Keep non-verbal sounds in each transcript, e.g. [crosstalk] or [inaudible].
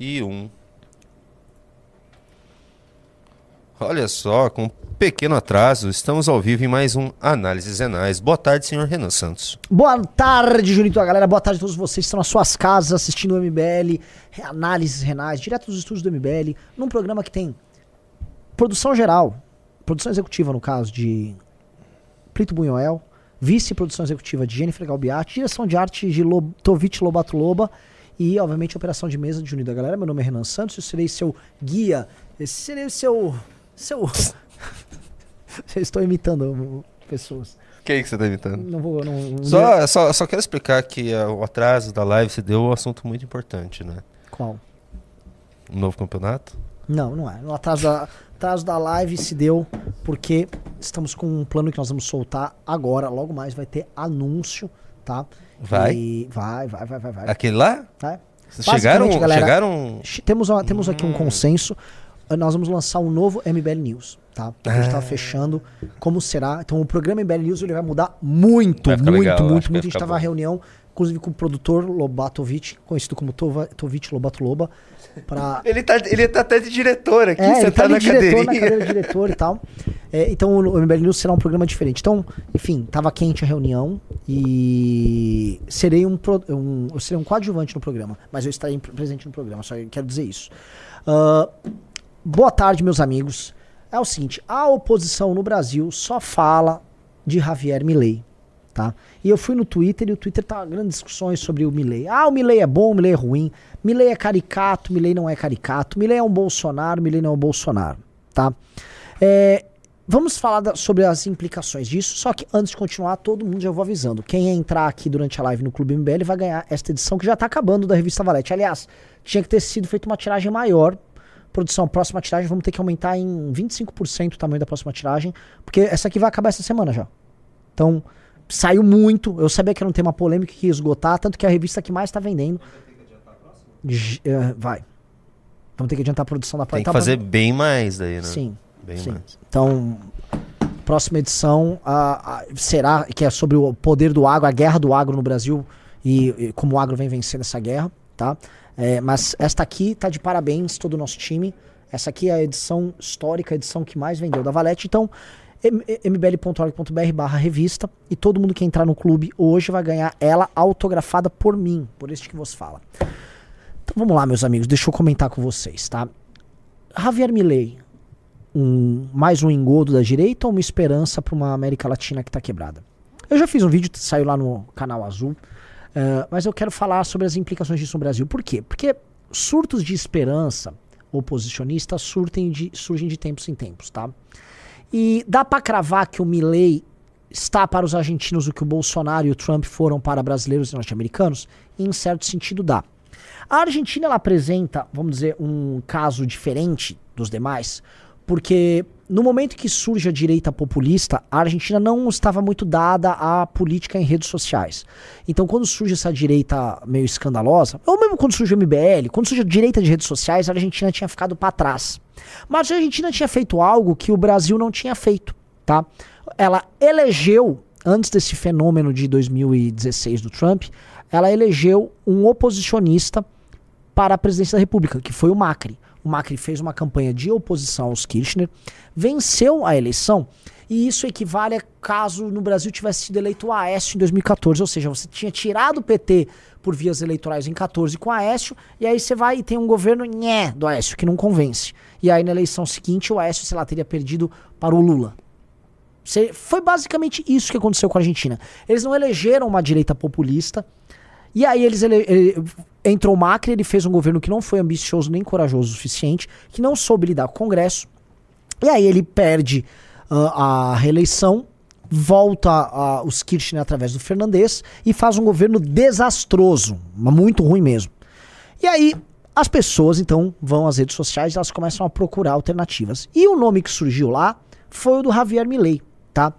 e um. Olha só, com um pequeno atraso, estamos ao vivo em mais um Análises Renais. Boa tarde, senhor Renan Santos. Boa tarde, Junito, a galera. Boa tarde a todos vocês que estão nas suas casas assistindo o MBL, Análises Renais, direto dos estúdios do MBL, num programa que tem produção geral, produção executiva, no caso, de Plito Bunhoel, vice-produção executiva de Jennifer Galbiati, direção de arte de Lob Tovich Lobato Loba e, obviamente, operação de mesa de Junito da galera. Meu nome é Renan Santos, eu serei seu guia, esse serei o seu. seu. [laughs] eu estou imitando pessoas. Quem que você está imitando? Não vou. Não, Só, só, só quero explicar que uh, o atraso da live se deu um assunto muito importante, né? Qual? Um novo campeonato? Não, não é. O atraso da, atraso da live se deu porque estamos com um plano que nós vamos soltar agora. Logo mais vai ter anúncio, tá? Vai? E vai, vai, vai, vai, vai. Aquele lá? Vai. Vocês chegaram, galera, chegaram... Ch- Temos, uma- temos aqui um consenso. Uh, Nós vamos lançar um novo MBL News, tá? A gente Ah. tá fechando como será. Então o programa MBL News ele vai mudar muito, Vai muito, legal, muito, muito. A gente tava em bom. reunião, inclusive com o produtor Lobatovic, conhecido como Tova, Tovich Lobato Loba, pra [laughs] Ele tá, ele tá até de diretor aqui, É, você ele tá, tá na de diretor, na cadeirinha. cadeira de diretor e tal. É, então o MBL News será um programa diferente. Então, enfim, tava quente a reunião e serei um, pro- um- eu serei um coadjuvante no programa, mas eu estarei presente no programa, só quero dizer isso. Ah, boa tarde, meus amigos. É o seguinte, a oposição no Brasil só fala de Javier Milei, tá? E eu fui no Twitter e o Twitter tá grandes discussões sobre o Milei. Ah, o Milei é bom, o Milei é ruim. Milei é caricato, Milei não é caricato. Milei é um Bolsonaro, Milei não é um Bolsonaro, tá? É, vamos falar da- sobre as implicações disso, só que antes de continuar, todo mundo já vou avisando. Quem entrar aqui durante a live no Clube MBL vai ganhar esta edição que já tá acabando da revista Valete. Aliás, tinha que ter sido feita uma tiragem maior. Produção, próxima tiragem, vamos ter que aumentar em 25% o tamanho da próxima tiragem, porque essa aqui vai acabar essa semana já. Então, saiu muito. Eu sabia que era um tema polêmico que ia esgotar, tanto que é a revista que mais tá vendendo. Eh, vai. Vamos ter que adiantar a produção da Tem que tá fazer bom. bem mais daí, né? Sim. Bem sim. mais. Então, próxima edição ah, ah, será que é sobre o poder do agro, a guerra do agro no Brasil e, e como o agro vem vencendo essa guerra, tá? É, mas esta aqui tá de parabéns todo o nosso time. Essa aqui é a edição histórica, a edição que mais vendeu da Valete. Então, mbl.org.br barra revista e todo mundo que entrar no clube hoje vai ganhar ela autografada por mim, por este que vos fala. Então vamos lá, meus amigos, deixa eu comentar com vocês, tá? Javier Milei, um, mais um engodo da direita ou uma esperança para uma América Latina que está quebrada? Eu já fiz um vídeo, saiu lá no canal Azul, eh, mas eu quero falar sobre as implicações disso no Brasil. Por quê? Porque surtos de esperança oposicionista surtem de, surgem de tempos em tempos, tá? E dá para cravar que o Milley está para os argentinos o que o Bolsonaro e o Trump foram para brasileiros e norte-americanos? Em certo sentido, dá. A Argentina ela apresenta, vamos dizer, um caso diferente dos demais, porque no momento que surge a direita populista, a Argentina não estava muito dada à política em redes sociais. Então, quando surge essa direita meio escandalosa, ou mesmo quando surge o MBL, quando surge a direita de redes sociais, a Argentina tinha ficado para trás. Mas a Argentina tinha feito algo que o Brasil não tinha feito, tá? Ela elegeu, antes desse fenômeno de 2016 do Trump, ela elegeu um oposicionista para a presidência da República, que foi o Macri. O Macri fez uma campanha de oposição aos Kirchner, venceu a eleição, e isso equivale a caso no Brasil tivesse sido eleito o Aécio em 2014, ou seja, você tinha tirado o PT por vias eleitorais em 14 com o Aécio, e aí você vai e tem um governo nhé do Aécio, que não convence. E aí na eleição seguinte o Aécio, sei lá, teria perdido para o Lula. Foi basicamente isso que aconteceu com a Argentina. Eles não elegeram uma direita populista, e aí eles ele, ele- entrou o Macri, ele fez um governo que não foi ambicioso nem corajoso o suficiente, que não soube lidar com o Congresso. E aí ele perde ah, a reeleição, volta ah, os Kirchner através do Fernandes e faz um governo desastroso, muito ruim mesmo. E aí as pessoas então vão às redes sociais elas começam a procurar alternativas. E o nome que surgiu lá foi o do Javier Milei, tá?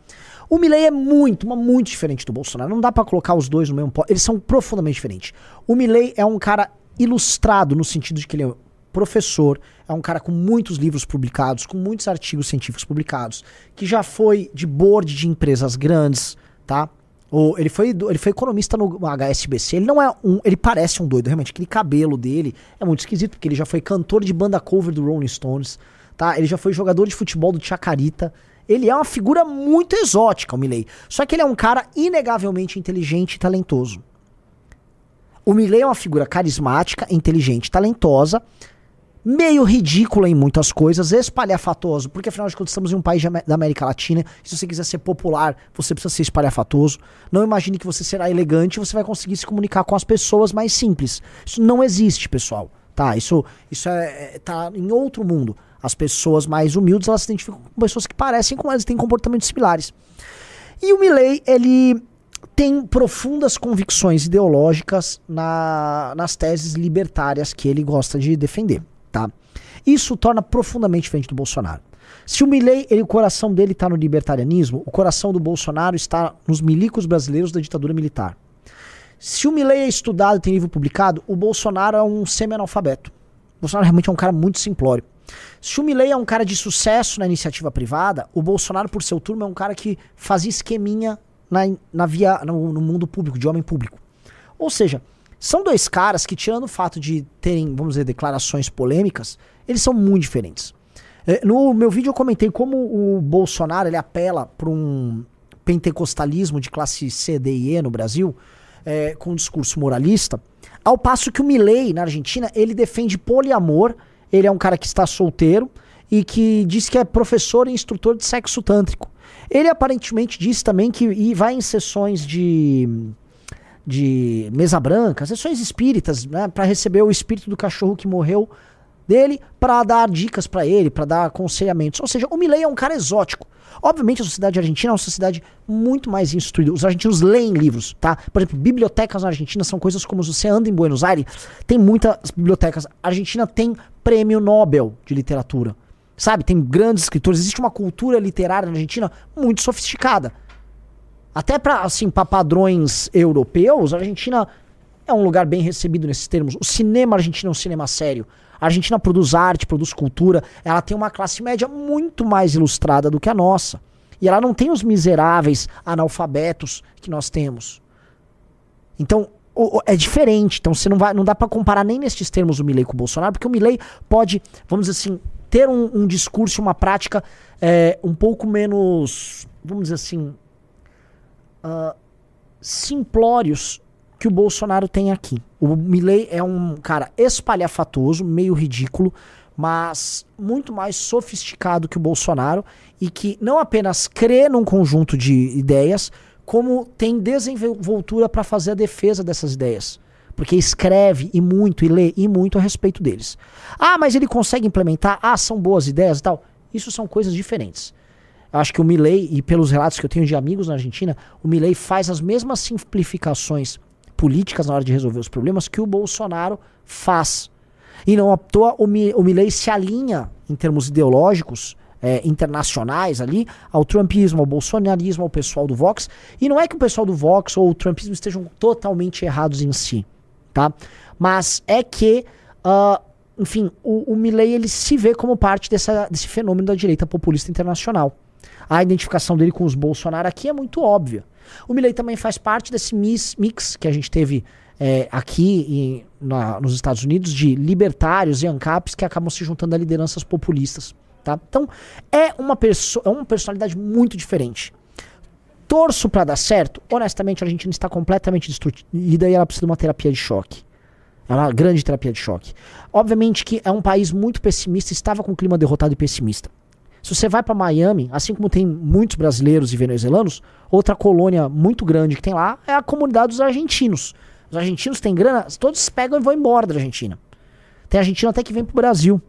O Milley é muito, mas muito diferente do Bolsonaro. Não dá pra colocar os dois no mesmo pó. Eles são profundamente diferentes. O Milley é um cara ilustrado no sentido de que ele é professor, é um cara com muitos livros publicados, com muitos artigos científicos publicados, que já foi de board de empresas grandes, tá? O, ele, foi, ele foi economista no HSBC. Ele não é um. Ele parece um doido, realmente. Aquele cabelo dele é muito esquisito, porque ele já foi cantor de banda cover do Rolling Stones, tá? Ele já foi jogador de futebol do Chacarita. Ele é uma figura muito exótica, o Milley. Só que ele é um cara inegavelmente inteligente e talentoso. O Milley é uma figura carismática, inteligente, talentosa, meio ridícula em muitas coisas, espalhafatoso, porque afinal de contas estamos em um país da América Latina, se você quiser ser popular, você precisa ser espalhafatoso. Não imagine que você será elegante e você vai conseguir se comunicar com as pessoas mais simples. Isso não existe, pessoal. Tá, isso, isso é, é tá em outro mundo. As pessoas mais humildes, elas se identificam com pessoas que parecem com elas, têm comportamentos similares. E o Milley, ele tem profundas convicções ideológicas na, nas teses libertárias que ele gosta de defender tá? Isso torna profundamente diferente do Bolsonaro. Se o Milley, ele, o coração dele está no libertarianismo, o coração do Bolsonaro está nos milicos brasileiros da ditadura militar. Se o Milley é estudado e tem livro publicado, o Bolsonaro é um semi-analfabeto. O Bolsonaro realmente é um cara muito simplório. Se o Milley é um cara de sucesso na iniciativa privada, o Bolsonaro, por seu turno, é um cara que fazia esqueminha na, na via, no, no mundo público, de homem público. Ou seja, são dois caras que, tirando o fato de terem, vamos dizer, declarações polêmicas, eles são muito diferentes. É, no meu vídeo eu comentei como o Bolsonaro ele apela para um pentecostalismo de classe C, D e E no Brasil, é, com um discurso moralista, ao passo que o Milley, na Argentina, ele defende poliamor, ele é um cara que está solteiro e que diz que é professor e instrutor de sexo tântrico. Ele aparentemente diz também que vai em sessões de de mesa branca, sessões espíritas, né, para receber o espírito do cachorro que morreu dele, para dar dicas para ele, para dar aconselhamentos. Ou seja, o Milley é um cara exótico. Obviamente a sociedade argentina é uma sociedade muito mais instruída. Os argentinos leem livros, tá? Por exemplo, bibliotecas na Argentina são coisas como você anda em Buenos Aires, tem muitas bibliotecas. A Argentina tem prêmio Nobel de literatura. Sabe? Tem grandes escritores. Existe uma cultura literária na Argentina muito sofisticada. Até para assim, padrões europeus, a Argentina é um lugar bem recebido nesses termos. O cinema argentino é um cinema sério. A Argentina produz arte, produz cultura. Ela tem uma classe média muito mais ilustrada do que a nossa. E ela não tem os miseráveis analfabetos que nós temos. Então, é diferente. Então, você não vai, não dá para comparar nem nesses termos o Milley com o Bolsonaro, porque o Milley pode, vamos dizer assim, ter um, um discurso, uma prática é, um pouco menos, vamos dizer assim, uh, simplórios que o Bolsonaro tem aqui. O Milley é um cara espalhafatoso, meio ridículo, mas muito mais sofisticado que o Bolsonaro e que não apenas crê num conjunto de ideias, como tem desenvoltura para fazer a defesa dessas ideias. Porque escreve e muito, e lê e muito a respeito deles. Ah, mas ele consegue implementar? Ah, são boas ideias e tal. Isso são coisas diferentes. Eu acho que o Milley, e pelos relatos que eu tenho de amigos na Argentina, o Milley faz as mesmas simplificações políticas na hora de resolver os problemas que o Bolsonaro faz. E não à toa o, o Milley se alinha em termos ideológicos é, internacionais ali ao trumpismo, ao bolsonarismo, ao pessoal do Vox. E não é que o pessoal do Vox ou o trumpismo estejam totalmente errados em si, tá? Mas é que, uh, enfim, o, o Milley ele se vê como parte dessa, desse fenômeno da direita populista internacional. A identificação dele com os Bolsonaro aqui é muito óbvia. O Milley também faz parte desse mix, que a gente teve é, aqui na, nos Estados Unidos de libertários e ANCAPs que acabam se juntando a lideranças populistas. Tá? Então, é uma, é uma personalidade muito diferente. Torço para dar certo? Honestamente, a Argentina está completamente destruída e ela precisa de uma terapia de choque. É uma grande terapia de choque. Obviamente que é um país muito pessimista, estava com um clima derrotado e pessimista. Se você vai para Miami, assim como tem muitos brasileiros e venezuelanos, outra colônia muito grande que tem lá é a comunidade dos argentinos. Os argentinos têm grana, todos pegam e vão embora da Argentina. Tem argentino até que vem pro Brasil.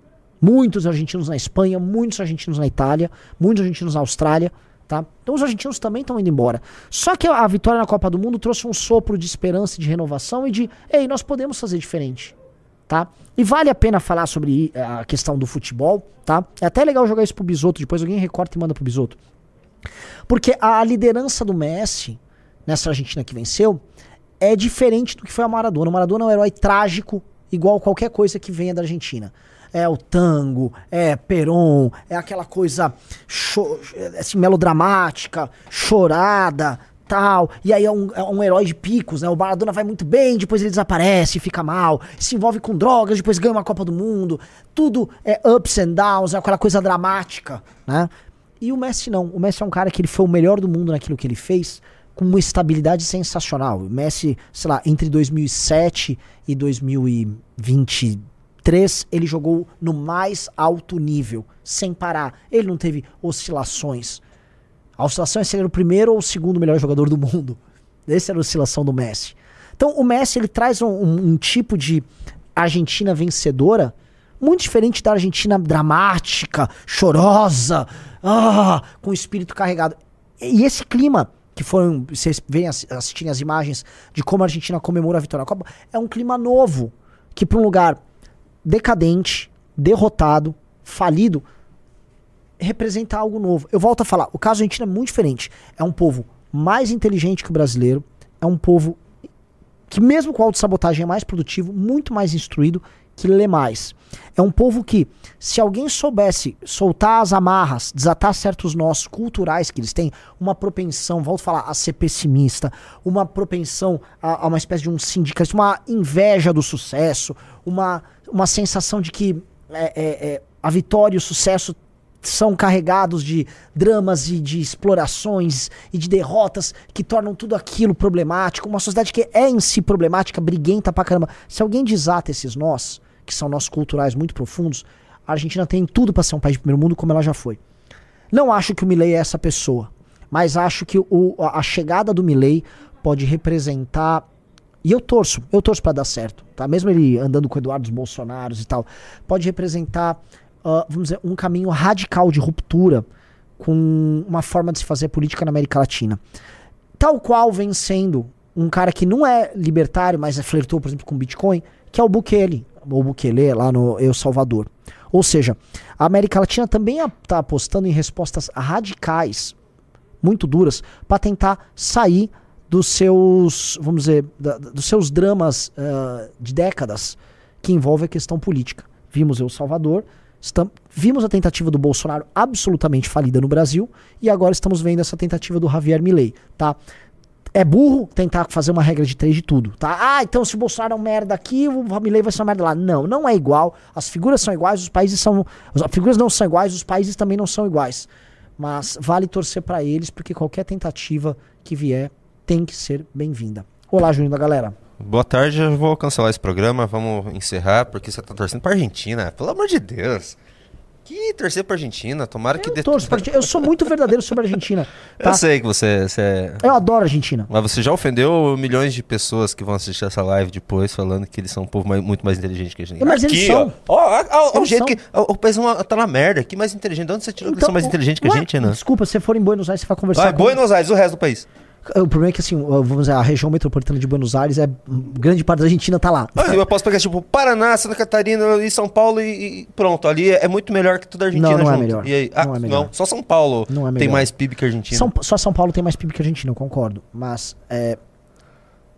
Muitos argentinos na Espanha, muitos argentinos na Itália, muitos argentinos na Austrália, tá? Então os argentinos também estão indo embora. Só que a vitória na Copa do Mundo trouxe um sopro de esperança, de renovação e de, ei, nós podemos fazer diferente tá? E vale a pena falar sobre eh, a questão do futebol, tá? É até legal jogar isso pro Bisoto, depois alguém recorta e manda pro Bisoto. Porque a liderança do Messi, nessa Argentina que venceu, é diferente do que foi a Maradona. O Maradona é um herói trágico, igual qualquer coisa que venha da Argentina. É o tango, é Peron, é aquela coisa assim, melodramática, chorada, tal, e aí é um, é um herói de picos, né? O Maradona vai muito bem, depois ele desaparece, fica mal, se envolve com drogas, depois ganha uma Copa do Mundo. Tudo é ups and downs, é aquela coisa dramática, né? E o Messi não. O Messi é um cara que ele foi o melhor do mundo naquilo que ele fez, com uma estabilidade sensacional. O Messi, sei lá, entre 2007 e 2023, ele jogou no mais alto nível, sem parar. Ele não teve oscilações. A oscilação é era o primeiro ou o segundo melhor jogador do mundo. Essa era a oscilação do Messi. Então o Messi ele traz um, um, um tipo de Argentina vencedora muito diferente da Argentina dramática, chorosa, ah, com espírito carregado. E esse clima que foram, vocês vêm assistirem as imagens de como a Argentina comemora a vitória na Copa, é um clima novo, que para um lugar decadente, derrotado, falido, representa algo novo. Eu volto a falar, o caso argentino é muito diferente. É um povo mais inteligente que o brasileiro, é um povo que mesmo com autossabotagem é mais produtivo, muito mais instruído, que lê mais. É um povo que, se alguém soubesse soltar as amarras, desatar certos nós culturais que eles têm, uma propensão, volto a falar, a ser pessimista, uma propensão a, a uma espécie de um sindicalismo, uma inveja do sucesso, uma, uma sensação de que é, é, é, a vitória e o sucesso são carregados de dramas e de explorações e de derrotas que tornam tudo aquilo problemático. Uma sociedade que é em si problemática, briguenta pra caramba. Se alguém desata esses nós, que são nossos culturais muito profundos, a Argentina tem tudo para ser um país de primeiro mundo como ela já foi. Não acho que o Milley é essa pessoa, mas acho que o, a chegada do Milley pode representar e eu torço, eu torço para dar certo, tá? Mesmo ele andando com Eduardo Bolsonaro e tal, pode representar uh, vamos dizer, um caminho radical de ruptura com uma forma de se fazer política na América Latina. Tal qual vem sendo um cara que não é libertário, mas é flertou, por exemplo, com Bitcoin, que é o Bukele, o Bukele lá no El Salvador. Ou seja, a América Latina também está apostando em respostas radicais, muito duras, para tentar sair dos seus, vamos dizer, da, dos seus dramas uh, de décadas que envolve a questão política. Vimos El Salvador, Estamos, vimos a tentativa do Bolsonaro absolutamente falida no Brasil e agora estamos vendo essa tentativa do Javier Milei, tá? É burro tentar fazer uma regra de três de tudo, tá? Ah, então se o Bolsonaro é um merda aqui, o Milei vai ser uma merda lá. Não, não é igual. As figuras são iguais, os países são. As figuras não são iguais, os países também não são iguais. Mas vale torcer para eles, porque qualquer tentativa que vier tem que ser bem-vinda. Olá, Júnior da galera. Boa tarde, eu vou cancelar esse programa, vamos encerrar, porque você tá torcendo pra Argentina, pelo amor de Deus. Que torcer pra Argentina, tomara eu que dê torço pra Argentina. Eu sou muito verdadeiro sobre a Argentina. [laughs] Tá? Eu sei que você, você é... Eu adoro a Argentina. Mas você já ofendeu milhões de pessoas que vão assistir essa live depois, falando que eles são um povo mais, muito mais inteligente que a gente. Mas Aqui, eles são. Ó, ó, ó, ó o jeito são. que. o país tá na merda. Que mais inteligente? De onde você tirou então, que eles são mais inteligentes que a gente, Renan? Desculpa, se você for em Buenos Aires, você vai conversar. Vai, com... Buenos Aires, o resto do país. O problema é que, assim, vamos dizer, a região metropolitana de Buenos Aires é. Grande parte da Argentina tá lá. Ah, eu posso pegar, tipo, Paraná, Santa Catarina e São Paulo e, e pronto. Ali é, é, muito melhor que toda a Argentina. Não, não é junto. é melhor. E aí, ah, não, é melhor. não, só São Paulo não é tem mais PIB que a Argentina. São, só São Paulo tem mais PIB que a Argentina, eu concordo. Mas. É,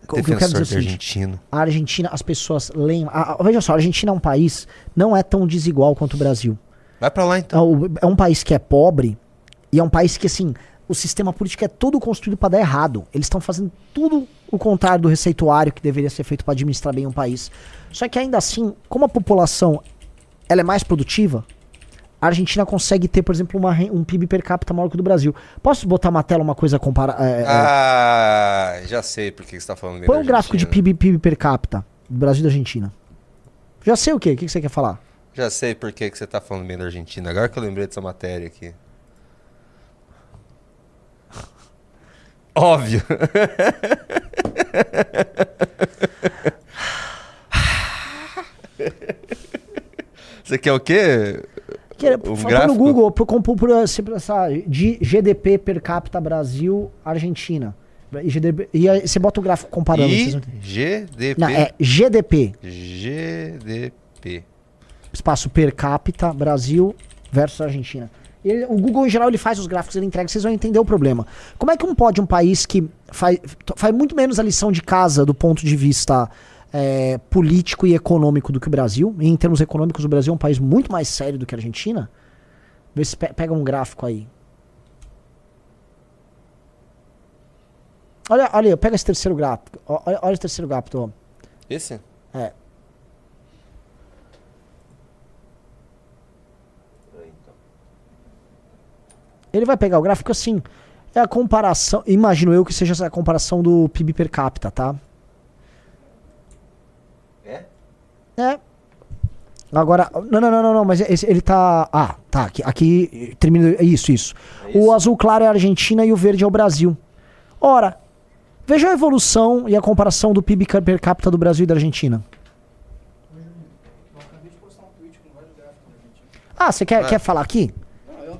o que eu quero dizer é argentino. A Argentina, as pessoas leem. A, a, veja só, a Argentina é um país não é tão desigual quanto o Brasil. Vai para lá então. É, é um país que é pobre e é um país que, assim, o sistema político é todo construído para dar errado. Eles estão fazendo tudo o contrário do receituário que deveria ser feito para administrar bem um país. Só que ainda assim, como a população ela é mais produtiva, a Argentina consegue ter, por exemplo, uma, um PIB per capita maior que o do Brasil. Posso botar uma tela, uma coisa comparar? É, é, ah, já sei por que você está falando. Põe um gráfico de PIB, PIB per capita do Brasil e da Argentina. Já sei o quê? O que você quer falar? Já sei por que você está falando bem da Argentina. Agora que eu lembrei dessa matéria aqui. Óbvio. Você quer o quê? Um gráfico? no Google, por, por, essa, de GDP per capita Brasil, Argentina. E, GDP, e aí você bota o gráfico comparando. I, GDP. Não, é GDP. GDP. Espaço per capita, Brasil versus Argentina. Ele, o Google, em geral, ele faz os gráficos, ele entrega, vocês vão entender o problema. Como é que um pode um país que faz, faz muito menos a lição de casa do ponto de vista é, político e econômico do que o Brasil? E em termos econômicos, o Brasil é um país muito mais sério do que a Argentina? Vê se pe pega um gráfico aí. Olha, olha, pega esse terceiro gráfico. Olha, olha esse terceiro gráfico. Esse? É. Ele vai pegar o gráfico assim. É a comparação. Imagino eu que seja essa comparação do PIB per capita, tá? É? É. Agora, não, não, não, não, não, mas esse- ele tá. Ah, tá. Aqui, aqui termina. Isso, isso. É O azul claro é a Argentina e o verde é o Brasil. Ora, veja a evolução e a comparação do PIB per capita do Brasil e da Argentina. Ah, você quer, Ah. quer falar aqui?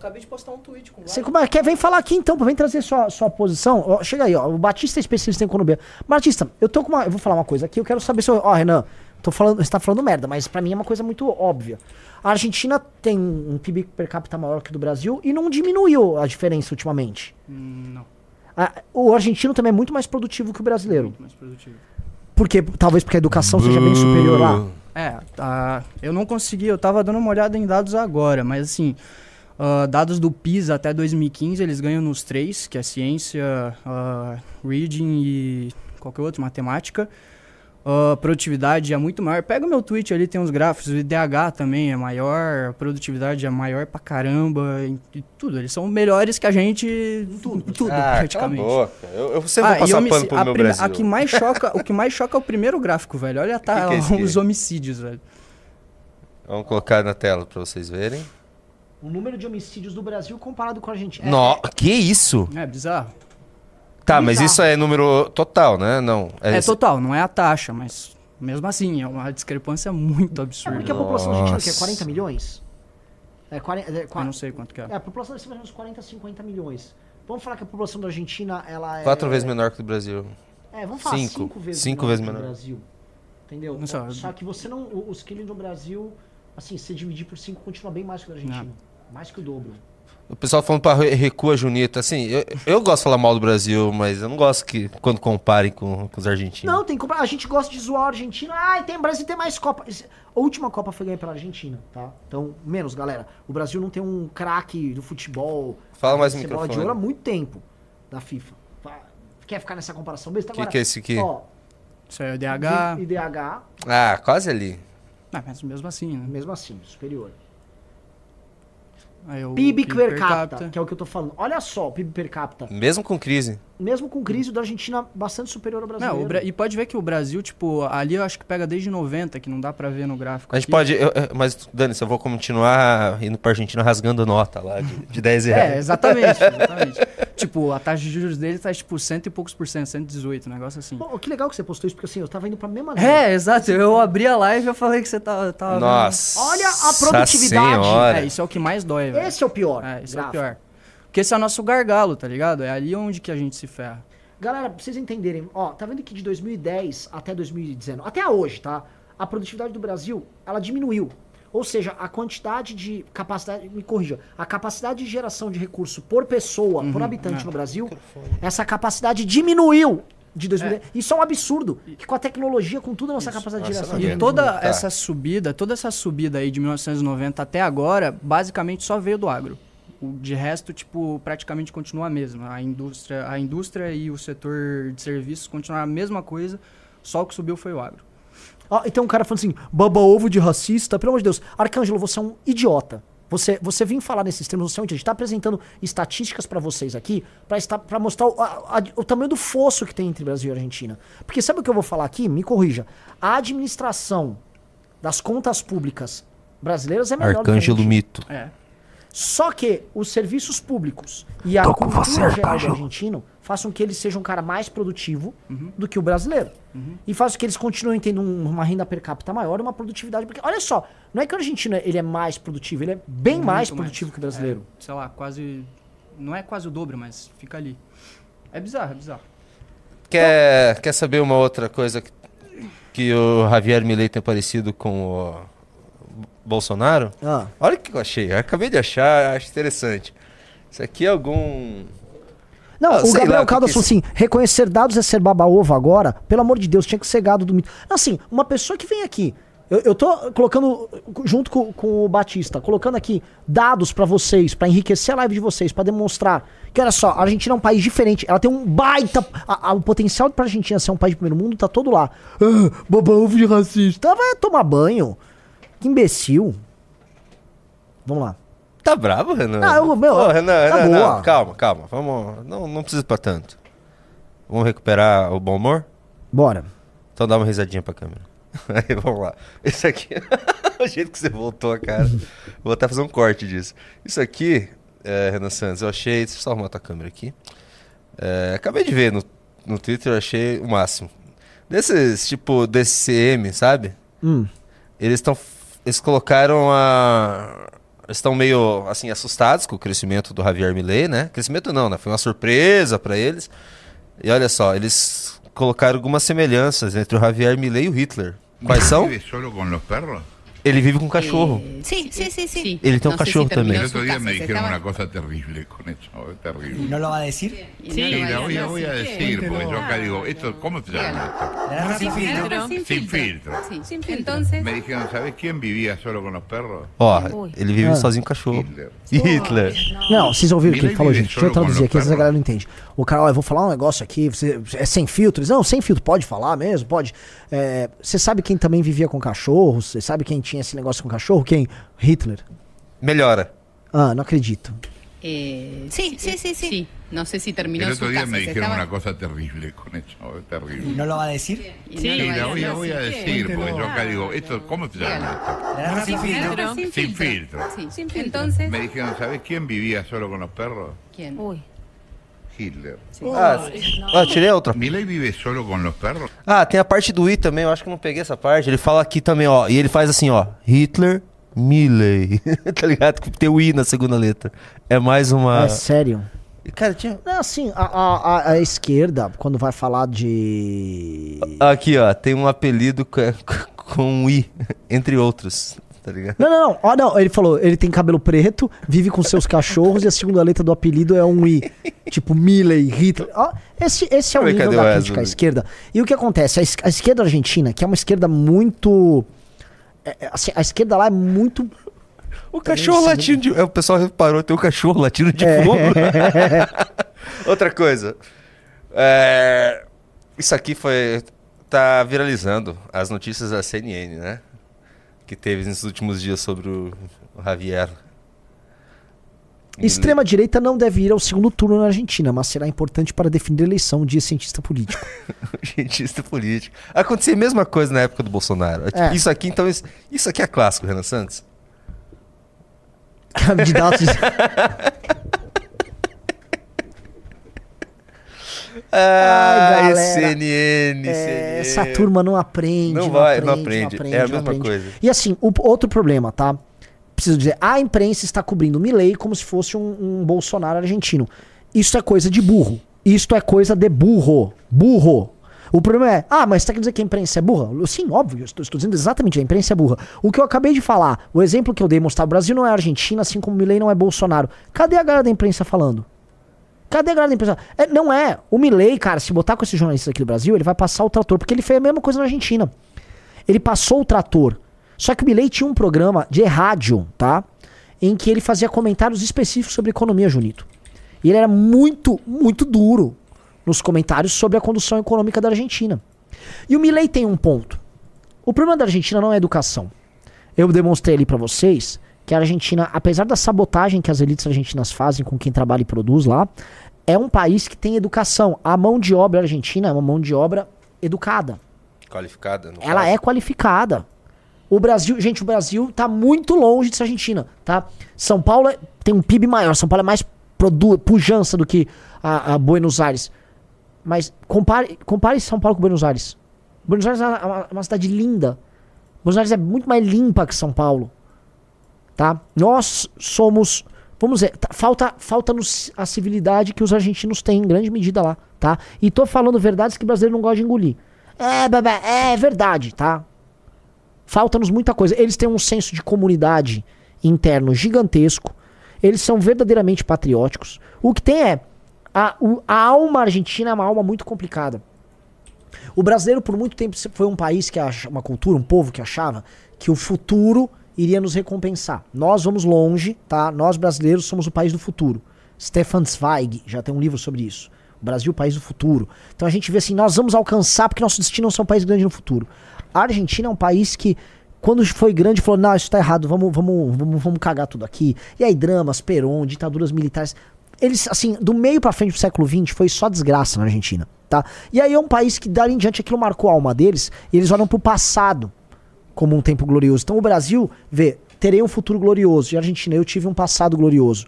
Acabei de postar um tweet com Você como é- quer, vem falar aqui então, vem trazer sua, sua posição. Ó, chega aí, ó. O Batista é especialista em economia. Batista, eu tô com uma. Eu vou falar uma coisa aqui, eu quero saber se. eu- Ó, Renan, tô falando, você tá falando merda, mas pra mim é uma coisa muito óbvia. A Argentina tem um PIB per capita maior que o do Brasil e não diminuiu a diferença ultimamente. Hum, não, A- o argentino também é muito mais produtivo que o brasileiro. muito mais produtivo. Porque, talvez porque a educação seja bem superior lá. É, tá, eu não consegui, eu tava dando uma olhada em dados agora, mas assim, ah, dados do PISA até 2015, eles ganham nos três, que é ciência, ah, reading e qualquer outro, matemática. Ah, produtividade é muito maior. Pega o meu tweet ali, tem uns gráficos, o IDH também é maior, a produtividade é maior pra caramba, e, tudo. Eles são melhores que a gente em tudo, tudo ah, praticamente. Cala a. Eu, eu sempre Ah, vou passar pano pro meu Brasil. a que mais choca, o que mais choca é o primeiro gráfico, velho. Olha tá, [laughs] Que que é [laughs] aqui? os homicídios, velho. Vamos colocar na tela pra vocês verem. O número de homicídios do Brasil comparado com a Argentina. No... Que isso? É bizarro. Tá, mas Bizarro. isso é número total, né? Não. É, esse- total, não é a taxa, mas mesmo assim, é uma discrepância muito É absurda. porque a população argentina que é Nossa. 40 milhões? É, 40, é, Eu não sei quanto que é. é, a população deve ser mais ou menos 40, 50 milhões. Vamos falar que a população da Argentina, ela é... Quatro vezes menor que o do Brasil. É, vamos falar Cinco. cinco, vezes Cinco menor vezes que o menor. Brasil. Entendeu? Não só- Só que você não... Os quilos do Brasil, assim, se dividir por cinco, continua bem mais que o da Argentina. Mais que o dobro. O pessoal falando pra re- recua Junita, assim, eu, eu gosto de falar mal do Brasil, mas eu não gosto que quando comparem com, com os argentinos. Não, tem que. A gente gosta de zoar a Argentina. Ai, tem Brasil tem mais Copa. A última Copa foi ganha pela Argentina, tá? Então, menos, galera. O Brasil não tem um craque do futebol. Fala mais Esse bola de microfone. ouro há muito tempo da FIFA. Fa- Quer ficar nessa comparação mesmo? Que que é esse aqui? Ó, Isso aí é o DH. IDH, Ah, quase ali. Ah, mas mesmo assim, né? mesmo assim, superior. Aí o PIB per capita, que é o que eu tô falando. Olha só, o PIB per capita. Mesmo com crise. Mesmo com crise, o da Argentina bastante superior ao brasileiro. Não, o Bra- e pode ver que o Brasil, tipo, ali eu acho que pega desde 90, que não dá pra ver no gráfico. A gente aqui. pode. eu- eu- mas, Dani, eu vou continuar indo pra Argentina rasgando nota lá de, de 10 reais. É, exatamente, [laughs] exatamente. Tipo, a taxa de juros dele tá tipo cento e poucos por cento, 118, um negócio assim. Pô, que legal que você postou isso, porque assim, eu tava indo pra mesma É, exato. Eu abri a live e eu falei que você tava. tava Nossa. Olha a produtividade. Senhora. É, isso é o que mais dói, velho. Esse é o pior. É, isso é o pior. Porque esse é o nosso gargalo, tá ligado? É ali onde que a gente se ferra. Galera, pra vocês entenderem, ó, tá vendo que de 2010 até 2019, até hoje, tá? A produtividade do Brasil, ela diminuiu. Ou seja, a quantidade de capacidade, me corrija, a capacidade de geração de recurso por pessoa, por habitante é. no Brasil, essa capacidade diminuiu de 2010. Isso é um absurdo, que com a tecnologia, com tudo, a nossa capacidade de Nossa, geração de E Tá. toda Tá. essa subida, toda essa subida aí de 1990 até agora, basicamente só veio do agro. O de resto, tipo, praticamente continua a mesma. A indústria, a indústria e o setor de serviços continuaram a mesma coisa, só o que subiu foi o agro. Ó, e tem um cara falando assim, baba ovo de racista, pelo amor de Deus. Arcângelo, você é um idiota. Você, você vem falar nesses termos, você é um idiota. A gente tá apresentando estatísticas pra vocês aqui, pra estar para mostrar o, a- a- o tamanho do fosso que tem entre Brasil e Argentina. Porque sabe o que eu vou falar aqui? Me corrija. A administração das contas públicas brasileiras é melhor do que Arcângelo. Mito. É. Só que os serviços públicos e a cultura geral do argentino façam que ele seja um cara mais produtivo do que o brasileiro. E façam que eles continuem tendo um- uma renda per capita maior e uma produtividade. Porque, olha só, não é que o argentino ele é mais produtivo, ele é bem Muito mais produtivo que o brasileiro. É, sei lá, quase. Não é quase o dobro, mas fica ali. É bizarro, é bizarro. Quer, quer saber uma outra coisa que, que o Javier Milei tem parecido com o Bolsonaro? Ah. Olha o que eu achei. Eu acabei de achar, acho interessante. Isso aqui é algum. Não, Ah, o lá Gabriel que Caldas falou assim: reconhecer dados é ser baba-ovo agora? Pelo amor de Deus, tinha que ser gado do mito. Assim, uma pessoa que vem aqui Eu, eu tô colocando, junto com, com o Batista, colocando aqui dados pra vocês, pra enriquecer a live de vocês, pra demonstrar que, olha só, a Argentina é um país diferente. Ela tem um baita. a- a- o potencial pra Argentina ser um país de primeiro mundo tá todo lá. Ah, babão de racista. Vai tomar banho. Que imbecil. Vamos lá. Tá bravo, Renan? Ah, eu- meu, Ô, Renan, tá Renan, boa. não, calma, calma. Vamos, não, não precisa pra tanto. Vamos recuperar o bom humor? Bora. Então dá uma risadinha pra câmera. [laughs] Aí, vamos lá. Esse aqui, [laughs] o jeito que você voltou, cara. Vou até fazer um corte disso. Isso aqui, é, Renan Santos, eu achei. Deixa eu só arrumar tua câmera aqui. É, acabei de ver no, no Twitter, eu achei o máximo. Desses, tipo, DCM, sabe? Hum. Eles estão. Eles colocaram a. Estão meio assim assustados com o crescimento do Javier Milei, né? Crescimento não, né? Foi uma surpresa para eles. E olha só, eles colocaram algumas semelhanças entre o Javier Milei e o Hitler. Quais são? ¿Vive solo con los perros? Ele vive com um cachorro. Eh, sí, sí, sí, sí. Él tiene un cachorro también. El otro día me dijeron estaba- una cosa terrible con eso, es terrible. ¿No lo va a decir? Sí, lo la voy voy a decir, porque yo acá digo, esto, ¿cómo se llama La verdad, Sin sin filtro. filtro. esto? Sin filtro. Sí, sin filtro. Entonces, Me dijeron, ¿sabes quién vivía solo con los perros? Ó, Ui. ele vive Ah. sozinho com cachorro. Hitler. Hitler. Não, vocês ouviram o que ele falou, gente. Deixa eu com traduzir aqui, às vezes a perro. galera não entende. O cara, ó, eu vou falar um negócio aqui, você, é sem filtros? Não, sem filtro, pode falar mesmo, pode. É, você sabe quem também vivia com cachorros? Você sabe quem tinha esse negócio com cachorro? Quem? Hitler. Melhora. Ah, não acredito. eh, sí, sí, sí, sí. No sé si terminó El su otro día casa. me dijeron estaba- una cosa terrible con eso, es terrible. ¿No lo va a decir? Sí, va la voy a, voy a decir. porque yo acá digo, esto, ¿cómo se llama sin filtro. Sin Sin filtro. Sí, sin filtro. Entonces? Me dijeron, ¿sabes quién vivía solo con los perros? ¿quién? Hitler. Ah, ah, tirei a outra. ¿Milei vive solo con los perros? Ah, tem a parte do I também, eu acho que eu não peguei essa parte. Ele fala aqui também, ó. E ele faz assim, ó. Hitler, Milley. [laughs] tá ligado? Tem o I na segunda letra. É mais uma. É sério. Cara, tinha. Não, assim, a, a, a- a esquerda, quando vai falar de. Aqui, ó. Tem um apelido com, [laughs] com um I, [laughs] entre outros. Tá ligado? Não, não, não. Ó, não. Ele falou, ele tem cabelo preto, vive com seus cachorros e a segunda letra do apelido é um I. tipo Milley, Hitler. Ó, esse, esse é o nível da crítica à esquerda. E o que acontece? A, es- a esquerda argentina, que é uma esquerda muito. é, é, assim, a esquerda lá é muito. O cachorro sim. latindo de. é, O pessoal reparou, tem um cachorro latindo de É. fogo. [laughs] Outra coisa. É, Isso aqui foi. Tá viralizando as notícias da CNN, né? Que teve nesses últimos dias sobre o Javier. Extrema-direita não deve ir ao segundo turno na Argentina, mas será importante para definir a eleição, diz cientista político. [laughs] Cientista político. Acontecia a mesma coisa na época do Bolsonaro. É. Isso aqui, então, isso, isso aqui é clássico, Renan Santos. [laughs] Candidatos. [laughs] Ah, galera. CNN, É, CNN. essa turma não aprende. Não Não, vai, aprende, não aprende. É a não mesma coisa. E assim, o outro problema, tá? Preciso dizer, a imprensa está cobrindo Milley como se fosse um, um Bolsonaro argentino. Isso é coisa de burro. Isto é coisa de burro. Burro. O problema é, ah, mas você tá querendo dizer que a imprensa é burra? Sim, óbvio, eu estou, estou dizendo exatamente, a imprensa é burra. O que eu acabei de falar, o exemplo que eu dei mostrar, o Brasil não é Argentina, assim como o Milley não é Bolsonaro. Cadê a galera da imprensa falando? Cadê a galera da imprensa? É, não é. O Milley, cara, se botar com esses jornalistas aqui do Brasil, ele vai passar o trator, porque ele fez a mesma coisa na Argentina. Ele passou o trator. Só que o Milley tinha um programa de rádio, tá? Em que ele fazia comentários específicos sobre economia, Junito. E ele era muito, muito duro nos comentários sobre a condução econômica da Argentina. E o Milley tem um ponto. O problema da Argentina não é educação. Eu demonstrei ali pra vocês que a Argentina, apesar da sabotagem que as elites argentinas fazem com quem trabalha e produz lá, é um país que tem educação. A mão de obra argentina é uma mão de obra educada. Qualificada. no Ela caso. é qualificada. O Brasil, gente, o Brasil tá muito longe de ser Argentina, tá? São Paulo é- tem um PIB maior, São Paulo é mais produ- pujança do que a, a Buenos Aires. Mas compare, compare São Paulo com Buenos Aires. Buenos Aires é uma- uma cidade linda. Buenos Aires é muito mais limpa que São Paulo. Tá? Nós somos, vamos dizer, tá- falta falta nos a civilidade que os argentinos têm em grande medida lá, tá? E tô falando verdades que o brasileiro não gosta de engolir. É, é verdade, tá? Falta-nos muita coisa. Eles têm um senso de comunidade interno gigantesco. Eles são verdadeiramente patrióticos. O que tem é. A, a alma argentina é uma alma muito complicada. O brasileiro, por muito tempo, foi um país que acha, uma cultura, um povo que achava que o futuro iria nos recompensar. Nós vamos longe, tá? Nós brasileiros somos o país do futuro. Stefan Zweig já tem um livro sobre isso. O Brasil, país do futuro. Então a gente vê assim, nós vamos alcançar porque nosso destino é ser um país grande no futuro. A Argentina é um país que quando foi grande falou, não, isso tá errado, vamos, vamos, vamos, vamos cagar tudo aqui. E aí dramas, Perón, ditaduras militares. Eles, assim, do meio pra frente do século XX foi só desgraça na Argentina, tá? E aí é um país que dali em diante aquilo marcou a alma deles e eles olham pro passado como um tempo glorioso. Então o Brasil vê, terei um futuro glorioso. E a Argentina, eu tive um passado glorioso.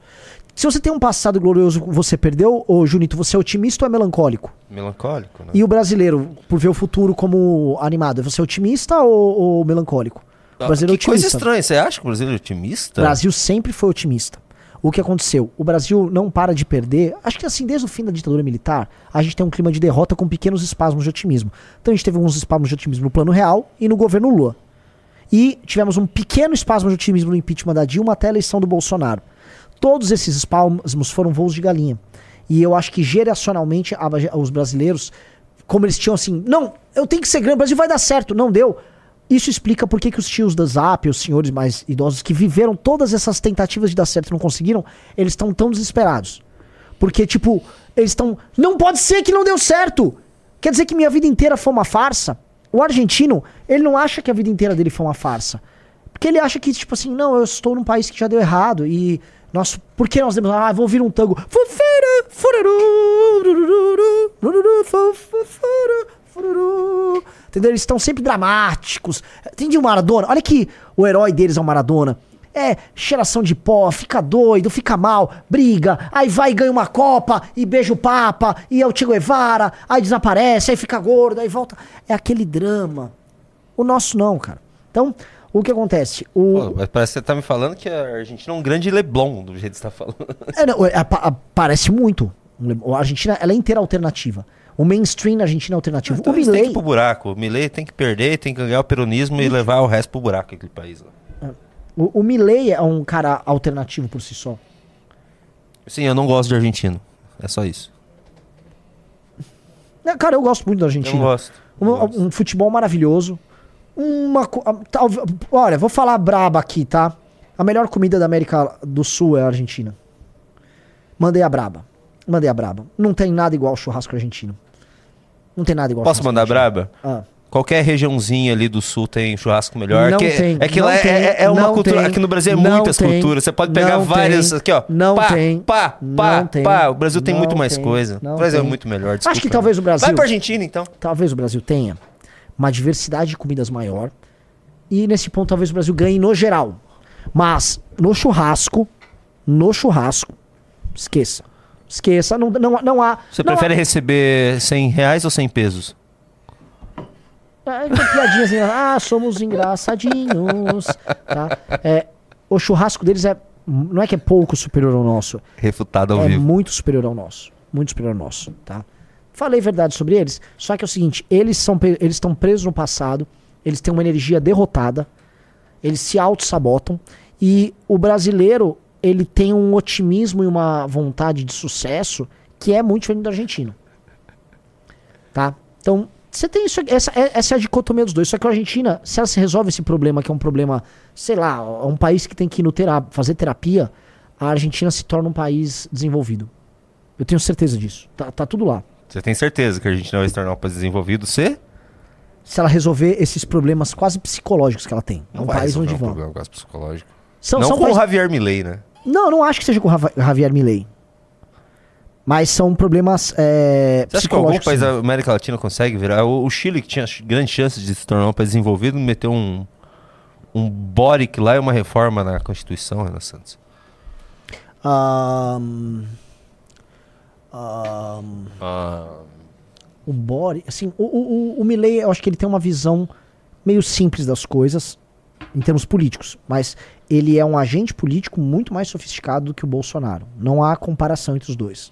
Se você tem um passado glorioso, você perdeu, ô Junito, você é otimista ou é melancólico? Melancólico, né? E o brasileiro, por ver o futuro como animado, você é otimista ou, ou melancólico? O brasileiro é que coisa otimista. estranha. Você acha que o brasileiro é otimista? O Brasil sempre foi otimista. O que aconteceu? O Brasil não para de perder. Acho que assim, desde o fim da ditadura militar, a gente tem um clima de derrota com pequenos espasmos de otimismo. Então a gente teve alguns espasmos de otimismo no plano real e no governo Lula. E tivemos um pequeno espasmo de otimismo no impeachment da Dilma até a eleição do Bolsonaro. Todos esses espasmos foram voos de galinha. E eu acho que geracionalmente os brasileiros, como eles tinham assim, não, eu tenho que ser grande, o Brasil vai dar certo, não deu. Isso explica por que, que os tios da Zap, os senhores mais idosos que viveram todas essas tentativas de dar certo e não conseguiram, eles estão tão desesperados. Porque, tipo, eles estão. Não pode ser que não deu certo! Quer dizer que minha vida inteira foi uma farsa? O argentino, ele não acha que a vida inteira dele foi uma farsa. Porque ele acha que, tipo assim, não, eu estou num país que já deu errado e. Nossa, por que nós demos. Ah, vou ouvir um tango. Entendeu? Eles estão sempre dramáticos. Entendi o Maradona. Olha que o herói deles é o Maradona. É, cheiração de pó, fica doido, fica mal, briga, aí vai e ganha uma Copa, e beija o Papa, e é o Che Guevara, aí desaparece, aí fica gordo, aí volta. É aquele drama. O nosso não, cara. Então, o que acontece? O, Pô, mas parece que você tá me falando que a Argentina é um grande Leblon, do jeito que você tá falando. É, não, é, a- parece muito. A Argentina, ela é inteira alternativa. O mainstream na Argentina é alternativo. Então o eles têm que ir Milley, pro buraco. O Milley tem que perder, tem que ganhar o peronismo e levar o resto pro buraco, aquele país lá. O, o Milley é um cara alternativo por si só. Sim, eu não gosto de argentino. É só isso. Cara, eu gosto muito da Eu Argentina. não gosto. Um, Não gosto. um futebol maravilhoso. Uma. talvez- Olha, vou falar braba aqui, tá? A melhor comida da América do Sul é a Argentina. Mandei a braba. Mandei a braba. Não tem nada igual ao churrasco argentino. Não tem nada igual Posso mandar argentino. braba? Ah. Qualquer regiãozinha ali do sul tem churrasco melhor. Não que, tem, é que lá é- tem, é, é uma cultura. tem, aqui no Brasil é muitas tem, culturas. Você pode pegar várias. tem, aqui, ó. não pá, tem, pá, pá, não tem, pá. O Brasil tem muito mais coisa. O Brasil é muito melhor. Acho que desculpa. talvez o Brasil. Vai pra Argentina, então. talvez o Brasil tenha uma diversidade de comidas maior. E nesse ponto talvez o Brasil ganhe no geral. Mas no churrasco, no churrasco, esqueça. Esqueça, não, não, não há. Você não prefere receber 100 reais ou 100 pesos? É, assim, ah, somos engraçadinhos. Tá? É, o churrasco deles é. Não é que é pouco superior ao nosso. Refutado ao é vivo. muito superior ao nosso. Muito superior ao nosso, tá? Falei verdade sobre eles, só que é o seguinte, eles são eles estão presos no passado, eles têm uma energia derrotada, eles se auto-sabotam e o brasileiro, ele tem um otimismo e uma vontade de sucesso que é muito diferente do argentino. Tá? Então, você tem isso, essa, é- essa é a dicotomia dos dois. Só que a Argentina, se ela se resolve esse problema, que é um problema, sei lá, é um país que tem que ir no fazer terapia, a Argentina se torna um país desenvolvido. Eu tenho certeza disso. Tá, tá tudo lá. Você tem certeza que a Argentina vai se tornar um país desenvolvido? Você? Se ela resolver esses problemas quase psicológicos que ela tem. É um país onde um vão. problema quase psicológico. São, não são com o países- Javier Milei, né? Não, não acho que seja com o Javier Milei. Mas são problemas é, Você acha que algum país da América Latina consegue virar? O, o Chile, que tinha ch- grandes chances de se tornar um país desenvolvido, meteu um, um Boric lá e uma reforma na Constituição, Renan Santos. Ahn, ahn, o Bori, assim, o, o, o- o Milley, eu acho que ele tem uma visão meio simples das coisas em termos políticos, mas ele é um agente político muito mais sofisticado do que o Bolsonaro. Não há comparação entre os dois.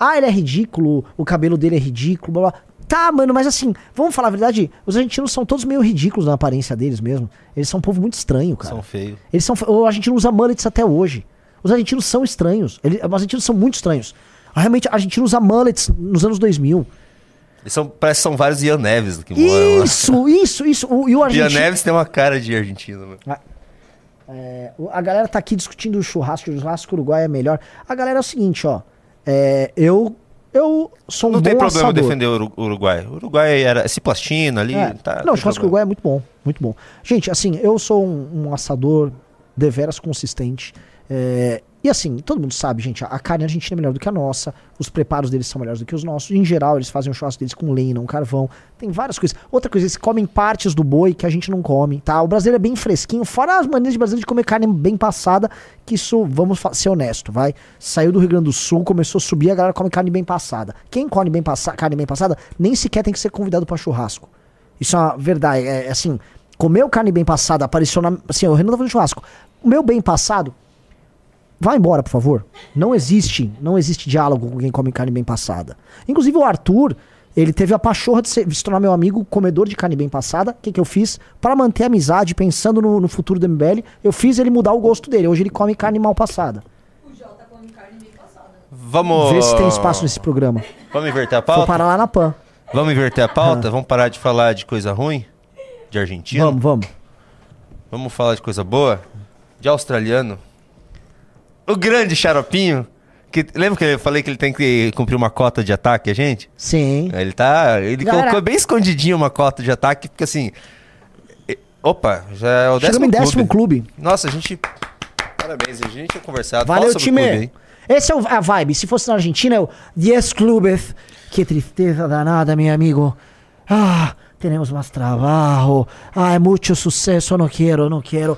Ah, ele é ridículo, o cabelo dele é ridículo, blá blá. Tá, mano, mas assim, vamos falar a verdade, os argentinos são todos meio ridículos na aparência deles mesmo. Eles são um povo muito estranho, cara. São feios. Eles são. O argentino usa mullets até hoje. Os argentinos são estranhos. Eles, os argentinos são muito estranhos. Realmente, a Argentina usa mullets nos anos 2000. Eles são, parece que são vários Ian Neves que moram lá. Isso, isso, isso. O, e o Ian argentino. Neves tem uma cara de argentino, mano. É, o- a galera tá aqui discutindo o churrasco, o churrasco uruguai é melhor. A galera é o seguinte, ó. É, eu, eu sou um Não tem problema assador. defender o Uru- o Uruguai. O Uruguai era ciplastina ali. É. Tá, não, o churrasco uruguai é muito bom, muito bom. Gente, assim, eu sou um, um assador deveras consistente. é, e assim, todo mundo sabe, gente, a, carne argentina é melhor do que a nossa, os preparos deles são melhores do que os nossos. Em geral, eles fazem o churrasco deles com lenha, não carvão. Tem várias coisas. Outra coisa, eles comem partes do boi que a gente não come, tá? O brasileiro é bem fresquinho, fora as maneiras de brasileiro de comer carne bem passada, que isso, vamos ser honesto, vai. Saiu do Rio Grande do Sul, começou a subir, a galera come carne bem passada. Quem come bem passa carne bem passada, nem sequer tem que ser convidado para churrasco. Isso é uma verdade. É, é assim, comeu carne bem passada, apareceu na. Assim, o Renan tá fazendo churrasco. O meu bem passado. Vai embora, por favor. Não existe, não existe diálogo com quem come carne bem passada. Inclusive o Arthur, ele teve a pachorra de, ser, de se tornar meu amigo comedor de carne bem passada. O que, que eu fiz? Para manter a amizade, pensando no, no futuro do MBL, eu fiz ele mudar o gosto dele. Hoje ele come carne mal passada. Vamos. Vê se tem espaço nesse programa. Vamos inverter a Vou pauta? parar lá na PAN. Vamos inverter a pauta? Vamos parar de falar de coisa ruim? De argentino? Vamos, vamos. Vamos falar de coisa boa? De australiano? O grande xaropinho. Que, lembra que eu falei que ele tem que cumprir uma cota de ataque, a gente? Sim. Ele tá. Ele Galera- colocou bem escondidinho uma cota de ataque, porque assim. Opa, já é o décimo Chegamos em décimo clube. Nossa, a gente. Parabéns, a gente tinha conversado. Valeu, Fala sobre o time. clube. Esse é o- a vibe. Se fosse na Argentina, é o 10 clubes. Que tristeza danada, meu amigo. Ah, temos mais trabalho. Ah, é muito sucesso. Não quero, não quero.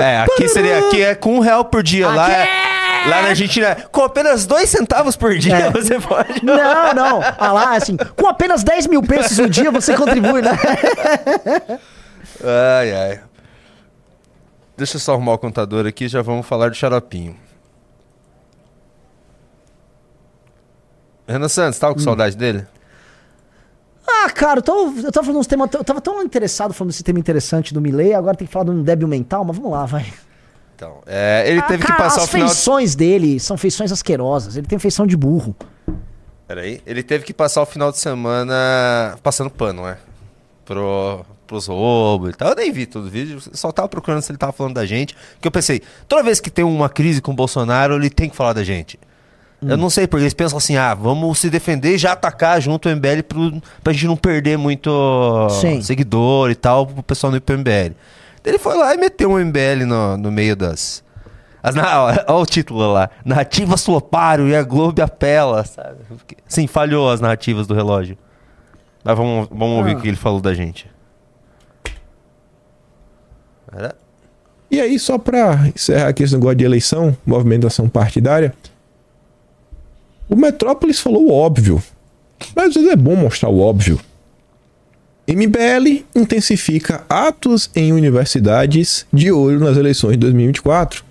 É, aqui seria. Aqui é com um real por dia. Lá, Aqui é, lá na Argentina, é com apenas dois centavos por dia É. [laughs] você pode. Não, não. Ah lá, assim, com apenas 10 mil pesos no dia você contribui, né? [laughs] Ai, ai. Deixa eu só arrumar o contador aqui já vamos falar do xaropinho. Renan Santos, tava com Hum. saudade dele? Ah, cara, eu, tô, eu tava falando uns temas. Eu tava tão interessado falando desse tema interessante do Milley, agora tem que falar de um débil mental, mas vamos lá, vai. Então, é, ele Ah, teve que cara, passar as o final. de- feições dele são feições asquerosas. Ele tem feição de burro. Peraí. Ele teve que passar o final de semana passando pano, né? Pro, pros roubos e tal. Eu nem vi todo o vídeo, só tava procurando se ele tava falando da gente. Que eu pensei, toda vez que tem uma crise com o Bolsonaro, ele tem que falar da gente. Eu não sei, porque eles pensam assim, ah, vamos se defender e já atacar junto o MBL pro, pra gente não perder muito Sim. seguidor e tal, pro pessoal não ir pro MBL. Ele foi lá e meteu um MBL no, no meio das. As, na- [laughs] olha o título lá. Narrativa Slopário e a Globo apela, sabe? Sim, falhou as narrativas do relógio. Mas vamos, vamos ouvir Ah. o que ele falou da gente. Era? E aí, só pra encerrar aqui esse negócio de eleição, movimentação partidária, o Metrópolis falou o óbvio. Mas às vezes é bom mostrar o óbvio. MBL intensifica atos em universidades de olho nas eleições de 2024.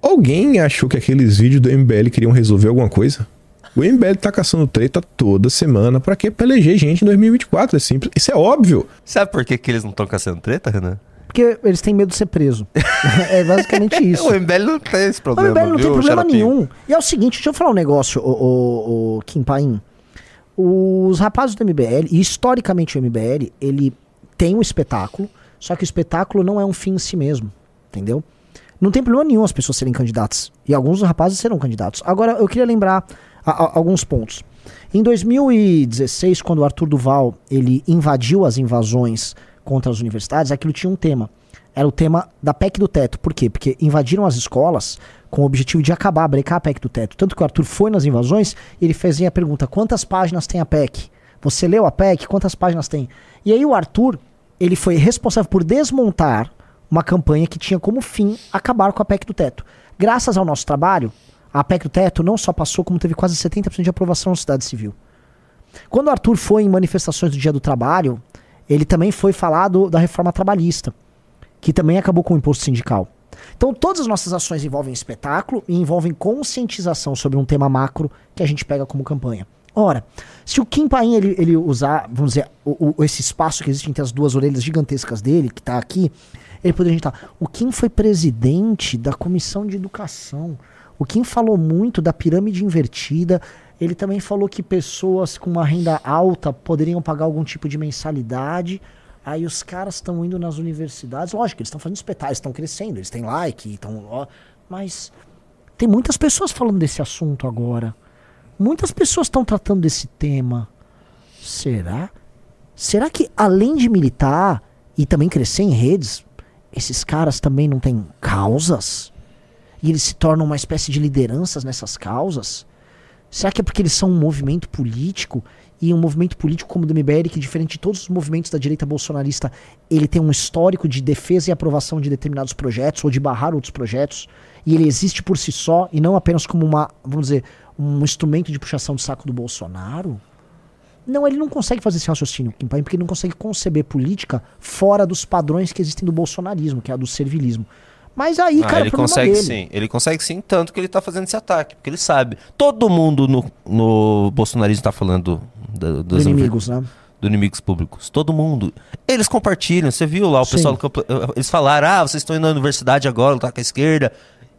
Alguém achou que aqueles vídeos do MBL queriam resolver alguma coisa? O MBL tá caçando treta toda semana. Pra quê? Pra eleger gente em 2024. É simples. Isso é óbvio. Sabe por que, que eles não estão caçando treta, Renan? Porque eles têm medo de ser preso. [laughs] é basicamente isso. O MBL não tem esse O problema. MBL não tem viu, problema Xaropinho? nenhum. E é o seguinte, deixa eu falar um negócio, o, o, o Kim Paim. Os rapazes do MBL, e historicamente o MBL, ele tem um espetáculo, só que o espetáculo não é um fim em si mesmo, entendeu? Não tem problema nenhum as pessoas serem candidatas. E alguns dos rapazes serão candidatos. Agora, eu queria lembrar a- a- alguns pontos. Em 2016, quando o Arthur Duval ele invadiu as invasões contra as universidades, aquilo tinha um tema. Era o tema da PEC do teto. Por quê? Porque invadiram as escolas com o objetivo de acabar, brecar a PEC do teto. Tanto que o Arthur foi nas invasões e ele fez a pergunta: quantas páginas tem a PEC? Você leu a PEC? Quantas páginas tem? E aí o Arthur, ele foi responsável por desmontar uma campanha que tinha como fim acabar com a PEC do teto. Graças ao nosso trabalho, a PEC do teto não só passou, como teve quase 70% de aprovação na sociedade civil. Quando o Arthur foi em manifestações do Dia do Trabalho, ele também foi falar do- da reforma trabalhista, que também acabou com o imposto sindical. Então, todas as nossas ações envolvem espetáculo e envolvem conscientização sobre um tema macro que a gente pega como campanha. Ora, se o Kim Paim ele, ele usar, vamos dizer, o- o- esse espaço que existe entre as duas orelhas gigantescas dele, que está aqui, ele poderia digitar: o Kim foi presidente da comissão de educação. O Kim falou muito da pirâmide invertida. Ele também falou que pessoas com uma renda alta poderiam pagar algum tipo de mensalidade. Aí os caras estão indo nas universidades. Lógico, eles estão fazendo espetáculo, estão crescendo, eles têm like, estão. Mas tem muitas pessoas falando desse assunto agora. Muitas pessoas estão tratando desse tema. Será? Será que além de militar e também crescer em redes, esses caras também não têm causas? E eles se tornam uma espécie de lideranças nessas causas? Será que é porque eles são um movimento político? E um movimento político como o do MBL, que diferente de todos os movimentos da direita bolsonarista, ele tem um histórico de defesa e aprovação de determinados projetos ou de barrar outros projetos, e ele existe por si só e não apenas como uma, vamos dizer, um instrumento de puxação de saco do Bolsonaro? Não, ele não consegue fazer esse raciocínio, Kim Paim, porque ele não consegue conceber política fora dos padrões que existem do bolsonarismo, que é a do servilismo. Mas aí, Ah, cara, ele consegue dele. sim. Ele consegue sim, tanto que ele tá fazendo esse ataque. Porque ele sabe. Todo mundo no, no bolsonarismo tá falando da- Dos das inimigos, né? do inimigos públicos. Todo mundo. Eles compartilham. Você viu lá o Sim. pessoal do campo. Eles falaram: ah, vocês estão indo na universidade agora, tá com a esquerda.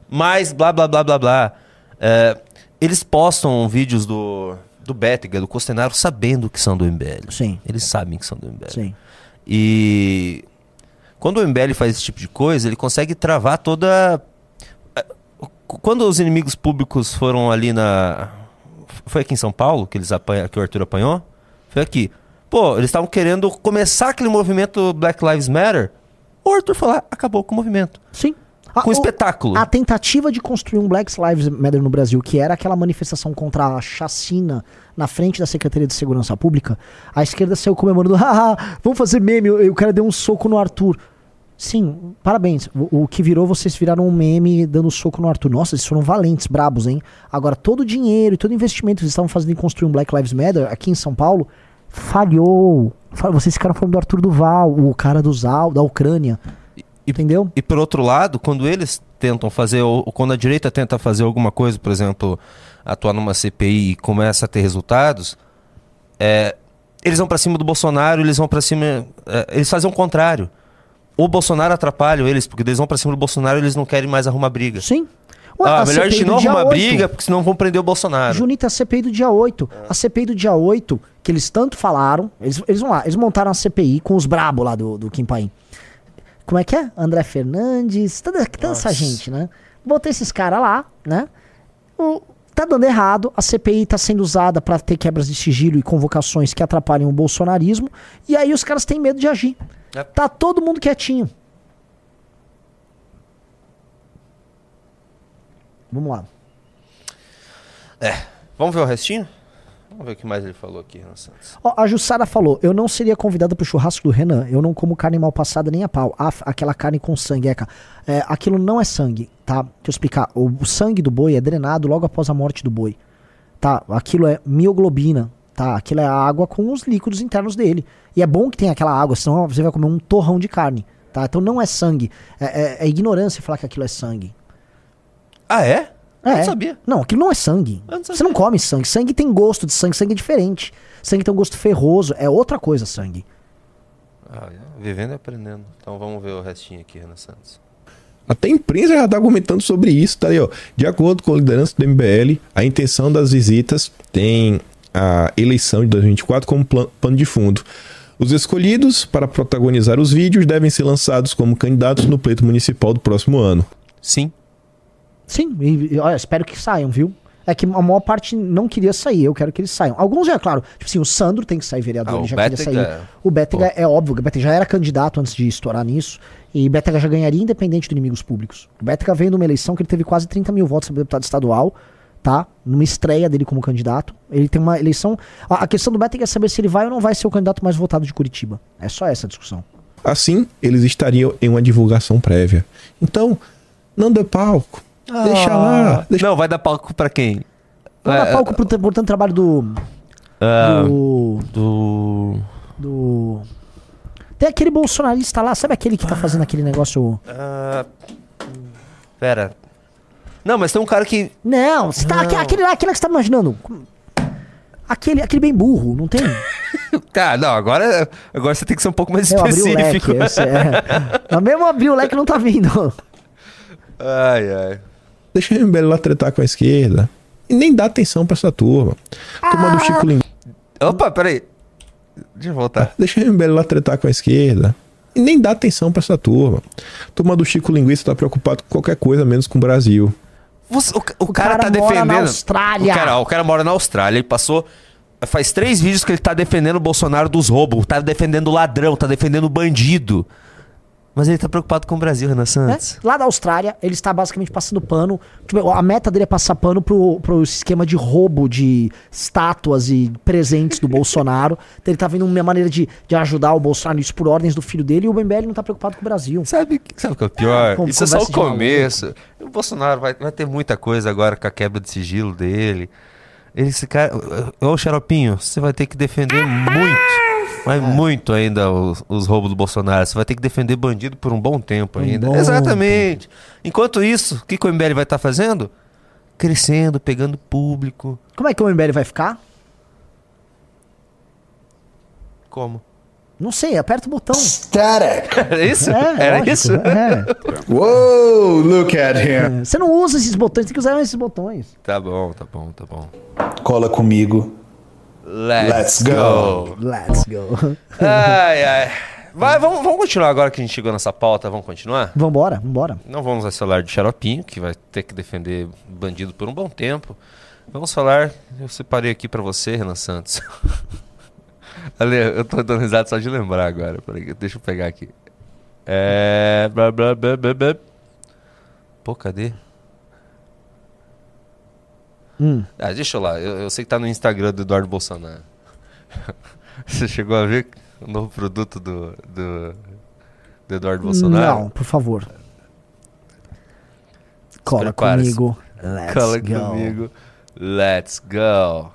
Mas blá blá blá blá blá. É, eles postam vídeos do, do Bétega, do Costenaro, sabendo que são do MBL. Sim, Eles sabem que são do MBL. sim. E quando o MBL faz esse tipo de coisa, ele consegue travar toda. Quando os inimigos públicos foram ali na. Foi aqui em São Paulo que, eles apanha... que o Arthur apanhou? Foi aqui. Pô, eles estavam querendo começar aquele movimento Black Lives Matter. O Arthur falou: ah, acabou com o movimento. Sim. A- Com o- espetáculo. A tentativa de construir um Black Lives Matter no Brasil, que era aquela manifestação contra a chacina na frente da Secretaria de Segurança Pública, a esquerda saiu comemorando, [laughs] haha, vamos fazer meme, o cara deu um soco no Arthur. Sim, parabéns. O, o que virou, vocês viraram um meme dando soco no Arthur. Nossa, eles foram valentes, brabos, hein? Agora, todo o dinheiro e todo o investimento que eles estavam fazendo em construir um Black Lives Matter aqui em São Paulo falhou. Fa- Vocês ficaram falando do Arthur Duval, o cara do Zal, da Ucrânia. Entendeu? E por outro lado, quando eles tentam fazer, ou quando a direita tenta fazer alguma coisa, por exemplo, atuar numa CPI e começa a ter resultados, é, eles vão pra cima do Bolsonaro, eles vão pra cima. é, eles fazem o contrário. O Bolsonaro atrapalha eles, porque eles vão pra cima do Bolsonaro e eles não querem mais arrumar briga. Sim. Ué, Ah, a melhor a gente não arrumar 8. briga, porque senão vão prender o Bolsonaro. Junita, a CPI do dia 8. A CPI do dia 8, que eles tanto falaram, eles, eles vão lá, eles montaram a CPI com os brabo lá do, do Kim Paim. Como é que é? André Fernandes, toda, toda essa gente, né? Botei esses caras lá, né? O, tá dando errado, a CPI tá sendo usada pra ter quebras de sigilo e convocações que atrapalham o bolsonarismo, e aí os caras têm medo de agir. É. Tá todo mundo quietinho. Vamos lá. Vamos ver o restinho? Vamos ver o que mais ele falou aqui, Renan Santos. Ó, a Jussara falou: Eu não seria convidada pro churrasco do Renan. Eu não como carne mal passada nem a pau. Ah, aquela carne com sangue, Eca. É, aquilo não é sangue, tá? Deixa eu explicar. O, o sangue do boi é drenado logo após a morte do boi. Tá? Aquilo é mioglobina, tá? Aquilo é a água com os líquidos internos dele. E é bom que tenha aquela água, senão você vai comer um torrão de carne, tá? Então não é sangue. É, é- é ignorância falar que aquilo é sangue. Ah, é? Eu É. não sabia. Não, aquilo não é sangue. Eu não sabia. Você não come sangue. Sangue tem gosto de sangue. Sangue é diferente. Sangue tem um gosto ferroso. É outra coisa, sangue. Ah, é. Vivendo e aprendendo. Então vamos ver o restinho aqui, Renan Santos. Até a imprensa já está argumentando sobre isso, tá aí, ó. De acordo com a liderança do MBL, a intenção das visitas tem a eleição de 2024 como pano de fundo. Os escolhidos para protagonizar os vídeos devem ser lançados como candidatos no pleito municipal do próximo ano. Sim. Sim, e, e, olha, espero que saiam, viu? É que a maior parte não queria sair, eu quero que eles saiam. Alguns já, claro. Tipo assim, o Sandro tem que sair vereador, Ah, ele já queria sair. é- O Bétega é óbvio, o Bétega já era candidato antes de estourar nisso. E Bétega já ganharia independente do inimigos públicos. O Bétega veio de uma eleição que ele teve quase 30 mil votos para deputado estadual, tá? Numa estreia dele como candidato. Ele tem uma eleição. A, a questão do Bétega é saber se ele vai ou não vai ser o candidato mais votado de Curitiba. É só essa a discussão. Assim, eles estariam em uma divulgação prévia. Então, não dê palco. Deixa lá. Deixa... Não, vai dar palco pra quem? Não É, dá palco pro, por tanto trabalho do. Ah, do. do. do. Tem aquele bolsonarista lá, sabe aquele que tá fazendo aquele negócio. Ah, pera. Não, mas tem um cara que. Não, você tá, Não. aque- aquele lá, aquele que você tá imaginando. Aquele, aquele bem burro, não tem? [laughs] Tá, não, agora, agora você tem que ser um pouco mais Eu abri o específico. leque. Eu sei, é. Mas mesmo abrir o leque não tá vindo. Ai, ai. Deixa o MBL lá tretar com a esquerda. E nem dá atenção pra essa turma. Turma do Chico Linguiça. Opa, peraí. Deixa eu voltar. Deixa o MBL lá tretar com a esquerda. E nem dá atenção pra essa turma. Turma do Chico Linguiça tá preocupado com qualquer coisa menos com o Brasil. Você- o, o cara, cara tá mora defendendo. na Austrália. O cara, o cara mora na Austrália. Ele passou. Faz três vídeos que ele tá defendendo o Bolsonaro dos roubos. Tá defendendo o ladrão, tá defendendo o bandido. Mas ele tá preocupado com o Brasil, Renan né? Santos. Lá da Austrália, ele está basicamente passando pano. Tipo, a meta dele é passar pano pro, pro esquema de roubo de estátuas e presentes do [laughs] Bolsonaro. Então ele tá vendo uma maneira de, de ajudar o Bolsonaro isso por ordens do filho dele e o MBL não tá preocupado com o Brasil. Sabe, sabe o que é o pior? Com- Isso é só o maluco. começo. O Bolsonaro vai, vai ter muita coisa agora com a quebra de sigilo dele. Esse cara. Ô, Xaropinho, você vai ter que defender muito. Mas muito ainda os, os roubos do Bolsonaro. Você vai ter que defender bandido por um bom tempo ainda. bom Exatamente. Enquanto isso, o que, que o MBL vai estar fazendo? Crescendo, pegando público. Como é que o MBL vai ficar? Como? Não sei, aperta o botão. Static. Era isso? É, Era lógico, isso? é. [laughs] Whoa, look at him. É, Você não usa esses botões, tem que usar esses botões. Tá bom, tá bom, tá bom. Cola comigo. Let's, Let's go. Let's go. Ai, ai. Vai, vamos, vamos continuar agora que a gente chegou nessa pauta. Vamos continuar? Vambora, vambora. Não vamos mais falar de xaropinho, que vai ter que defender bandido por um bom tempo. Vamos falar, eu separei aqui pra você, Renan Santos. [laughs] Ale, eu tô dando risada só de lembrar agora. Peraí, deixa eu pegar aqui. É. Pô, cadê? Hum. Ah, deixa eu lá. Eu, eu sei que tá no Instagram do Eduardo Bolsonaro. [laughs] Você chegou a ver o novo produto do, do, do Eduardo Bolsonaro? Não, por favor. Cola comigo. Let's Cola go. comigo. Let's go.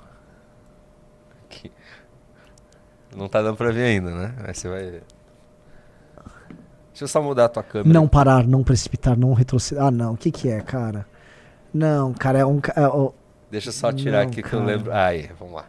Aqui. Não tá dando pra ver ainda, né? Mas você vai ver. Deixa eu só mudar a tua câmera. Não parar, não precipitar, não retroceder. Ah, não. O que que é, cara? Não, cara, é um... é, ó, Deixa eu só tirar Não, aqui que eu cara. lembro. Aí, vamos lá.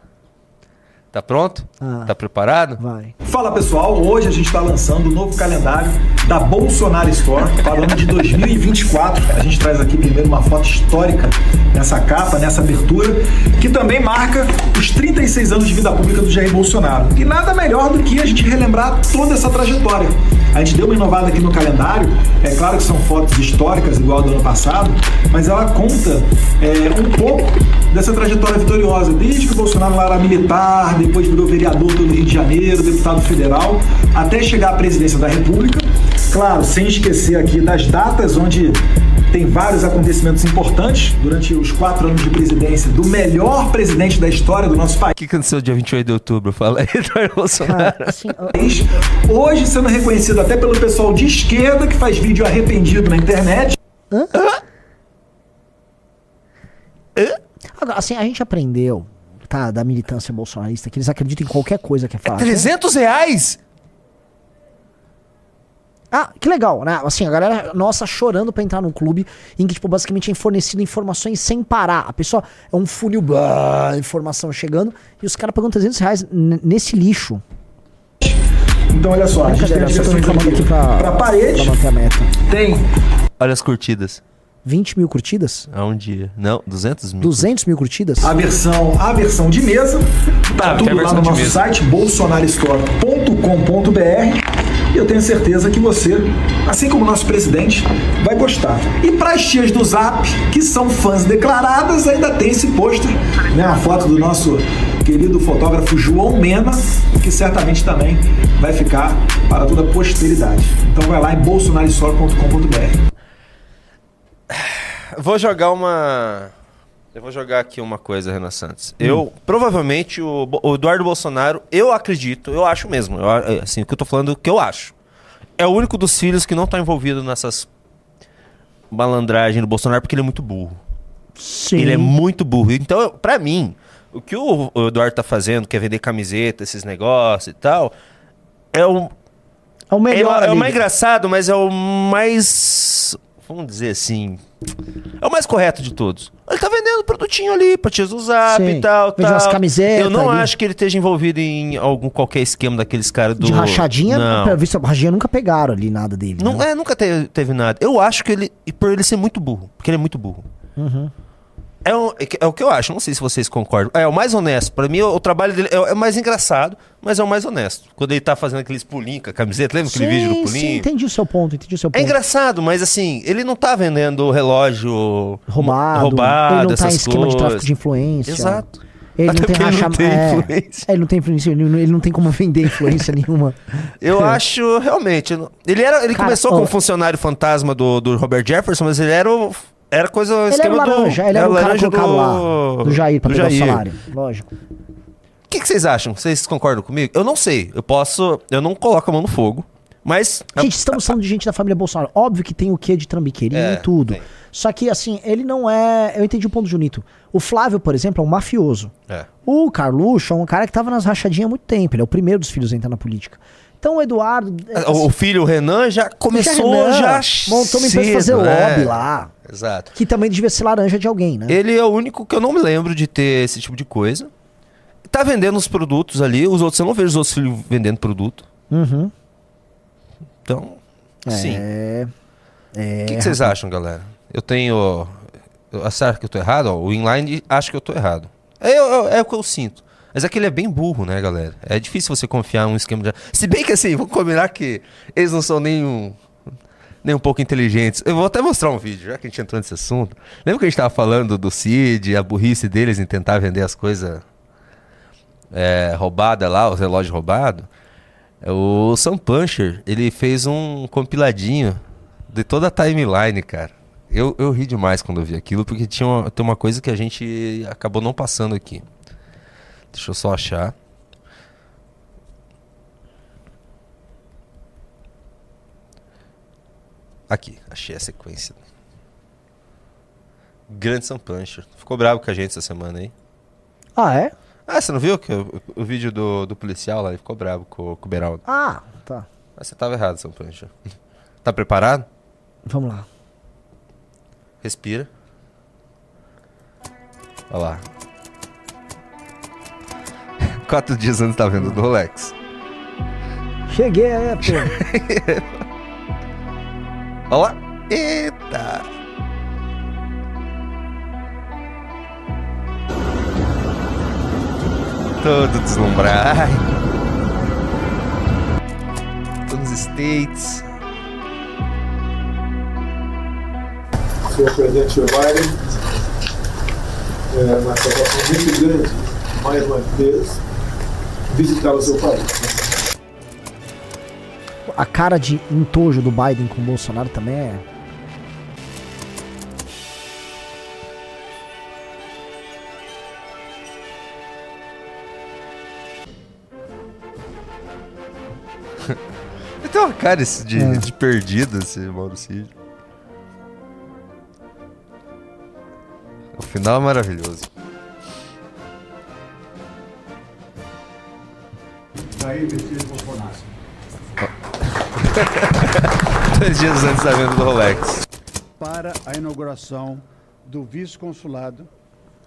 Tá pronto? Ah. Tá preparado? vai. Fala pessoal, hoje a gente está lançando o novo calendário da Bolsonaro Store para o ano de 2024. A gente traz aqui primeiro uma foto histórica nessa capa, nessa abertura, que também marca os 36 anos de vida pública do Jair Bolsonaro. E nada melhor do que a gente relembrar toda essa trajetória. A gente deu uma inovada aqui no calendário, é claro que são fotos históricas, igual a do ano passado, mas ela conta é, um pouco dessa trajetória vitoriosa, desde que o Bolsonaro lá era militar, depois virou vereador pelo Rio de Janeiro, deputado federal, até chegar à presidência da República. Claro, sem esquecer aqui das datas onde tem vários acontecimentos importantes durante os quatro anos de presidência do melhor presidente da história do nosso O que aconteceu dia 28 de outubro? Fala aí, Eduardo Bolsonaro. Assim, país. Hoje sendo reconhecido até pelo pessoal de esquerda que faz vídeo arrependido na internet. agora, assim, a gente aprendeu, tá, da militância bolsonarista, que eles acreditam em qualquer coisa que é fácil. 300 reais? Ah, que legal, né? Assim, a galera nossa chorando pra entrar num clube em que, tipo, basicamente é fornecido informações sem parar. A pessoa é um funil, blá, informação chegando, e os caras pagam 300 reais nesse lixo. Então olha só, a gente tem a direção aqui pra, para parede, pra manter a meta. tem Olha as curtidas. 20 mil curtidas? Há um dia. Não, 200 mil. 200 mil curtidas? a versão, a versão de mesa. Tá Ah, a tudo lá no de nosso mesa. site bolsonaristore.com.br. E eu tenho certeza que você, assim como o nosso presidente, vai gostar. E para as tias do Zap, que são fãs declaradas, ainda tem esse pôster, né, uma foto do nosso querido fotógrafo João Mena, que certamente também vai ficar para toda a posteridade. Então vai lá em bolsonaristore.com.br. Vou jogar uma. Eu vou jogar aqui uma coisa, Renan Santos. Eu, provavelmente, o, o Eduardo Bolsonaro, eu acredito, eu acho mesmo. Eu, é, assim, o que eu tô falando, o que eu acho. É o único dos filhos que não tá envolvido nessas malandragens do Bolsonaro, porque ele é muito burro. Sim. Ele é muito burro. Então, pra mim, o que o, o Eduardo tá fazendo, que é vender camiseta, esses negócios e tal, é o, É o é, melhor. é o ali. mais engraçado, mas é o mais. Vamos dizer assim. É o mais correto de todos. Ele tá vendendo produtinho ali pra tias do Zap Sim. e tal. Vende tal. umas camisetas Eu não ali. acho que ele esteja envolvido em algum qualquer esquema daqueles caras do. De rachadinha, Não. pelo visto, a rachadinha nunca pegaram ali nada dele. Não, né? é, nunca teve, teve nada. Eu acho que ele. Por ele ser muito burro. Porque ele é muito burro. O- é que- é o que eu acho, não sei se vocês concordam. É o mais honesto. Pra mim, o, o trabalho dele é, é o mais engraçado, mas é o mais honesto. Quando ele tá fazendo aqueles pulinhos com a camiseta, lembra aquele vídeo do sim, pulinho? entendi o seu ponto, entendi o seu É ponto. engraçado, mas assim, ele não tá vendendo relógio roubado, roubado ele não tá em esquema de coisas. tráfico de influência. Exato. Ele Até não tem ele não racha- tem é, influência. é, ele não tem influência, ele não, ele não tem como vender influência [laughs] nenhuma. Eu acho, realmente. Ele, era, ele Cara, começou ó. como funcionário fantasma do, do Robert Jefferson, mas ele era o. Era coisa. Ele era esquema laranja, do, ele era o cara colocado lá, do Jair, pra do pegar Jair. o salário. Lógico. O que, que vocês acham? Vocês concordam comigo? Eu não sei. Eu posso. Eu não coloco a mão no fogo. Mas. Gente, estamos falando de gente da família Bolsonaro. Óbvio que tem o quê de trambiqueirinho É, e tudo. tem. Só que, assim, ele não é. Eu entendi o ponto do Junito. O Flávio, por exemplo, é um mafioso. É. O Carluxo é um cara que tava nas rachadinhas há muito tempo. Ele é o primeiro dos filhos a entrar na política. Então o Eduardo. é, O, o filho o Renan já começou Renan já. montou uma empresa fazer né? lobby lá. Exato. Que também devia ser laranja de alguém, né? Ele é o único que eu não me lembro de ter esse tipo de coisa. Tá vendendo os produtos ali. Os outros, eu não vejo os outros filhos vendendo produto. Uhum. Então, sim. É. É. O que, que vocês acham, galera? Eu tenho. Será que eu tô errado? Ó, o inline acho que eu tô errado. É, eu- é o que eu sinto. Mas é que ele é bem burro, né, galera? É difícil você confiar num esquema de. Se bem que assim, vamos combinar que eles não são nem um, nem um pouco inteligentes. Eu vou até mostrar um vídeo, já que a gente entrou nesse assunto. Lembra que a gente tava falando do Cid, a burrice deles em tentar vender as coisas é, roubadas lá, os relógios roubados? O Sam Puncher, ele fez um compiladinho de toda a timeline, cara. Eu, eu ri demais quando eu vi aquilo, porque tinha uma, tem uma coisa que a gente acabou não passando aqui. Deixa eu só achar. Aqui, achei a sequência. Grande Sam Puncher. Ficou bravo com a gente essa semana aí. Ah, é? Ah, você não viu que o, o vídeo do, do policial lá? Ele ficou bravo com, com o Beraldo. Ah, tá. Mas você tava errado, Sam Puncher. [laughs] Tá preparado? Vamos lá. Respira. Olha lá. [laughs] Quatro dias antes da venda do Rolex. Cheguei aí, pô. [laughs] Olha lá. Eita! Todo deslumbrado. Tô nos States. senhor presidente Biden, é uma satisfação muito grande, mais uma vez, visitar o seu país. A cara de entojo do Biden com o Bolsonaro também é. Ele [laughs] tem uma cara esse de, É. de perdido, esse Mauro Cid. O final é maravilhoso. Jair Messias Bolsonaro. [laughs] Dois dias antes da venda do Rolex. Para a inauguração do vice-consulado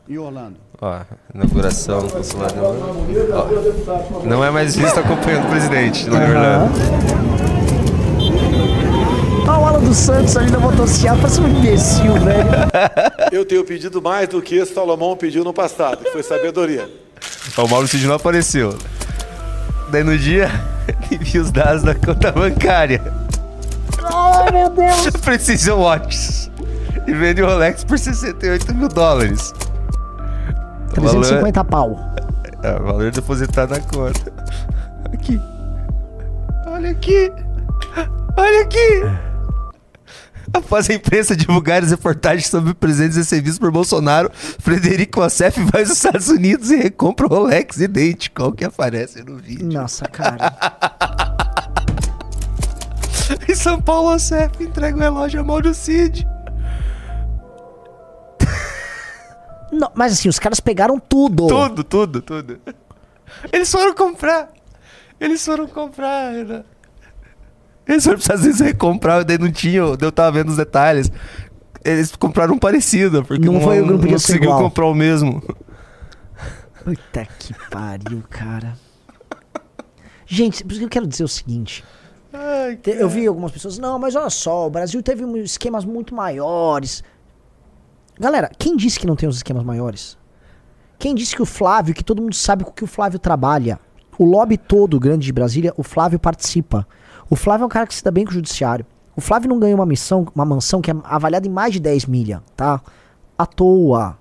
em Orlando. Ó, inauguração do consulado. Ó, não é mais visto acompanhando o presidente lá em Orlando. O Alan dos Santos ali na motocicleta, parece um imbecil, velho. [laughs] Eu tenho pedido mais do que Salomão pediu no passado, que foi sabedoria. Ó, O Mauro Cid não apareceu. Daí no dia, ele [laughs] viu os dados da conta bancária. Ai, meu Deus. [laughs] Precision Watches. E vende o Rolex por 68 mil dólares. O valor- 350 pau. É, valor depositado na conta. Aqui. Olha aqui. Olha aqui. Após a imprensa divulgar as reportagens sobre presentes recebidos por Bolsonaro, Frederico Wassef [laughs] vai aos Estados Unidos e recompra o Rolex idêntico ao que aparece no vídeo. Nossa, cara. [laughs] Em São Paulo, Wassef entrega o relógio a Mauro Cid. [laughs] Não, mas assim, os caras pegaram tudo. Tudo, tudo, tudo. Eles foram comprar. Eles foram comprar. Renan. Eles foram pros Estados Unidos recomprar, daí não tinha, eu tava vendo os detalhes. Eles compraram um parecido, porque Não não, foi- não podia não conseguiu igual. comprar o mesmo. Puta que pariu, cara. Gente, por isso que eu quero dizer o seguinte. Te- Eu vi algumas pessoas, não, mas olha só, o Brasil teve esquemas muito maiores. Galera, quem disse que não tem os esquemas maiores? Quem disse que o Flávio, que todo mundo sabe com que o Flávio trabalha, o lobby todo grande de Brasília, o Flávio participa. O Flávio é um cara que se dá bem com o judiciário. O Flávio não ganhou uma missão, uma mansão que é avaliada em mais de 10 milha, tá? À toa.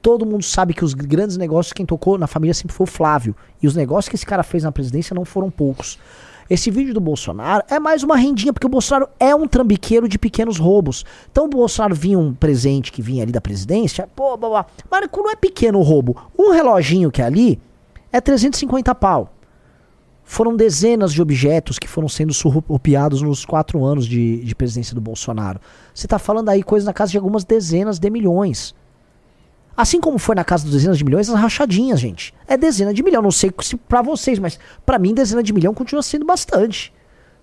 Todo mundo sabe que os grandes negócios quem tocou na família sempre foi o Flávio. E os negócios que esse cara fez na presidência não foram poucos. Esse vídeo do Bolsonaro é mais uma rendinha, porque o Bolsonaro é um trambiqueiro de pequenos roubos. Então o Bolsonaro vinha um presente que vinha ali da presidência, pô, blá, blá. mas não é pequeno o roubo. Um reloginho que é ali é 350 pau. Foram dezenas de objetos que foram sendo surrupiados nos quatro anos de, de presidência do Bolsonaro. Você está falando aí coisas na casa de algumas dezenas de milhões. Assim como foi na casa dos dezenas de milhões, as rachadinhas, gente. É dezena de milhão. Não sei se pra vocês, mas para mim, dezena de milhão continua sendo bastante.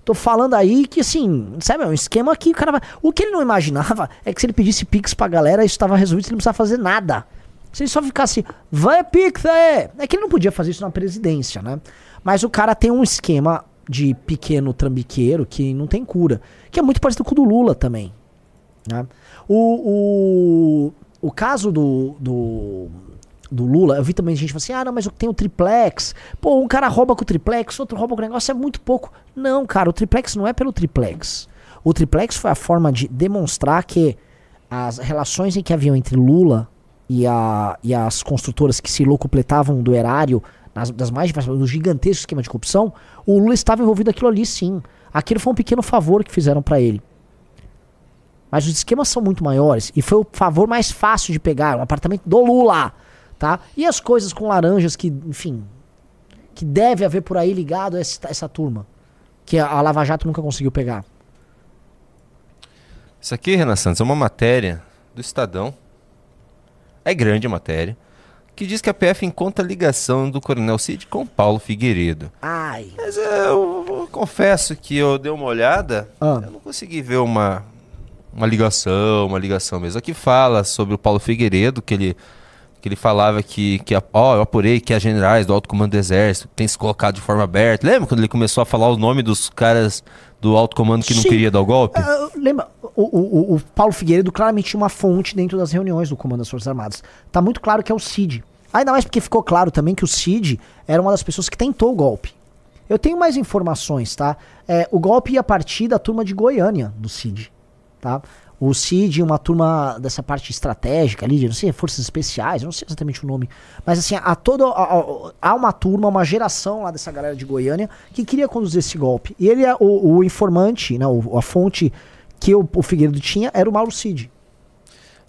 Tô falando aí que, assim, sabe, é um esquema que o cara vai. O que ele não imaginava é que se ele pedisse Pix pra galera, isso estava resolvido, ele não precisava fazer nada. Se ele só ficasse, vai Pix aí! É que ele não podia fazer isso na presidência, né? Mas o cara tem um esquema de pequeno trambiqueiro que não tem cura. Que é muito parecido com o do Lula também. Né? O, o, o caso do, do, do Lula, eu vi também gente falando assim: ah, não, mas eu tenho o triplex. Pô, um cara rouba com o triplex, outro rouba com o negócio, é muito pouco. Não, cara, o triplex não é pelo triplex. O triplex foi a forma de demonstrar que as relações em que haviam entre Lula e, a, e as construtoras que se locupletavam do erário, nas, das mais no gigantesco esquema de corrupção, o Lula estava envolvido aquilo ali sim. Aquilo foi um pequeno favor que fizeram para ele. Mas os esquemas são muito maiores e foi o favor mais fácil de pegar, o apartamento do Lula, tá? E as coisas com laranjas que, enfim, que deve haver por aí ligado a essa, essa turma, que a Lava Jato nunca conseguiu pegar. Isso aqui, Renan Santos, é uma matéria do Estadão. É grande a matéria. Que diz que a PF encontra ligação do Coronel Cid com Paulo Figueiredo. Ai. Mas é, eu, eu confesso que eu dei uma olhada, Ah. eu não consegui ver uma, uma ligação, uma ligação mesmo. Aqui fala sobre o Paulo Figueiredo, que ele, que ele falava que, que ó, eu apurei que as generais do Alto Comando do Exército têm se colocado de forma aberta. Lembra quando ele começou a falar o nome dos caras do Alto Comando que não Sim. queria dar o golpe? Ah, lembra, o, o, o- o Paulo Figueiredo claramente tinha uma fonte dentro das reuniões do Comando das Forças Armadas. Tá muito claro que é o Cid. Ainda mais porque ficou claro também que o Cid era uma das pessoas que tentou o golpe. Eu tenho mais informações, tá? É, o golpe ia partir da turma de Goiânia, do Cid, tá? O Cid uma turma dessa parte estratégica ali, de, não sei, forças especiais, não sei exatamente o nome. Mas assim, há, toda, há, uma turma, uma geração lá dessa galera de Goiânia que queria conduzir esse golpe. E ele é o, o informante, né, o- a fonte que o, o Figueiredo tinha era o Mauro Cid.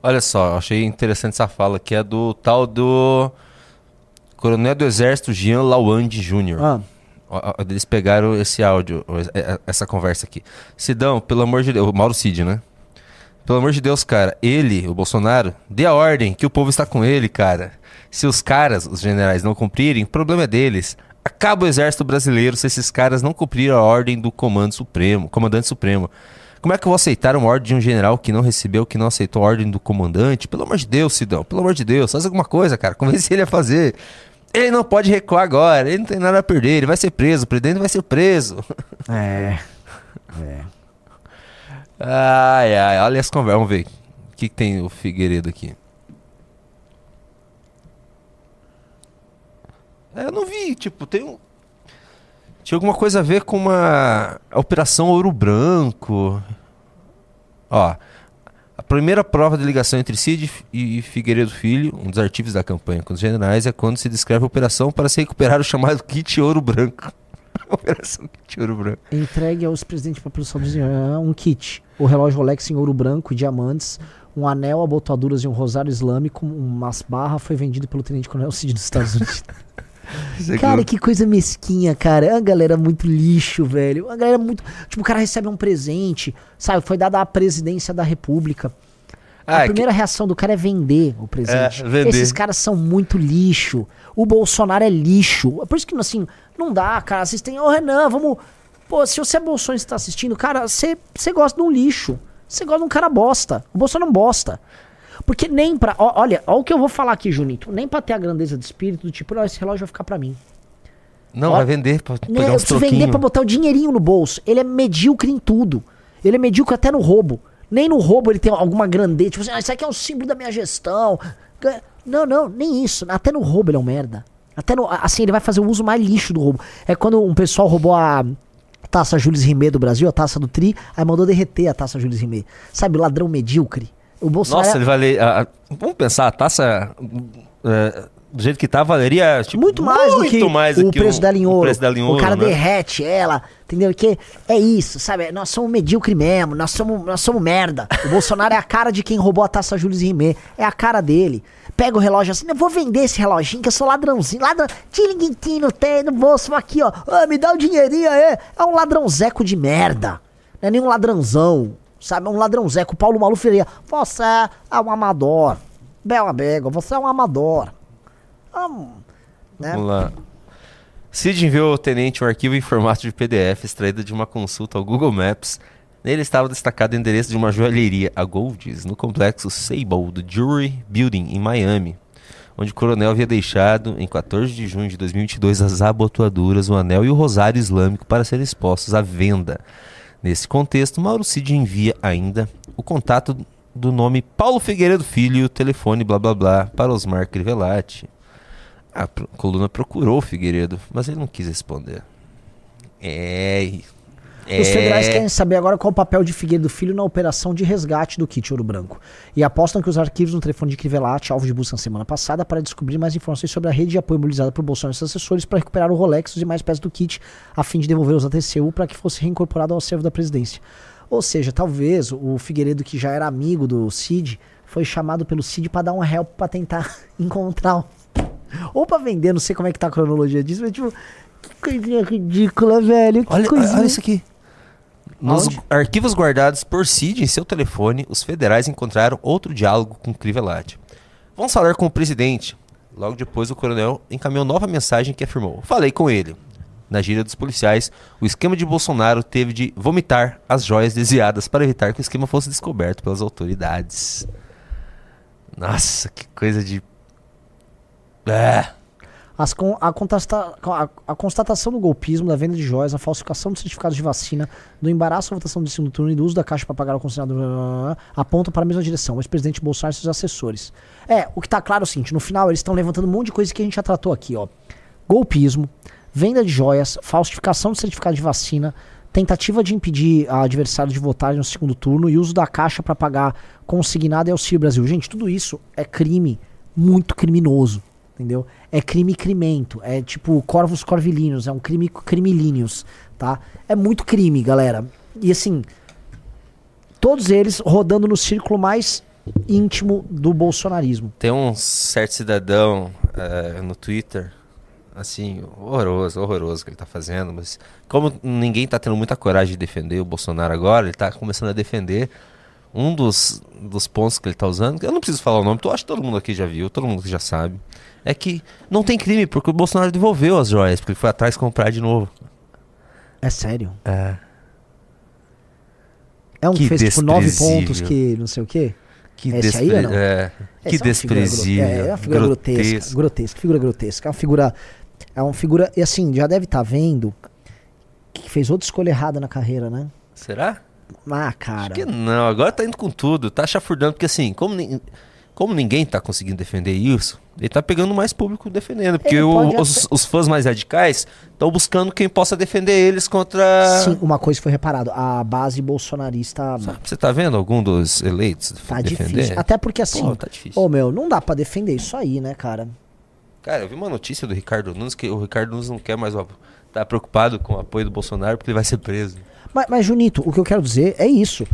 Olha só, achei interessante essa fala, que é do tal do Coronel do Exército Jean Lawande Jr. Ah. Eles pegaram esse áudio, essa conversa aqui. Sidão, pelo amor de Deus, o Mauro Cid, né? Pelo amor de Deus, cara, ele, o Bolsonaro, dê a ordem que o povo está com ele, cara. Se os caras, os generais, não cumprirem, o problema é deles. Acaba o exército brasileiro se esses caras não cumprirem a ordem do comando supremo, comandante supremo. Como é que eu vou aceitar uma ordem de um general que não recebeu, que não aceitou a ordem do comandante? Pelo amor de Deus, Sidão, pelo amor de Deus, faz alguma coisa, cara. [laughs] Convence ele a fazer. Ele não pode recuar agora, ele não tem nada a perder, ele vai ser preso, o presidente vai ser preso. [laughs] É. É. Ai, ai, olha as conversas. Vamos ver. O que, que tem o Figueiredo aqui? É, eu não vi, tipo, tem um. Tinha alguma coisa a ver com uma Operação Ouro Branco. Ó, a primeira prova de ligação entre Cid e Figueiredo Filho, um dos artigos da campanha com os generais, é quando se descreve a operação para se recuperar o chamado kit Ouro Branco. [laughs] operação kit Ouro Branco. Entregue aos presidentes para produção de um kit. O relógio Rolex em ouro branco e diamantes, um anel, abotoaduras e um rosário islâmico, umas barras foi vendido pelo Tenente Coronel Cid dos Estados Unidos. [laughs] Cara, que coisa mesquinha, cara. É uma galera muito lixo, velho. Uma galera muito. Tipo, o cara recebe um presente, sabe? Foi dada a presidência da República. Ah, a é primeira reação do cara é vender o presente. É, vender. Esses caras são muito lixo. O Bolsonaro é lixo. É por isso que, assim, não dá, cara. Vocês têm. Ô, Renan, vamos. Pô, se você é Bolsonaro e está assistindo, cara, você você gosta de um lixo. Você gosta de um cara bosta. O Bolsonaro não bosta. Porque nem pra. ó, olha, olha o que eu vou falar aqui, Junito. Nem pra ter a grandeza de espírito do tipo, não, esse relógio vai ficar pra mim. Não, Ó, vai vender pra Né, pegar uns preciso vender pra botar o dinheirinho no bolso. Ele é medíocre em tudo. Ele é medíocre até no roubo. Nem no roubo ele tem alguma grandeza. Tipo assim, ah, isso aqui é um símbolo da minha gestão. Não, não, nem isso. Até no roubo ele é um merda. Até no, assim, ele vai fazer o uso mais lixo do roubo. É quando um pessoal roubou a taça Jules Rimet do Brasil, a taça do Tri, aí mandou derreter a taça Jules Rimet. Sabe, o ladrão medíocre. O Bolsonaro. Nossa, ele vai ler. a- vamos pensar, a taça. é, do jeito que tá, valeria tipo, muito mais do que mais o que preço um- um ouro. preço dela em o ouro, cara né? derrete ela, entendeu? Que é isso, sabe? Nós somos medíocre mesmo, nós somos, nós somos merda. O Bolsonaro é a cara de quem roubou a taça Jules Rimet, é a cara dele. Pega o relógio assim, eu vou vender esse reloginho que eu sou ladrãozinho, ladrão, tilinguintinho tem no bolso aqui, ó. Ah, me dá o dinheirinho aí. É um ladrãozeco de merda. Não é nenhum ladrãozão, sabe? É um ladrãozeco. Paulo Maluf faria, você é um amador. Bela Bega, você é um amador. Ah, né? Vamos lá. Cid enviou ao tenente um arquivo em formato de PDF extraído de uma consulta ao Google Maps. Nele estava destacado o endereço de uma joalheria, a Golds, no complexo Sable do Jury Building, em Miami, onde o coronel havia deixado, em 14 de junho de 2022, as abotoaduras, o anel e o rosário islâmico para serem expostos à venda. Nesse contexto, Mauro Cid envia ainda o contato do nome Paulo Figueiredo Filho telefone blá blá blá para Osmar Crivellati. A coluna procurou o Figueiredo, mas ele não quis responder. É. é... Os federais querem saber agora qual o papel de Figueiredo Filho na operação de resgate do kit Ouro Branco. E apostam que os arquivos no telefone de Crivellati, alvo de busca na semana passada, para descobrir mais informações sobre a rede de apoio mobilizada por Bolsonaro e seus assessores para recuperar o Rolex e mais peças do kit, a fim de devolvê-los à TCU para que fosse reincorporado ao acervo da presidência. Ou seja, talvez o Figueiredo, que já era amigo do Cid, foi chamado pelo Cid para dar um help para tentar [laughs] encontrar. o- Ou para vender, não sei como é que tá a cronologia disso, mas tipo, que coisinha ridícula, velho. Que Olha, coisinha. olha isso aqui. Nos Aonde? arquivos guardados por Cid em seu telefone, os federais encontraram outro diálogo com Crivellati. Vamos falar com o presidente. Logo depois, o coronel encaminhou nova mensagem que afirmou: Falei com ele. Na gíria dos policiais, o esquema de Bolsonaro teve de vomitar as joias desviadas para evitar que o esquema fosse descoberto pelas autoridades. Nossa, que coisa de. É. As a, a- a constatação do golpismo, da venda de joias, a falsificação dos certificados de vacina, do embaraço à votação do segundo turno e do uso da caixa para pagar o consignado apontam para a mesma direção, o ex-presidente Bolsonaro e seus assessores. É, o que tá claro é o seguinte, no final eles estão levantando um monte de coisa que a gente já tratou aqui, ó. Golpismo, venda de joias, falsificação de certificado de vacina, tentativa de impedir a adversário de votar no segundo turno e uso da caixa para pagar consignado e auxílio Brasil. Gente, tudo isso é crime muito criminoso, entendeu? É crime crimento, é tipo corvos corvilíneos, é um crime crimilíneos, tá? É muito crime, galera. E assim, todos eles rodando no círculo mais íntimo do bolsonarismo. Tem um certo cidadão eh, no Twitter, assim, horroroso, horroroso que ele tá fazendo, mas como ninguém tá tendo muita coragem de defender o Bolsonaro agora, ele tá começando a defender um dos, dos pontos que ele tá usando, eu não preciso falar o nome, eu acho que todo mundo aqui já viu, todo mundo que já sabe, é que não tem crime, porque o Bolsonaro devolveu as joias, porque ele foi atrás comprar de novo. É sério? É. É um Que fez tipo nove pontos que não sei o quê? Que é esse aí ou não? despre- é, que é desprezível, É, é uma figura grotesca. grotesco. Grotesca, figura grotesca. É uma figura. É uma figura. E assim, já deve estar vendo que fez outra escolha errada na carreira, né? Será? Ah, cara. Que não, agora tá indo com tudo, tá chafurdando, porque assim, como, nin- como ninguém tá conseguindo defender isso, ele tá pegando mais público defendendo, porque o- os, os fãs mais radicais estão buscando quem possa defender eles contra... Sim, uma coisa foi reparado. A base bolsonarista Você tá vendo algum dos eleitos tá defender? difícil. Até porque assim. Pô, tá difícil. Ô, meu, não dá pra defender isso aí, né, cara? Cara, eu vi uma notícia do Ricardo Nunes que o Ricardo Nunes não quer mais o tá preocupado com o apoio do Bolsonaro porque ele vai ser preso. Mas, mas, Junito, o que eu quero dizer é isso.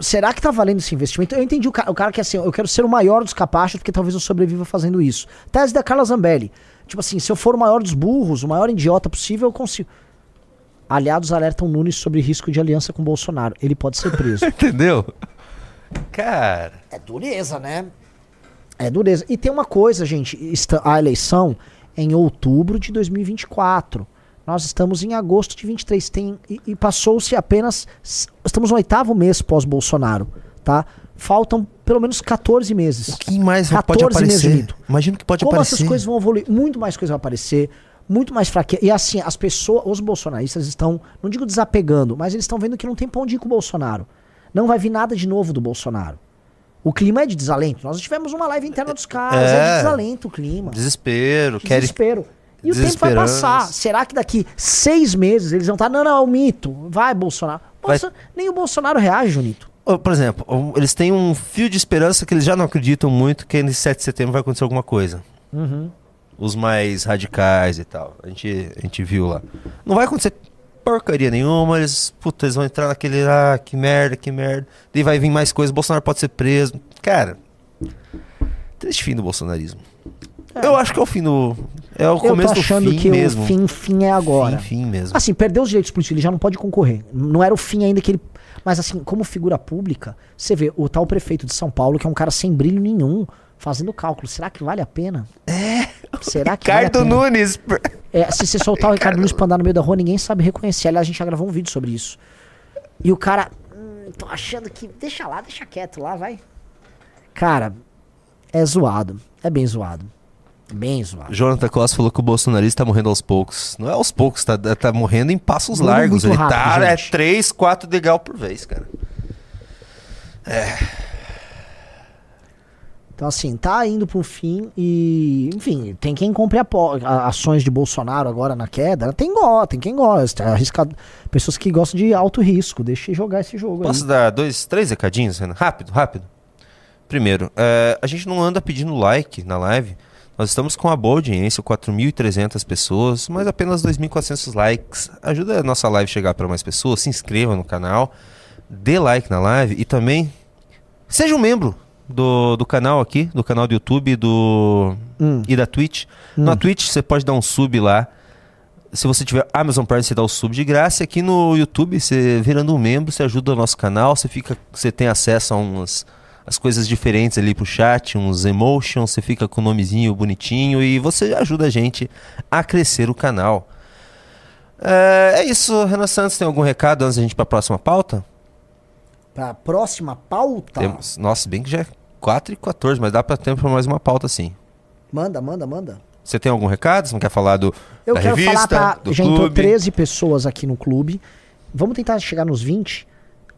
Será que tá valendo esse investimento? Eu entendi o cara, o cara que é assim, eu quero ser o maior dos capachos porque talvez eu sobreviva fazendo isso. Tese da Carla Zambelli. Tipo assim, se eu for o maior dos burros, o maior idiota possível, eu consigo. Aliados alertam Nunes sobre risco de aliança com Bolsonaro. Ele pode ser preso. [laughs] Entendeu? Cara. É dureza, né? É dureza. E tem uma coisa, gente. A eleição é em outubro de 2024. Nós estamos em agosto de 23. Tem, e, e passou-se apenas. Estamos no oitavo mês pós-Bolsonaro, tá? Faltam pelo menos 14 meses. O que mais 14 pode meses, aparecer? Junito. Imagina o que pode Como aparecer. essas coisas vão evoluir, muito mais coisa vai aparecer, muito mais fraqueza. E assim, as pessoas, os bolsonaristas estão, não digo desapegando, mas eles estão vendo que não tem pra onde ir com o Bolsonaro. Não vai vir nada de novo do Bolsonaro. O clima é de desalento. Nós tivemos uma live interna dos caras, é, É. de desalento o clima. Desespero. Desespero. E o tempo vai passar. Será que daqui seis meses eles vão estar. Não, não, é um mito. Vai, Bolsonaro. Vai- Nem o Bolsonaro reage, Junito. Por exemplo, eles têm um fio de esperança que eles já não acreditam muito que nesse 7 de setembro vai acontecer alguma coisa. Uhum. Os mais radicais e tal. A gente, a gente viu lá. Não vai acontecer porcaria nenhuma. Eles, puta, eles vão entrar naquele. Ah, que merda, que merda. Daí vai vir mais coisa. Bolsonaro pode ser preso. Cara, triste fim do bolsonarismo. Eu acho que é o fim do. É o Eu tô começo do achando fim que mesmo. o fim, fim é agora. Fim, fim mesmo. Assim, perdeu os direitos políticos, ele já não pode concorrer. Não era o fim ainda que ele. Mas assim, como figura pública, você vê o tal prefeito de São Paulo, que é um cara sem brilho nenhum, fazendo cálculo. Será que vale a pena? É. Será que vale Ricardo pena? Nunes. É, se você soltar o [laughs] Ricardo Nunes pra andar no meio da rua, ninguém sabe reconhecer. Aliás, a gente já gravou um vídeo sobre isso. E o cara. Hum, tô achando que. Deixa lá, deixa quieto lá, vai. Cara, é zoado. É bem zoado. Bem zoado. Jonathan Costa falou que o bolsonarista tá morrendo aos poucos. Não é aos poucos, tá, tá morrendo em passos largos. Ele tá, é gente. 3, 4 degal por vez, cara. Então, assim, tá indo pro fim e. Enfim, tem quem compre ações de Bolsonaro agora na queda. Tem go, tem quem gosta. É arriscado. Pessoas que gostam de alto risco. Deixa eu jogar esse jogo Posso aí. dar dois, três recadinhos, Renan? Rápido, rápido. Primeiro, é, a gente não anda pedindo like na live. Nós estamos com uma boa audiência, 4.300 pessoas, mas apenas 2.400 likes. Ajuda a nossa live a chegar para mais pessoas. Se inscreva no canal, dê like na live e também seja um membro do, do canal aqui, do canal do YouTube do, Hum. e da Twitch. Na Twitch você pode dar um sub lá. Se você tiver Amazon Prime, você dá o sub de graça. E aqui no YouTube, você virando um membro, você ajuda o nosso canal, você fica, você tem acesso a umas as coisas diferentes ali pro chat, uns emotions, você fica com o nomezinho bonitinho e você ajuda a gente a crescer o canal. É, é isso, Renan Santos, tem algum recado antes da gente ir pra próxima pauta? Pra próxima pauta. Temos. Nossa, bem que já é 4 e 14, mas dá pra tempo pra mais uma pauta sim. Manda, manda, manda. Você tem algum recado? Você não quer falar do, Eu da quero revista, falar pra. do Já entrou clube? 13 pessoas aqui no clube. Vamos tentar chegar nos 20.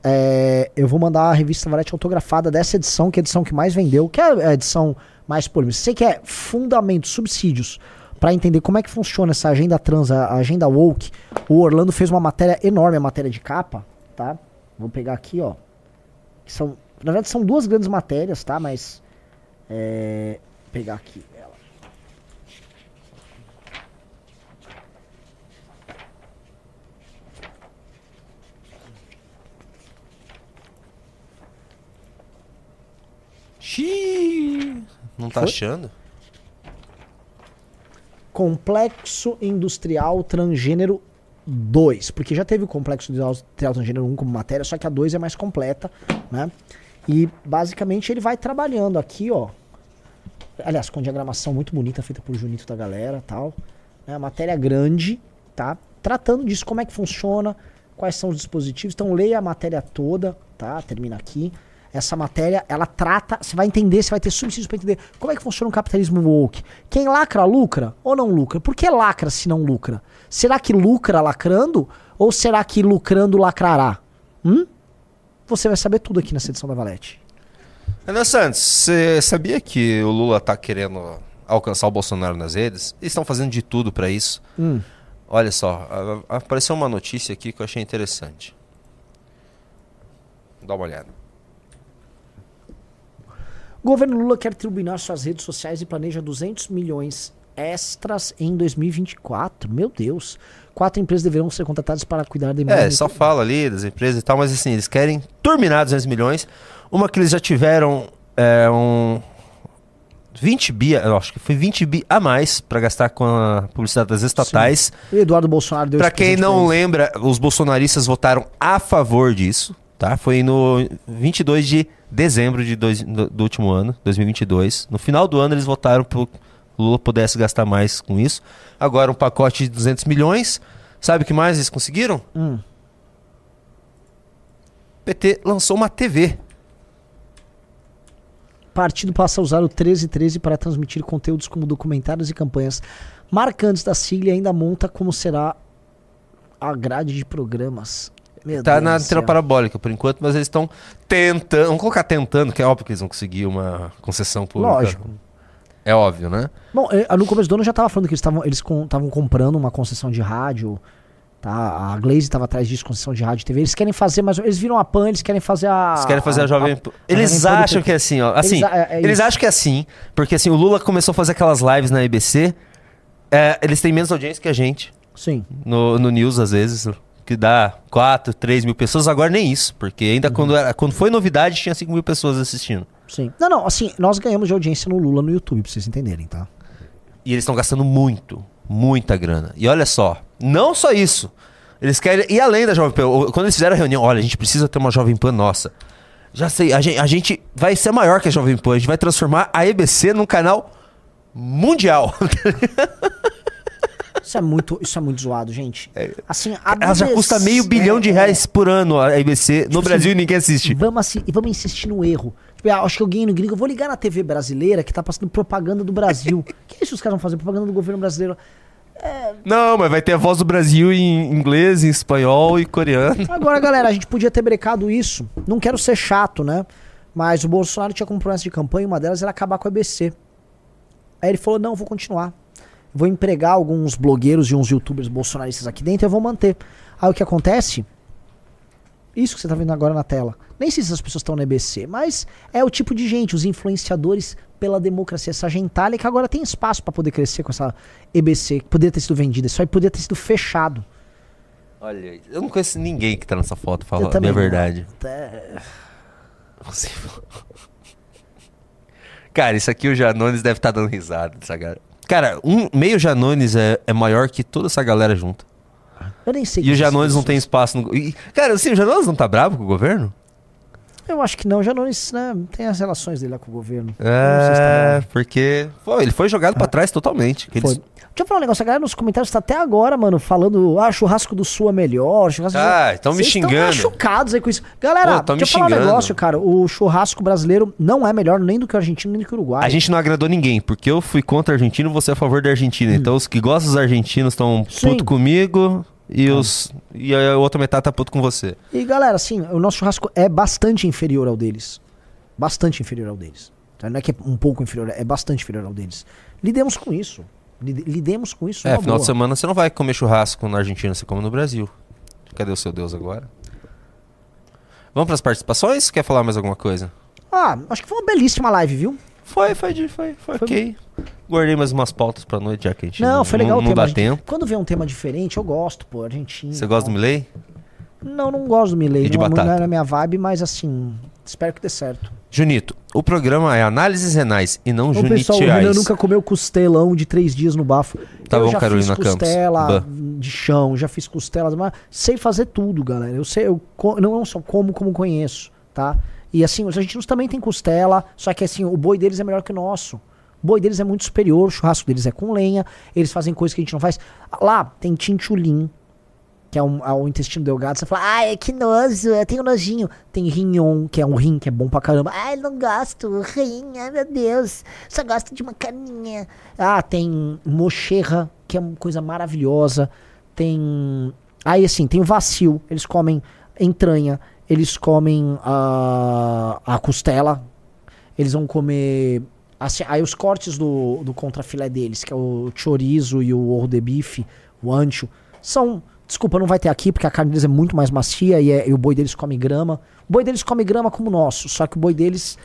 É, eu vou mandar a revista Valete autografada dessa edição, que é a edição que mais vendeu, que é a edição mais polêmica. Você que é fundamento, subsídios, pra entender como é que funciona essa agenda trans, a agenda woke. O Orlando fez uma matéria enorme, a matéria de capa, tá? Vou pegar aqui, ó. São, na verdade, são duas grandes matérias, tá? Mas. É, pegar aqui ela. Xiii, não tá Foi? achando? Complexo Industrial Transgênero 2. Porque já teve o Complexo Industrial Transgênero 1 como matéria, só que a 2 é mais completa, né? E basicamente ele vai trabalhando aqui, ó. Aliás, com diagramação muito bonita, feita por Junito da galera tal. Né? Matéria grande, tá? Tratando disso, como é que funciona, quais são os dispositivos. Então leia a matéria toda, tá? Termina aqui. Essa matéria, ela trata, você vai entender, você vai ter subsídios para entender como é que funciona o capitalismo woke. Quem lacra, lucra ou não lucra? Por que lacra se não lucra? Será que lucra lacrando ou será que lucrando lacrará? Hum? Você vai saber tudo aqui nessa edição da Valete. Renan Santos, você sabia que o Lula tá querendo alcançar o Bolsonaro nas redes? Eles estão fazendo de tudo pra isso. Hum. Olha só, apareceu uma notícia aqui que eu achei interessante. Dá uma olhada. O governo Lula quer turbinar suas redes sociais e planeja 200 milhões extras em 2024. Meu Deus. Quatro empresas deverão ser contratadas para cuidar da imagem. É, só fala ali das empresas e tal, mas assim, eles querem turbinar 200 milhões. Uma que eles já tiveram é, um 20 bi, eu acho que foi 20 bi a mais pra gastar com a publicidade das estatais. O Eduardo Bolsonaro deu Pra esse quem não lembra, os bolsonaristas votaram a favor disso, tá? Foi no 22 de dezembro de dois- do, do último ano, 2022. No final do ano eles votaram pro Lula pudesse gastar mais com isso. Agora um pacote de 200 milhões. Sabe o que mais eles conseguiram? Hum. PT lançou uma TV. Partido passa a usar o 1313 para transmitir conteúdos como documentários e campanhas marcantes da sigla e ainda monta como será a grade de programas. Meu tá Deus na antena parabólica por enquanto, mas eles estão tentando. Vamos colocar tentando, que é óbvio que eles vão conseguir uma concessão pública. Lógico. É óbvio, né? Bom, eh, no começo do ano eu já tava falando que eles estavam eles estavam comprando uma concessão de rádio, tá? A Glaze estava atrás disso, concessão de rádio e TV. Eles querem fazer, mas eles viram a PAN, eles querem fazer a Eles querem fazer a, Jovem Pan. a Eles Jovem Pan do acham PT. que é assim, ó. Assim, Eles a- é- é eles acham que é assim, porque assim, o Lula começou a fazer aquelas lives na EBC. é, eles têm menos audiência que a gente. Sim. No, no News, às vezes, que dá 4, 3 mil pessoas. Agora nem isso, porque ainda Uhum. quando, era, quando foi novidade, tinha 5 mil pessoas assistindo. Sim. Não, não, assim, nós ganhamos de audiência no Lula no YouTube, pra vocês entenderem, tá? E eles estão gastando muito, muita grana. E olha só, não só isso. Eles querem ir além da Jovem Pan. Quando eles fizeram a reunião, olha, a gente precisa ter uma Jovem Pan nossa. Já sei, a gente, a gente vai ser maior que a Jovem Pan. A gente vai transformar a EBC num canal mundial. [laughs] Isso é muito, isso é muito zoado, gente. Assim, a Ela já custa meio BBC bilhão de é- reais por ano a EBC no Tipo Brasil assim, e ninguém assiste. Vamos, assi- e vamos insistir no erro. Tipo, ah, acho que alguém no gringo, eu vou ligar na TV brasileira que tá passando propaganda do Brasil. [laughs] que isso os caras vão fazer? Propaganda do governo brasileiro. Não, mas vai ter a voz do Brasil em inglês, em espanhol e coreano. Agora, galera, a gente podia ter brecado isso. Não quero ser chato, né? Mas o Bolsonaro tinha como promessa de campanha, uma delas era acabar com a EBC. Aí ele falou: não, vou continuar. Vou empregar alguns blogueiros e uns youtubers bolsonaristas aqui dentro e eu vou manter. Aí o que acontece? Isso que você tá vendo agora na tela. Nem sei se essas pessoas estão na EBC, mas é o tipo de gente, os influenciadores pela democracia, essa gentalha que agora tem espaço pra poder crescer com essa EBC, que poderia ter sido vendida. Isso aí poderia ter sido fechado. Olha, eu não conheço ninguém que tá nessa foto, Eu fala a minha verdade. É. Você- [laughs] Cara, isso aqui o Janones deve estar dando risada dessa. Cara, um meio Janones é, é maior que toda essa galera junta. Eu nem sei E o são Janones não tem espaço no. e, cara, assim, o Janones não tá bravo com o governo? Eu acho que não, o Janones né, tem as relações dele lá com o governo. Não sei se tá É, porque. Pô, ele foi jogado pra trás totalmente. Foi. eles- Deixa eu falar um negócio, a galera nos comentários tá até agora, mano, falando, ah, churrasco do sul é melhor, churrasco Ah, Sul... tão me xingando. Estão machucados aí com isso. Galera, Pô, deixa eu falar um negócio, cara, o churrasco brasileiro não é melhor nem do que o argentino, nem do que o uruguai. A gente não agradou ninguém, porque eu fui contra o argentino você é a favor da Argentina. Então os que gostam dos argentinos estão Hum. Puto comigo e, os, e a outra metade tá puto com você. E galera, assim, o nosso churrasco é bastante inferior ao deles. Bastante inferior ao deles. Tá? Não é que é um pouco inferior, é bastante inferior ao deles. Lidemos com isso. Lide- Lidemos com isso. É, final de boa. semana você não vai comer churrasco na Argentina, você come no Brasil. Cadê o seu Deus agora? Vamos pras participações? Quer falar mais alguma coisa? Ah, acho que foi uma belíssima live, viu? Foi, foi, de- foi, foi, ok. Guardei mais umas pautas pra noite, já que a gente Não, foi legal não, o tema. dá gente. tempo. Quando vê um tema diferente, eu gosto, pô, Argentina. Você gosta do Milley? Não, não gosto do Milley. E de não, não é na minha vibe, mas assim, espero que dê certo. Junito, o programa é análises renais e não Ô, pessoal, o junitiais. Renan nunca comeu costelão de três dias no bafo. Tá eu bom, já Carolina fiz Campos. costela de chão, já fiz costela, mas sei fazer tudo, galera. Eu sei, eu co- não só como como conheço, tá? E assim, os argentinos também têm costela, só que assim, o boi deles é melhor que o nosso. O boi deles é muito superior, o churrasco deles é com lenha, eles fazem coisas que a gente não faz. Lá tem tinchulim, que é, um, é o intestino delgado. Você fala, ai, que nojo, eu tenho nojinho. Tem rinhon, que é um rim que é bom pra caramba. Ai, não gosto, rim, ai meu Deus, só gosto de uma carninha. Ah, tem mocherra, que é uma coisa maravilhosa. Tem. Aí assim, tem o vacil, eles comem entranha, eles comem a, a costela, eles vão comer. Assim, aí os cortes do, do contrafilé deles, que é o chorizo e o orro de bife, o ancho, são. Desculpa, não vai ter aqui, porque a carne deles é muito mais macia e, é- e o boi deles come grama. O boi deles come grama como o nosso, só que o boi deles,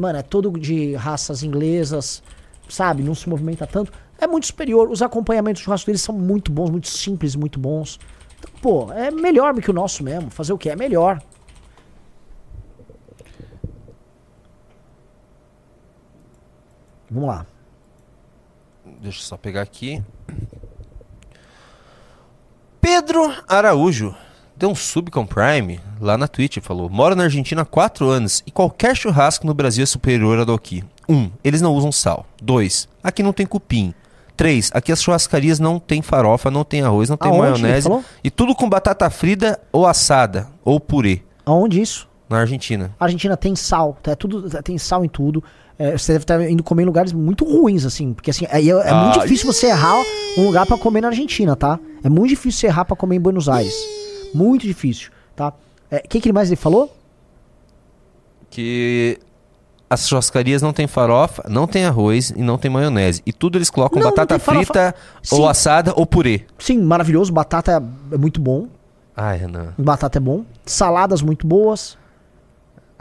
mano, é todo de raças inglesas, sabe? Não se movimenta tanto. É muito superior. Os acompanhamentos do churrasco deles são muito bons, muito simples, muito bons. Então, pô, é melhor que o nosso mesmo. Fazer o que? É melhor. Vamos lá. Deixa eu só pegar aqui. Pedro Araújo deu um sub com Prime lá na Twitch. Falou: Moro na Argentina há 4 anos e qualquer churrasco no Brasil é superior ao do aqui. 1. Um, eles não usam sal. 2. Aqui não tem cupim. 3. Aqui as churrascarias não tem farofa, não tem arroz, não tem Aonde maionese. E tudo com batata frita ou assada ou purê. Aonde isso? Na Argentina. A Argentina tem sal, tá? É tudo, tem sal em tudo. É, você deve estar indo comer em lugares muito ruins, assim. Porque assim, é, é muito Ah, difícil você errar um lugar pra comer na Argentina, tá? É muito difícil você errar pra comer em Buenos Aires. Muito difícil. tá? O que, que mais ele falou? Que as churrascarias não tem farofa, não tem arroz e não tem maionese. E tudo eles colocam Não, não batata farofa. frita, Sim. ou assada, ou purê. Sim, maravilhoso. Batata é muito bom. Ai, Renan. Batata é bom. Saladas muito boas.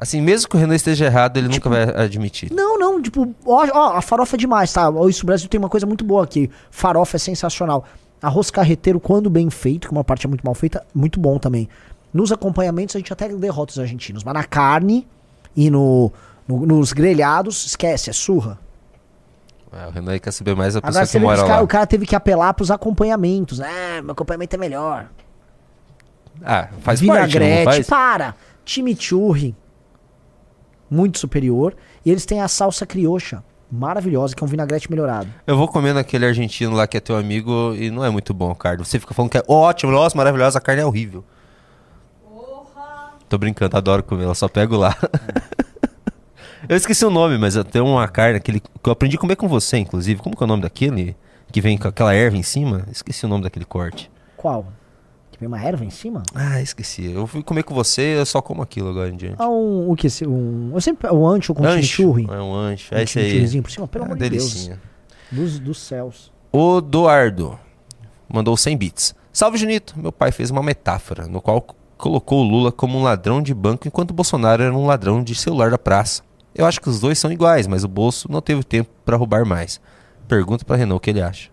Assim, mesmo que o Renan esteja errado, ele Tipo, nunca vai admitir. Não, não, tipo, ó, ó, a farofa é demais, tá? Isso, o Brasil tem uma coisa muito boa aqui. Farofa é sensacional. Arroz carreteiro, quando bem feito, que uma parte é muito mal feita, muito bom também. Nos acompanhamentos, a gente até derrota os argentinos. Mas na carne e no, no- nos grelhados, esquece, é surra. Ah, o Renan aí quer saber mais da pessoa Agora que mora lá. o cara teve que apelar pros acompanhamentos. É, meu acompanhamento é melhor. Ah, faz parte, não Vinagrete, faz? para! Chimichurri. Muito superior. E eles têm a salsa criocha. Maravilhosa, que é um vinagrete melhorado. Eu vou comer naquele argentino lá que é teu amigo e não é muito bom a carne. Você fica falando que é ótimo, nossa, maravilhosa, a carne é horrível. Tô brincando, adoro comer, eu só pego lá. [laughs] eu esqueci o nome, mas eu tenho uma carne aquele, que eu aprendi a comer com você, inclusive. Como que é o nome daquele? Que vem com aquela erva em cima? Esqueci o nome daquele corte. Qual? Vem uma erva em cima? Ah, esqueci. Eu fui comer com você eu só como aquilo agora em diante. Ah, um, o que? Um, eu sempre, o ancho com Ancho. chimichurri. É um ancho. Um É esse aí. chimichurrizinho por cima, pelo Ah, amor de Deus. Dos, dos céus. O Eduardo mandou 100 bits. Salve, Junito. Meu pai fez uma metáfora no qual colocou o Lula como um ladrão de banco enquanto o Bolsonaro era um ladrão de celular da praça. Eu acho que os dois são iguais, mas o bolso não teve tempo pra roubar mais. Pergunta pra Renan o que ele acha.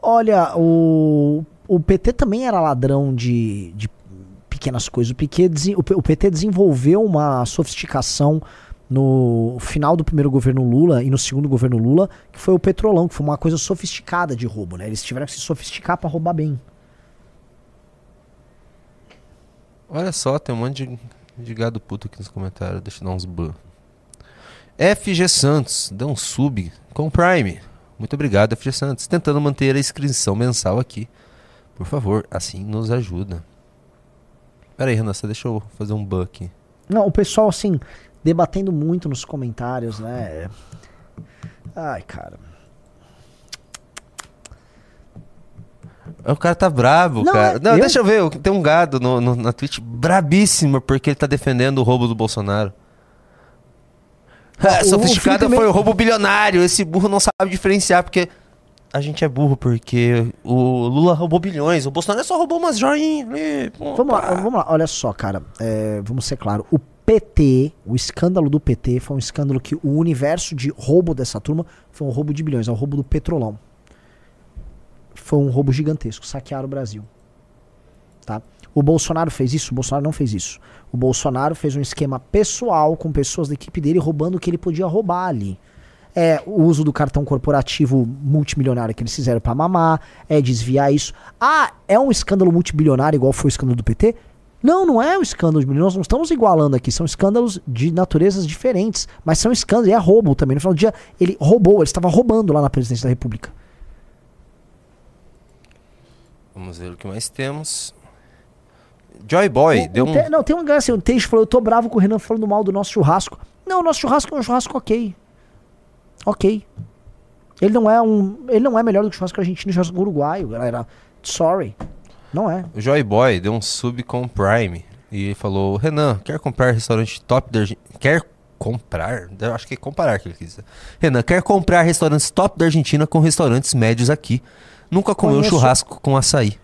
Olha, o, o PT também era ladrão de, de pequenas coisas. O, desen- o PT desenvolveu uma sofisticação no final do primeiro governo Lula e no segundo governo Lula, que foi o petrolão, que foi uma coisa sofisticada de roubo, né? Eles tiveram que se sofisticar pra roubar bem. Olha só, tem um monte de, de gado puto aqui nos comentários. Deixa eu dar uns ban. FG Santos, dá um sub com Prime. Muito obrigado, FG Santos. Tentando manter a inscrição mensal aqui. Por favor, assim nos ajuda. Pera aí, Renan, deixa eu fazer um aqui. Não, o pessoal, assim, debatendo muito nos comentários, né? Ai, cara. O cara tá bravo, Não, cara. é- Não, eu- deixa eu ver. Tem um gado no, no- na Twitch brabíssimo porque ele tá defendendo o roubo do Bolsonaro. Ah, sofisticado foi o roubo bilionário. Esse burro não sabe diferenciar porque a gente é burro porque o Lula roubou bilhões. O Bolsonaro só roubou umas joinhas. pô, Vamos lá, vamos lá. Olha só, cara. é, vamos ser claro. O PT, o escândalo do PT, foi um escândalo que o universo de roubo dessa turma foi um roubo de bilhões. É o roubo do petrolão. Foi um roubo gigantesco. Saquearam o Brasil. Tá? O Bolsonaro fez isso? O Bolsonaro não fez isso. O Bolsonaro fez um esquema pessoal com pessoas da equipe dele roubando o que ele podia roubar ali. É o uso do cartão corporativo multimilionário que eles fizeram pra mamar, é desviar isso. Ah, é um escândalo multibilionário igual foi o escândalo do PT? Não, não é um escândalo de nós não estamos igualando aqui, são escândalos de naturezas diferentes, mas são escândalos, e é roubo também. No final do dia, ele roubou, ele estava roubando lá na presidência da República. Vamos ver o que mais temos. Joy Boy, O- deu um. Te- Não, tem um lugar assim, o Teixe falou, eu tô bravo com o Renan falando mal do nosso churrasco. Não, o nosso churrasco é um churrasco ok. Ok. Ele não é um. Ele não é melhor do que o churrasco argentino e churrasco uruguaio, galera. Sorry. Não é. O Joy Boy deu um sub com o Prime e falou: Renan, quer comprar restaurante top da Argentina? Quer comprar? Eu acho que é comparar que ele quis dizer. Renan, quer comprar restaurantes top da Argentina com restaurantes médios aqui? Nunca comeu um Conheço. churrasco com açaí.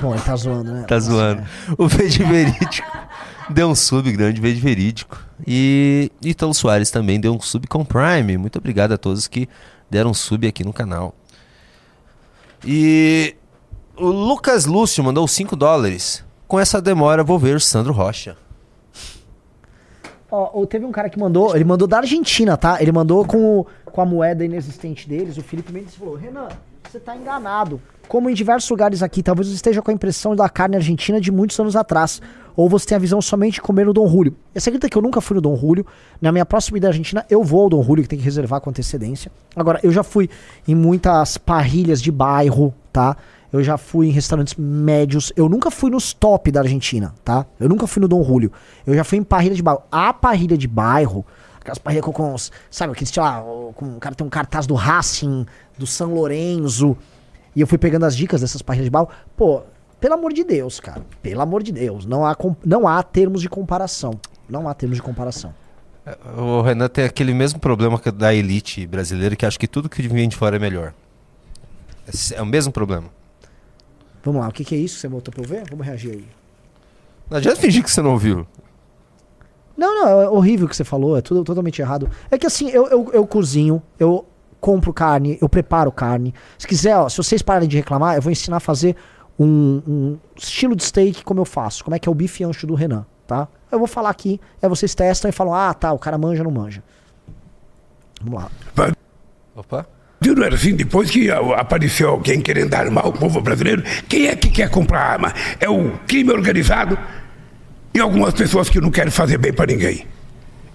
Bom, ele tá zoando, né? Tá zoando. O Verde Verídico deu um sub grande, Verde Verídico. E Ítalo Soares também deu um sub com Prime. Muito obrigado a todos que deram sub aqui no canal. E o Lucas Lúcio mandou 5 dólares. Com essa demora, vou ver o Sandro Rocha. Ó, teve um cara que mandou, ele mandou da Argentina, tá? Ele mandou com, com a moeda inexistente deles. O Felipe Mendes falou: Renan, você tá enganado. Como em diversos lugares aqui, talvez você esteja com a impressão da carne argentina de muitos anos atrás. Ou você tem a visão somente de comer no Dom Julio. Você acredita que eu nunca fui no Dom Julio? Na minha próxima ida à Argentina, eu vou ao Dom Julio, que tem que reservar com antecedência. Agora, eu já fui em muitas parrilhas de bairro, tá? Eu já fui em restaurantes médios. Eu nunca fui nos top da Argentina, tá? Eu nunca fui no Dom Julio. Eu já fui em parrilha de bairro. A parrilha de bairro, aquelas parrilhas com, com os, sabe, aqueles, sei lá, o- com, cara tem um cartaz do Racing, do São Lourenço. E eu fui pegando as dicas dessas parrilhas de bairro. Pô, Pelo amor de Deus, cara. Pelo amor de Deus. Não há, não há termos de comparação. Não há termos de comparação. O Renan tem aquele mesmo problema que da elite brasileira, que acha que tudo que vem de fora é melhor. É É o mesmo problema. Vamos lá, o que, que é isso que você botou pra eu ver? Vamos reagir aí. Não adianta fingir que você não ouviu. Não, não, é horrível o que você falou, é tudo totalmente errado. É que assim, eu, eu, eu cozinho, eu compro carne, eu preparo carne. Se quiser, ó, se vocês pararem de reclamar, eu vou ensinar a fazer um, um estilo de steak como eu faço, como é que é o bife ancho do Renan, tá? Eu vou falar aqui, aí vocês testam e falam, ah, tá, o cara manja ou não manja. Vamos lá. Opa. Tudo era assim, depois que apareceu alguém querendo armar o povo brasileiro, quem é que quer comprar arma? É o crime organizado e algumas pessoas que não querem fazer bem para ninguém.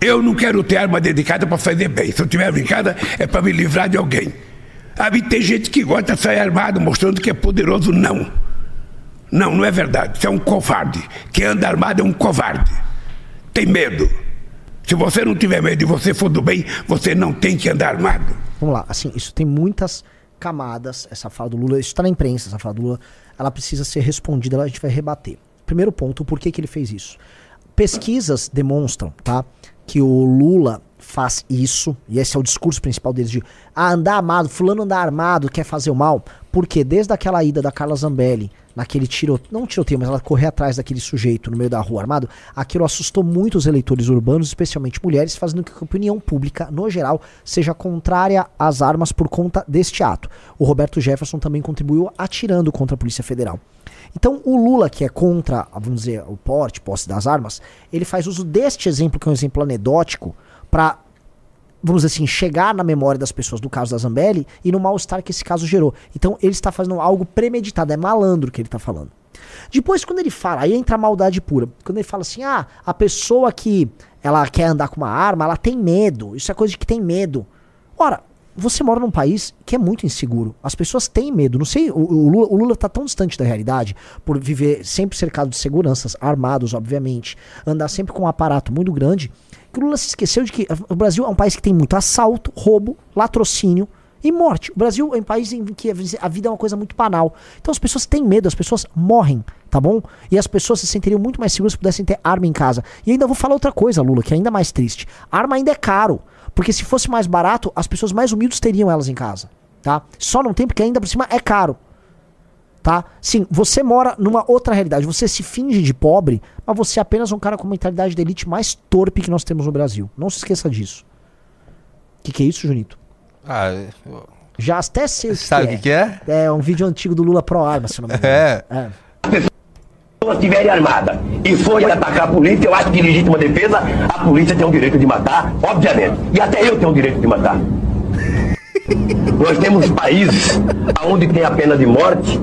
Eu não quero ter arma dedicada para fazer bem. Se eu tiver brincada, é para me livrar de alguém. E tem gente que gosta de sair armado, mostrando que é poderoso. Não. Não, não é verdade. Você é um covarde. Quem anda armado é um covarde. Tem medo. Se você não tiver medo e você for do bem, você não tem que andar armado. Vamos lá, assim, isso tem muitas camadas, essa fala do Lula, isso tá na imprensa, essa fala do Lula, ela precisa ser respondida, a gente vai rebater. Primeiro ponto, por que, que ele fez isso? Pesquisas demonstram, tá, que o Lula faz isso, e esse é o discurso principal deles de ah, andar armado, fulano andar armado, quer fazer o mal, porque desde aquela ida da Carla Zambelli, naquele tiro, não tiroteio, mas ela correr atrás daquele sujeito no meio da rua armado, aquilo assustou muito os eleitores urbanos, especialmente mulheres, fazendo com que a opinião pública, no geral, seja contrária às armas por conta deste ato. O Roberto Jefferson também contribuiu atirando contra a Polícia Federal. Então, o Lula, que é contra, vamos dizer, o porte, posse das armas, ele faz uso deste exemplo, que é um exemplo anedótico, para vamos dizer assim, chegar na memória das pessoas do caso da Zambelli e no mal-estar que esse caso gerou. Então ele está fazendo algo premeditado, é malandro que ele está falando. Depois, quando ele fala, aí entra a maldade pura. Quando ele fala assim, ah, a pessoa que ela quer andar com uma arma, ela tem medo. Isso é coisa de que tem medo. Ora, você mora num país que é muito inseguro. As pessoas têm medo. Não sei, o, o Lula, o Lula tá tão distante da realidade por viver sempre cercado de seguranças, armados, obviamente, andar sempre com um aparato muito grande, que o Lula se esqueceu de que o Brasil é um país que tem muito assalto, roubo, latrocínio e morte. O Brasil é um país em que a vida é uma coisa muito banal. Então as pessoas têm medo, as pessoas morrem, tá bom? E as pessoas se sentiriam muito mais seguras se pudessem ter arma em casa. E ainda vou falar outra coisa, Lula, que é ainda mais triste. Arma ainda é caro. Porque se fosse mais barato, as pessoas mais humildes teriam elas em casa, tá? Só não tem porque ainda por cima é caro. Tá? Sim, você mora numa outra realidade. Você se finge de pobre, mas você é apenas um cara com a mentalidade de elite mais torpe que nós temos no Brasil. Não se esqueça disso. O que, que é isso, Junito? Ah, eu- Já até sei Sabe o que que, que é? É um vídeo antigo do Lula Pro Arma, se eu não me engano. É. É. pessoa estiver armada e for atacar a polícia, eu acho que legítima defesa, a polícia tem o direito de matar, obviamente. E até eu tenho o direito de matar. [laughs] Nós temos países onde tem a pena de morte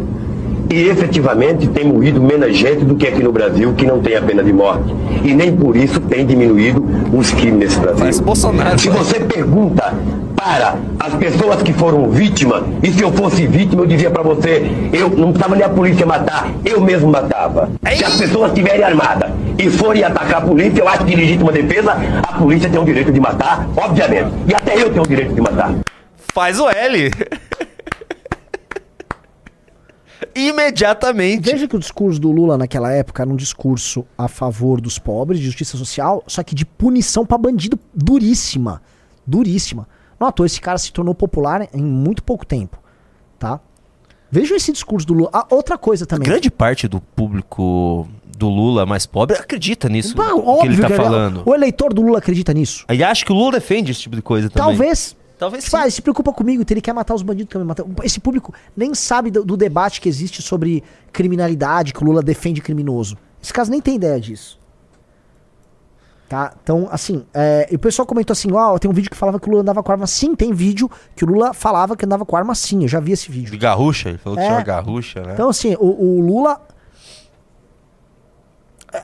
e efetivamente tem morrido menos gente do que aqui no Brasil, que não tem a pena de morte. E nem por isso tem diminuído os crimes nesse Brasil. Bolsonaro, Se você pergunta para as pessoas que foram vítimas, e se eu fosse vítima, eu dizia para você, eu não precisava nem a polícia matar, eu mesmo matava. Se as pessoas estiverem armadas e forem atacar a polícia, eu acho que em legítima defesa, a polícia tem o direito de matar, obviamente. E até eu tenho o direito de matar. Faz o L. [laughs] Imediatamente. Veja que o discurso do Lula naquela época era um discurso a favor dos pobres, de justiça social, só que de punição pra bandido duríssima. Duríssima. Não à toa, esse cara se tornou popular em muito pouco tempo. Tá? Veja esse discurso do Lula. Ah, outra coisa também. Grande parte do público do Lula mais pobre acredita nisso Bah, que ele tá que falando. O eleitor do Lula acredita nisso. E acha que o Lula defende esse tipo de coisa também. Talvez. Talvez tipo, ah, ele se preocupa comigo, então ele quer matar os bandidos também. Matar. Esse público nem sabe do, do debate que existe sobre criminalidade, que o Lula defende criminoso. Esse caso nem tem ideia disso. Tá? Então, assim, é, e o pessoal comentou assim: ó, tem um vídeo que falava que o Lula andava com arma. Sim, tem vídeo que o Lula falava que andava com arma sim. Eu já vi esse vídeo. De garrucha, ele falou que É. chama garrucha, né? Então, assim, o, o Lula.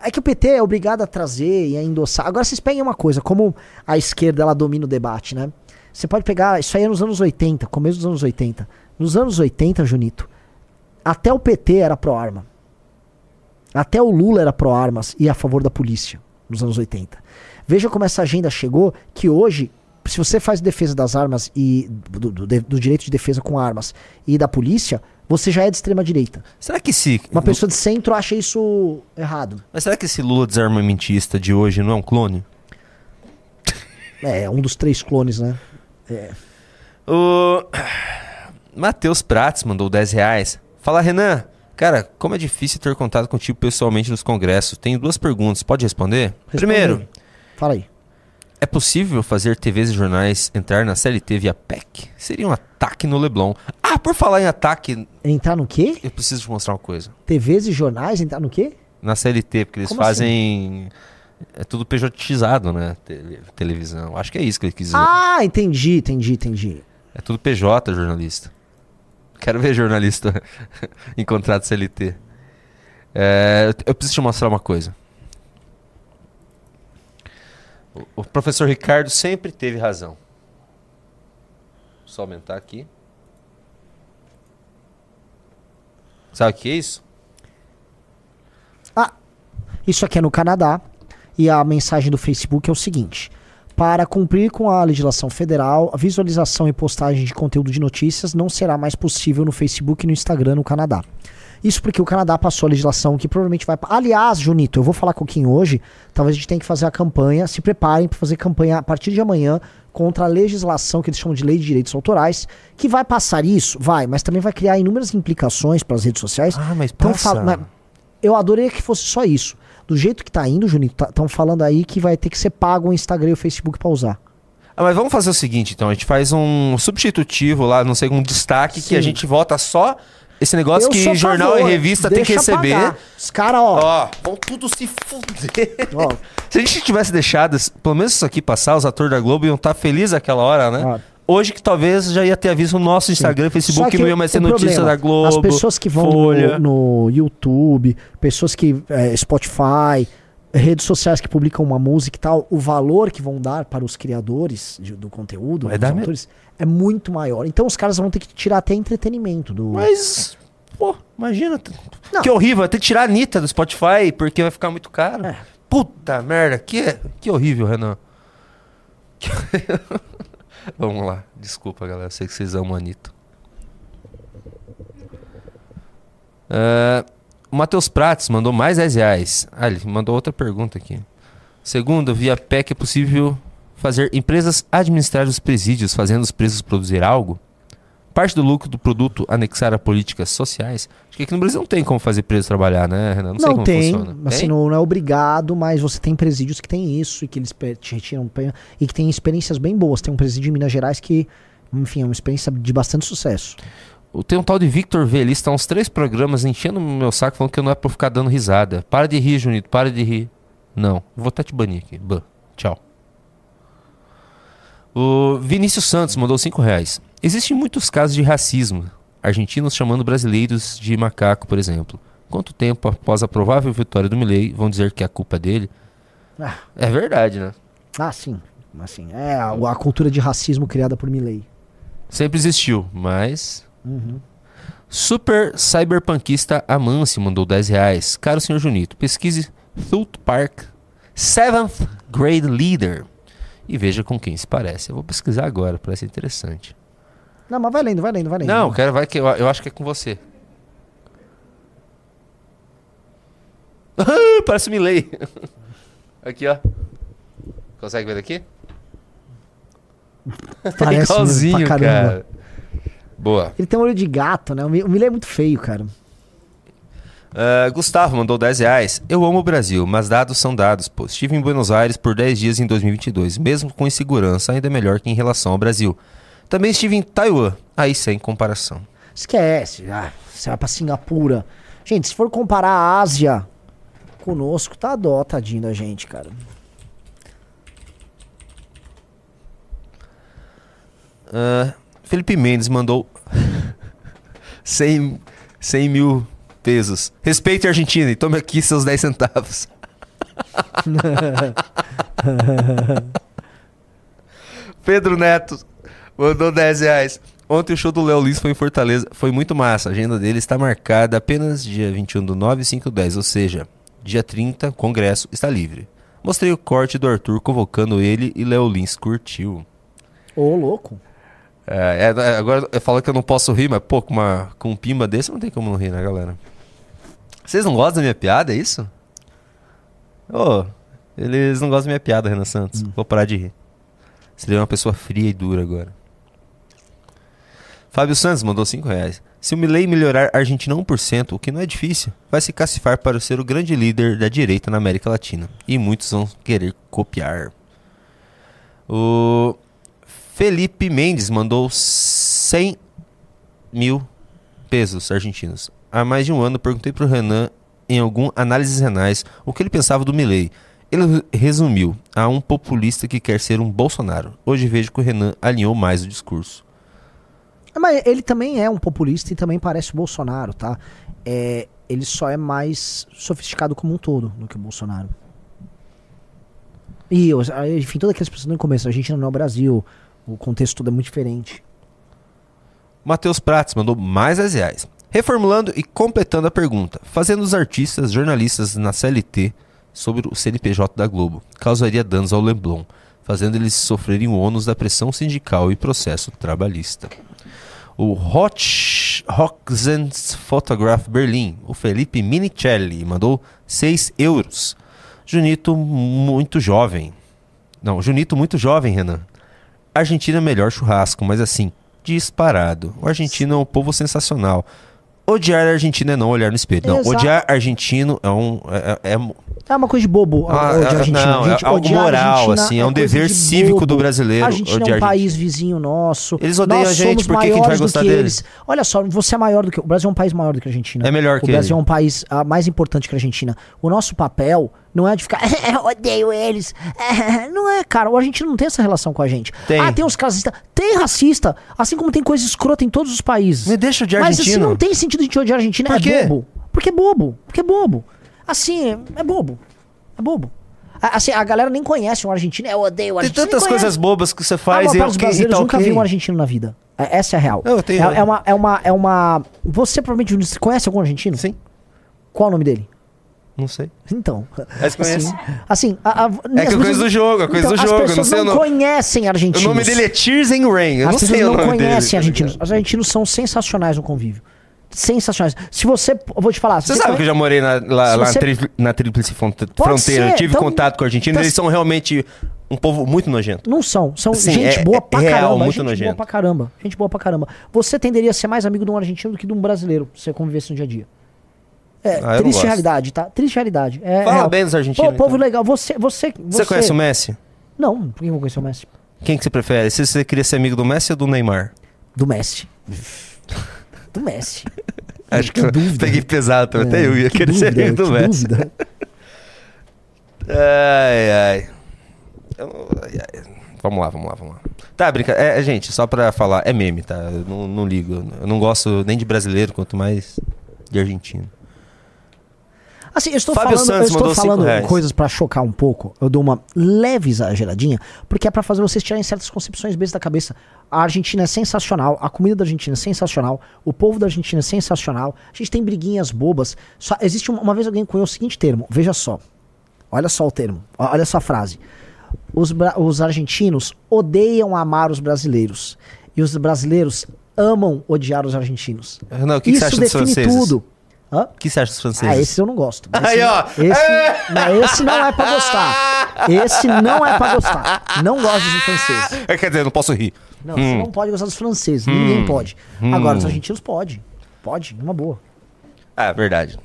É que o PT é obrigado a trazer e a endossar. Agora vocês peguem uma coisa, como a esquerda ela domina o debate, né? Você pode pegar. Isso aí é nos anos 80, começo dos anos 80. Nos anos 80, Junito, até o PT era pró-arma. Até o Lula era pró-armas e a favor da polícia nos anos 80. Veja como essa agenda chegou, que hoje, se você faz defesa das armas e do, do- do direito de defesa com armas e da polícia, você já é de extrema direita. Será que se. Uma pessoa de centro acha isso errado. Mas será que esse Lula desarmamentista de hoje não é um clone? É, um dos três clones, né? É. O Matheus Prates mandou 10 reais. Fala, Renan. Cara, como é difícil ter contato contigo pessoalmente nos congressos. Tenho duas perguntas. Pode responder? Responde Primeiro. Fala aí. é possível fazer TVs e jornais entrar na CLT via PEC? Seria um ataque no Leblon. Ah, por falar em ataque, Entrar no quê? eu preciso te mostrar uma coisa. TVs e jornais, entrar no quê? Na CLT, porque eles Como fazem. É tudo pejotizado, né? Te- televisão. Acho que é isso que ele quis dizer. Ah, entendi, entendi, entendi. É tudo PJ, jornalista. Quero ver jornalista [laughs] em contrato CLT. É, eu- preciso te mostrar uma coisa. O, o professor Ricardo sempre teve razão. Só aumentar aqui. Sabe o que é isso? Isso aqui é no Canadá e a mensagem do Facebook é o seguinte: para cumprir com a legislação federal, a visualização e postagem de conteúdo de notícias não será mais possível no Facebook e no Instagram no Canadá. Isso porque o Canadá passou a legislação que provavelmente vai. Aliás, Junito, eu vou falar com o Kim hoje. Talvez a gente tenha que fazer a campanha. Se preparem para fazer campanha a partir de amanhã contra a legislação que eles chamam de lei de direitos autorais, que vai passar isso, vai, mas também vai criar inúmeras implicações para as redes sociais. Ah, mas passa. mas eu adoraria que fosse só isso. Do jeito que tá indo, Junito, estão falando aí que vai ter que ser pago o Instagram e o Facebook pra usar. Ah, mas vamos fazer o seguinte, então. A gente faz um substitutivo lá, não sei, um destaque que Sim. a gente vota só esse negócio Eu que jornal favor, e revista tem que receber. pagar. Os caras, ó. Ó, vão tudo se fuder. [laughs] Se a gente tivesse deixado, pelo menos isso aqui passar, os atores da Globo iam estar felizes aquela hora, né? Hoje que talvez já ia ter aviso no nosso Instagram, Só Facebook, que não ia mais ser notícia problema, da Globo. As pessoas que vão Folha. no, no YouTube, pessoas que. é, Spotify, redes sociais que publicam uma música e tal, o valor que vão dar para os criadores de- do conteúdo, Vai dar autores, é muito maior. Então os caras vão ter que tirar até entretenimento do. Mas, pô, imagina. Que horrível, vai ter que tirar a Anitta do Spotify porque vai ficar muito caro. É. Puta merda, que, que horrível, Renan. [laughs] Vamos lá, desculpa galera, sei que vocês amam a Anitta. Ah, o Matheus Prates mandou mais 10 reais. Ah, ele mandou outra pergunta aqui. Segundo, via PEC é possível fazer empresas administrar os presídios, fazendo os presos produzir algo? Parte do lucro do produto anexar a políticas sociais? Acho que aqui no Brasil não tem como fazer preso trabalhar, né, Renan? Não, sei Não como tem, funciona. assim, Tem? não, não é obrigado, mas você tem presídios que tem isso e que eles te retiram e que tem experiências bem boas. Tem um presídio em Minas Gerais que, enfim, é uma experiência de bastante sucesso. O- Tem um tal de Victor V, ele está uns três programas enchendo o meu saco falando que não é pra eu ficar dando risada. Para de rir, Junito, para de rir. Não, vou até te banir aqui. Ban. Tchau. O Vinícius Santos mandou 5 reais. Existem muitos casos de racismo. Argentinos chamando brasileiros de macaco, por exemplo. Quanto tempo após a provável vitória do Milei vão dizer que a culpa é dele? Ah. É verdade, né? Ah, sim. Assim, é a, a cultura de racismo criada por Milley. Sempre existiu, mas Uhum. Super cyberpunkista Amance mandou 10 reais. Caro senhor Junito, pesquise Thought Park Seventh Grade Leader e veja com quem se parece. Eu vou pesquisar agora, parece interessante. Não, mas vai lendo, vai lendo, vai lendo. Não, quero, vai que eu, eu acho que é com você. [laughs] parece o Milley. [laughs] Aqui, ó. Consegue ver daqui? [laughs] Parece Igualzinho, pra caramba. cara. Boa. Ele tem um olho de gato, né? O Mi- o Milley é muito feio, cara. Ah, Gustavo mandou 10 reais. Eu amo o Brasil, mas dados são dados, pô. Estive em Buenos Aires por 10 dias em 2022. Mesmo com insegurança, ainda é melhor que em relação ao Brasil. Também estive em Taiwan, aí sem comparação. Esquece. Ah, você vai pra Singapura. Gente, se for comparar a Ásia conosco, tá dó, tadinho da gente, cara. Ah, Felipe Mendes mandou [laughs] 100, 100 mil pesos. Respeite a Argentina e tome aqui seus 10 centavos. [laughs] Pedro Neto mandou 10 reais. Ontem o show do Léo Lins foi em Fortaleza. Foi muito massa. A agenda dele está marcada apenas dia 21 do 9 e 5 do 10. Ou seja, dia 30, congresso está livre. Mostrei o corte do Arthur convocando ele e Léo Lins curtiu. Ô, louco. É, é, agora eu falo que eu não posso rir, mas pô, com, uma, com um pimba desse não tem como não rir, né, galera? Vocês não gostam da minha piada, é isso? Ô, eles não gostam da minha piada, Renan Santos. Vou parar de rir. Seria uma pessoa fria e dura agora. Fábio Santos mandou 5 reais. Se o Milley melhorar a Argentina 1%, o que não é difícil, vai se cacifar para ser o grande líder da direita na América Latina. E muitos vão querer copiar. O Felipe Mendes mandou 100 mil pesos argentinos. Há mais de um ano perguntei para o Renan em algum análises renais o que ele pensava do Milley. Ele resumiu a um populista que quer ser um Bolsonaro. Hoje vejo que o Renan alinhou mais o discurso. Mas ele também é um populista e também parece o Bolsonaro, tá? É, ele só é mais sofisticado como um todo do que o Bolsonaro. E, enfim, todas aquelas pessoas no começo, a gente não é o Brasil, o contexto todo é muito diferente. Matheus Prates mandou mais 10 reais. Reformulando e completando a pergunta, fazendo os artistas, jornalistas na CLT sobre o CNPJ da Globo causaria danos ao Leblon, fazendo eles sofrerem o ônus da pressão sindical e processo trabalhista. O Hot Hoxens Photograph Berlim, o Felipe Minicelli, mandou 6 euros. Junito muito jovem. Não, Junito muito jovem, Renan. Argentina é melhor churrasco, mas assim, disparado. O argentino é um povo sensacional. Odiar a Argentina é não olhar no espelho. Não, Exato. odiar argentino é um. É, é- é- É uma coisa de bobo Ah, odiar a é- Argentina. não, é Gente, algo odiar a moral, assim, é um coisa dever de cívico bobo. do brasileiro A Argentina é um país vizinho nosso. Eles odeiam Nós a gente, por que que a gente vai gostar que deles? eles. Olha só, você é maior do que. O Brasil é um país maior do que a Argentina. É melhor o que O Brasil ele. é um país ah, mais importante que a Argentina. O nosso papel não é de ficar. [laughs] odeio eles. não é, cara. O argentino não tem essa relação com a gente. Tem. Ah, tem os racistas. Tem racista. Assim como tem coisa escrota em todos os países. Me deixa odiar Mas assim, argentino. não tem sentido de te odiar a Argentina. Por é quê? bobo. Porque é bobo. Porque é bobo. Assim, é, é bobo. É bobo. A- Assim, a galera nem conhece um argentino. Eu odeio o Tem argentino. tantas nem coisas bobas que você A faz maior e, parte dos ok, e brasileiros tá nunca ok. viu um argentino na vida. É- Essa é a real. Eu tenho- é, é uma, é uma. É uma. Você provavelmente você conhece algum argentino? Sim. Qual o nome dele? Não sei. Então. Mas conhece. Assim, assim a, a, É que é coisa do jogo, é coisa do as jogo, eu não pessoas sei o não conhecem O argentinos. nome dele é Tirzen Rain. Eu As não pessoas sei o não nome conhecem dele. argentinos. Os argentinos são sensacionais no convívio. Sensacionais. Se você. Eu vou te falar. Você sabe que eu já morei na, lá, lá você- na, tri- na Tríplice Fronteira, ser, tive então- contato com argentinos, então- eles são realmente um povo muito nojento. Não são. São Assim, gente é- boa é pra real, caramba. muito gente boa nojento. pra caramba. Gente boa pra caramba. Você tenderia a ser mais amigo de um argentino do que de um brasileiro, se você convivesse no dia a dia. É, Ah, eu triste realidade, tá? Triste realidade. É, Fala real. bem dos argentinos, Pô, povo então. legal. Você, você, Você, conhece o Messi? Não, por que eu vou conhecer o Messi? Quem que você prefere? Se você queria ser amigo do Messi ou do Neymar? Do Messi. [laughs] do Messi. Acho que, que eu dúvida. peguei pesado. É, Até eu ia que querer ser dúvida, amigo do Messi. Ai, ai. Eu ai, ai. Vamos lá, vamos lá, vamos lá. Tá, brinca. É, é, gente, só pra falar, é meme, tá? Eu não, não ligo. Eu não gosto nem de brasileiro, quanto mais de argentino. Assim, eu estou Fábio falando, Santos eu estou falando coisas pra chocar um pouco. Eu dou uma leve exageradinha, porque é pra fazer vocês tirarem certas concepções bestas da cabeça. A Argentina é sensacional, a comida da Argentina é sensacional, o povo da Argentina é sensacional. A gente tem briguinhas bobas. Só existe uma, uma vez alguém cunhou o seguinte termo, veja só. Olha só o termo, olha só a frase. Os, os argentinos odeiam amar os brasileiros e os brasileiros amam odiar os argentinos. Renan, o que, que você Isso acha dos define tudo. Hã? O que você acha dos franceses? Ah, esse eu não gosto. Aí, Esse- ó. Esse, não, esse não é pra gostar. Esse não é pra gostar. Não gosto dos franceses. [laughs] É, Quer dizer, eu não posso rir. Não, Hum. você não pode gostar dos franceses. Ninguém Hum. pode. Hum. Agora, os argentinos pode. Pode, numa boa. Ah, verdade.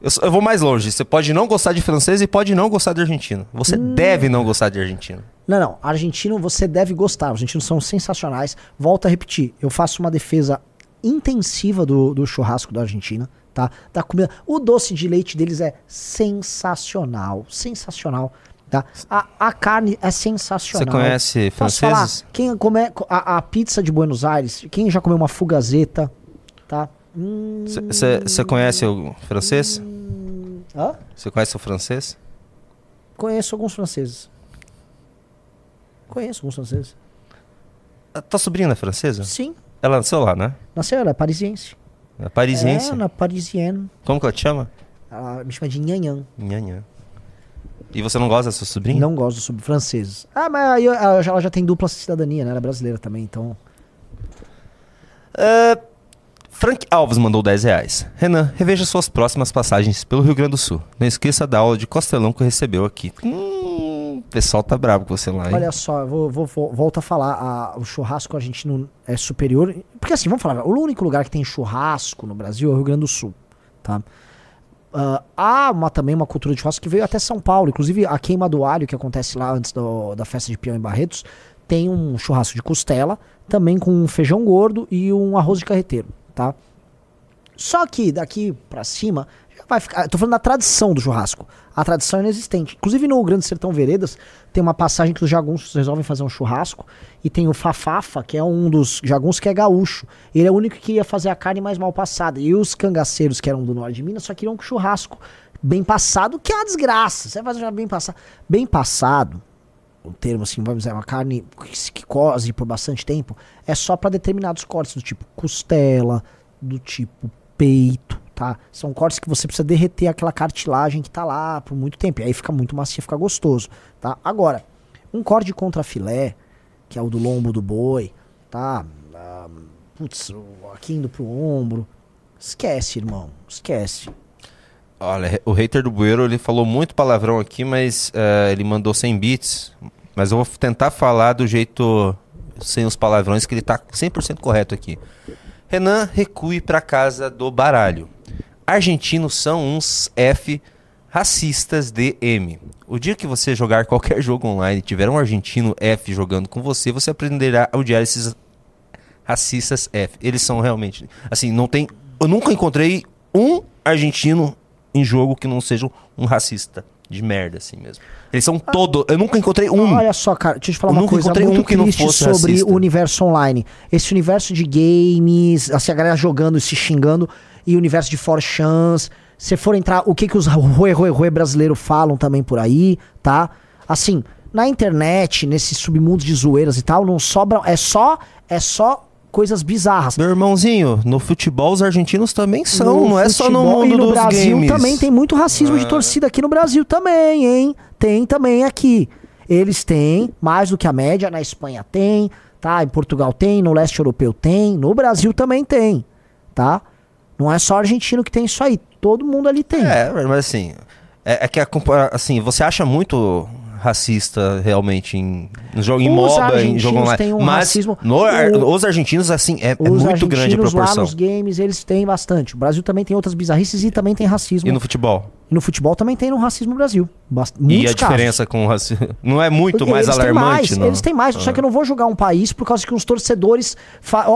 Eu, só- eu vou mais longe. Você pode não gostar de francês e pode não gostar de argentino. Você Hum. deve não gostar de argentino. Não, não. Argentino você deve gostar. Os argentinos são sensacionais. Volto a repetir. Eu faço uma defesa intensiva do, do churrasco da Argentina, tá? Da comida. O doce de leite deles é sensacional. Sensacional. Tá? A, a carne é sensacional. Você conhece Posso falar? franceses? Quem come a, a pizza de Buenos Aires, quem já comeu uma fugazeta, tá? Hum, Você conhece o francês? Você conhece o francês? Conheço alguns franceses. Conheço alguns franceses. A tua sobrinha é francesa? Sim. Ela nasceu lá, né? Nasceu, ela é parisiense. É parisiense. É, na parisienne. Como que ela te chama? Ela me chama de Nhanhan. Nhanhã. E você não gosta da sua sobrinha? Não gosto dos franceses. Ah, mas aí ela já, ela já tem dupla cidadania, né? Ela é brasileira também, então. Ah, Frank Alves mandou 10 reais. Renan, reveja suas próximas passagens pelo Rio Grande do Sul. Não esqueça da aula de costelão que recebeu aqui. Hum, pessoal tá bravo com você lá, hein? Olha só, vou, vou, vou- volto a falar, a- o churrasco argentino é superior. Porque assim, vamos falar, o único lugar que tem churrasco no Brasil é o Rio Grande do Sul, tá? Ah, há uma, também uma cultura de churrasco que veio até São Paulo. Inclusive, a queima do alho que acontece lá antes do- da festa de peão em Barretos tem um churrasco de costela, também com um feijão gordo e um arroz de carreteiro, tá? Só que daqui pra cima vai ficar. Tô falando da tradição do churrasco. A tradição é inexistente. Inclusive no Grande Sertão Veredas tem uma passagem que os jagunços resolvem fazer um churrasco e tem o Fafafa, que é um dos jagunços que é gaúcho. Ele é o único que ia fazer a carne mais mal passada. E os cangaceiros, que eram do norte de Minas, só queriam um churrasco bem passado, que é uma desgraça. Você fazer já bem passado. Bem passado, o termo assim, vamos dizer, uma carne que cose por bastante tempo, é só para determinados cortes, do tipo costela, do tipo peito, tá? São cortes que você precisa derreter aquela cartilagem que tá lá por muito tempo. E aí fica muito macio, fica gostoso, tá? Agora, um corte de contrafilé, que é o do lombo do boi, tá? Ah, putz, aqui indo pro ombro. Esquece, irmão. Esquece. Olha, o hater do Bueiro, ele falou muito palavrão aqui, mas eh, ele mandou 100 bits. Mas eu vou tentar falar do jeito sem os palavrões, que ele tá 100% correto aqui. Renan, recue pra casa do baralho. Argentinos são uns F racistas de M. O dia que você jogar qualquer jogo online e tiver um argentino F jogando com você, você aprenderá a odiar esses racistas F. Eles são realmente. Assim, não tem. Eu nunca encontrei um argentino em jogo que não seja um racista de merda, assim mesmo. Eles são todo. Eu nunca encontrei um. Olha só, cara, deixa eu te falar Eu uma nunca coisa encontrei muito um que não triste fosse sobre racista. o universo online. Esse universo de games, assim, a galera jogando e se xingando, e universo de for chance. Se for entrar, o que que os rue, rue, rue brasileiros falam também por aí, tá? Assim, na internet, nesses submundos de zoeiras e tal, não sobra, é só, é só coisas bizarras. Meu irmãozinho, no futebol os argentinos também são, No não é só no mundo e no Brasil games. também tem muito racismo de Ah. torcida aqui no Brasil também, hein? Tem também aqui. Eles têm mais do que a média, na Espanha tem, tá? Em Portugal tem, no leste europeu tem, no Brasil também tem, tá? Não é só argentino que tem isso aí, todo mundo ali tem. É, mas assim, é, é que a assim, você acha muito racista realmente em, em jogo em Os MOBA, em jogo online. têm um mas racismo- no o- os argentinos assim é, é Os muito grande a argentinos lá proporção. nos games, eles têm bastante. O Brasil também tem outras bizarrices e também tem racismo. E no futebol? E no futebol também tem no racismo no Brasil. Bast... E a diferença com o racismo [laughs] não é muito Porque mais eles têm alarmante, mais, não. Eles têm mais, só Ah. que eu não vou jogar um país por causa que os torcedores.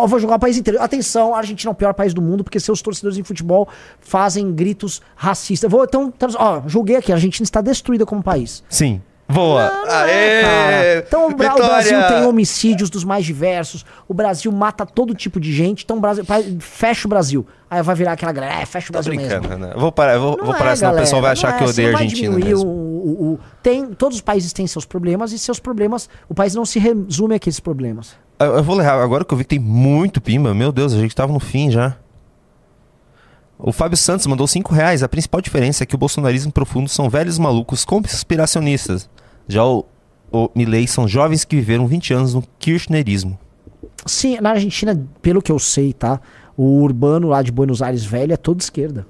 Vou jogar o país inteiro. Atenção, a Argentina é o pior país do mundo porque seus torcedores em futebol fazem gritos racistas. Eu Vou, então, então, ó, julguei aqui, a Argentina está destruída como país. Sim. Boa. Aê! Cara, Então o, o Vitória! Brasil tem homicídios dos mais diversos. O Brasil mata todo tipo de gente. Então o Brasil fecha o Brasil. Aí vai virar aquela galera, é, fecha o Brasil mesmo. Eu vou parar, vou, Não vou é, parar, senão o galera, pessoal vai não achar é, que eu odeio não vai Argentina mesmo. o- o- o- tem, todos os países têm seus problemas e seus problemas, o país não se resume àqueles problemas. Eu, eu vou ler agora que eu vi que tem muito pimba. Meu Deus, a gente tava no fim já. O Fábio Santos mandou 5 reais. A principal diferença é que o bolsonarismo profundo são velhos malucos conspiracionistas. Já o, o Milley são jovens que viveram 20 anos no kirchnerismo. Sim, na Argentina, pelo que eu sei, tá? O urbano lá de Buenos Aires velho é todo esquerda.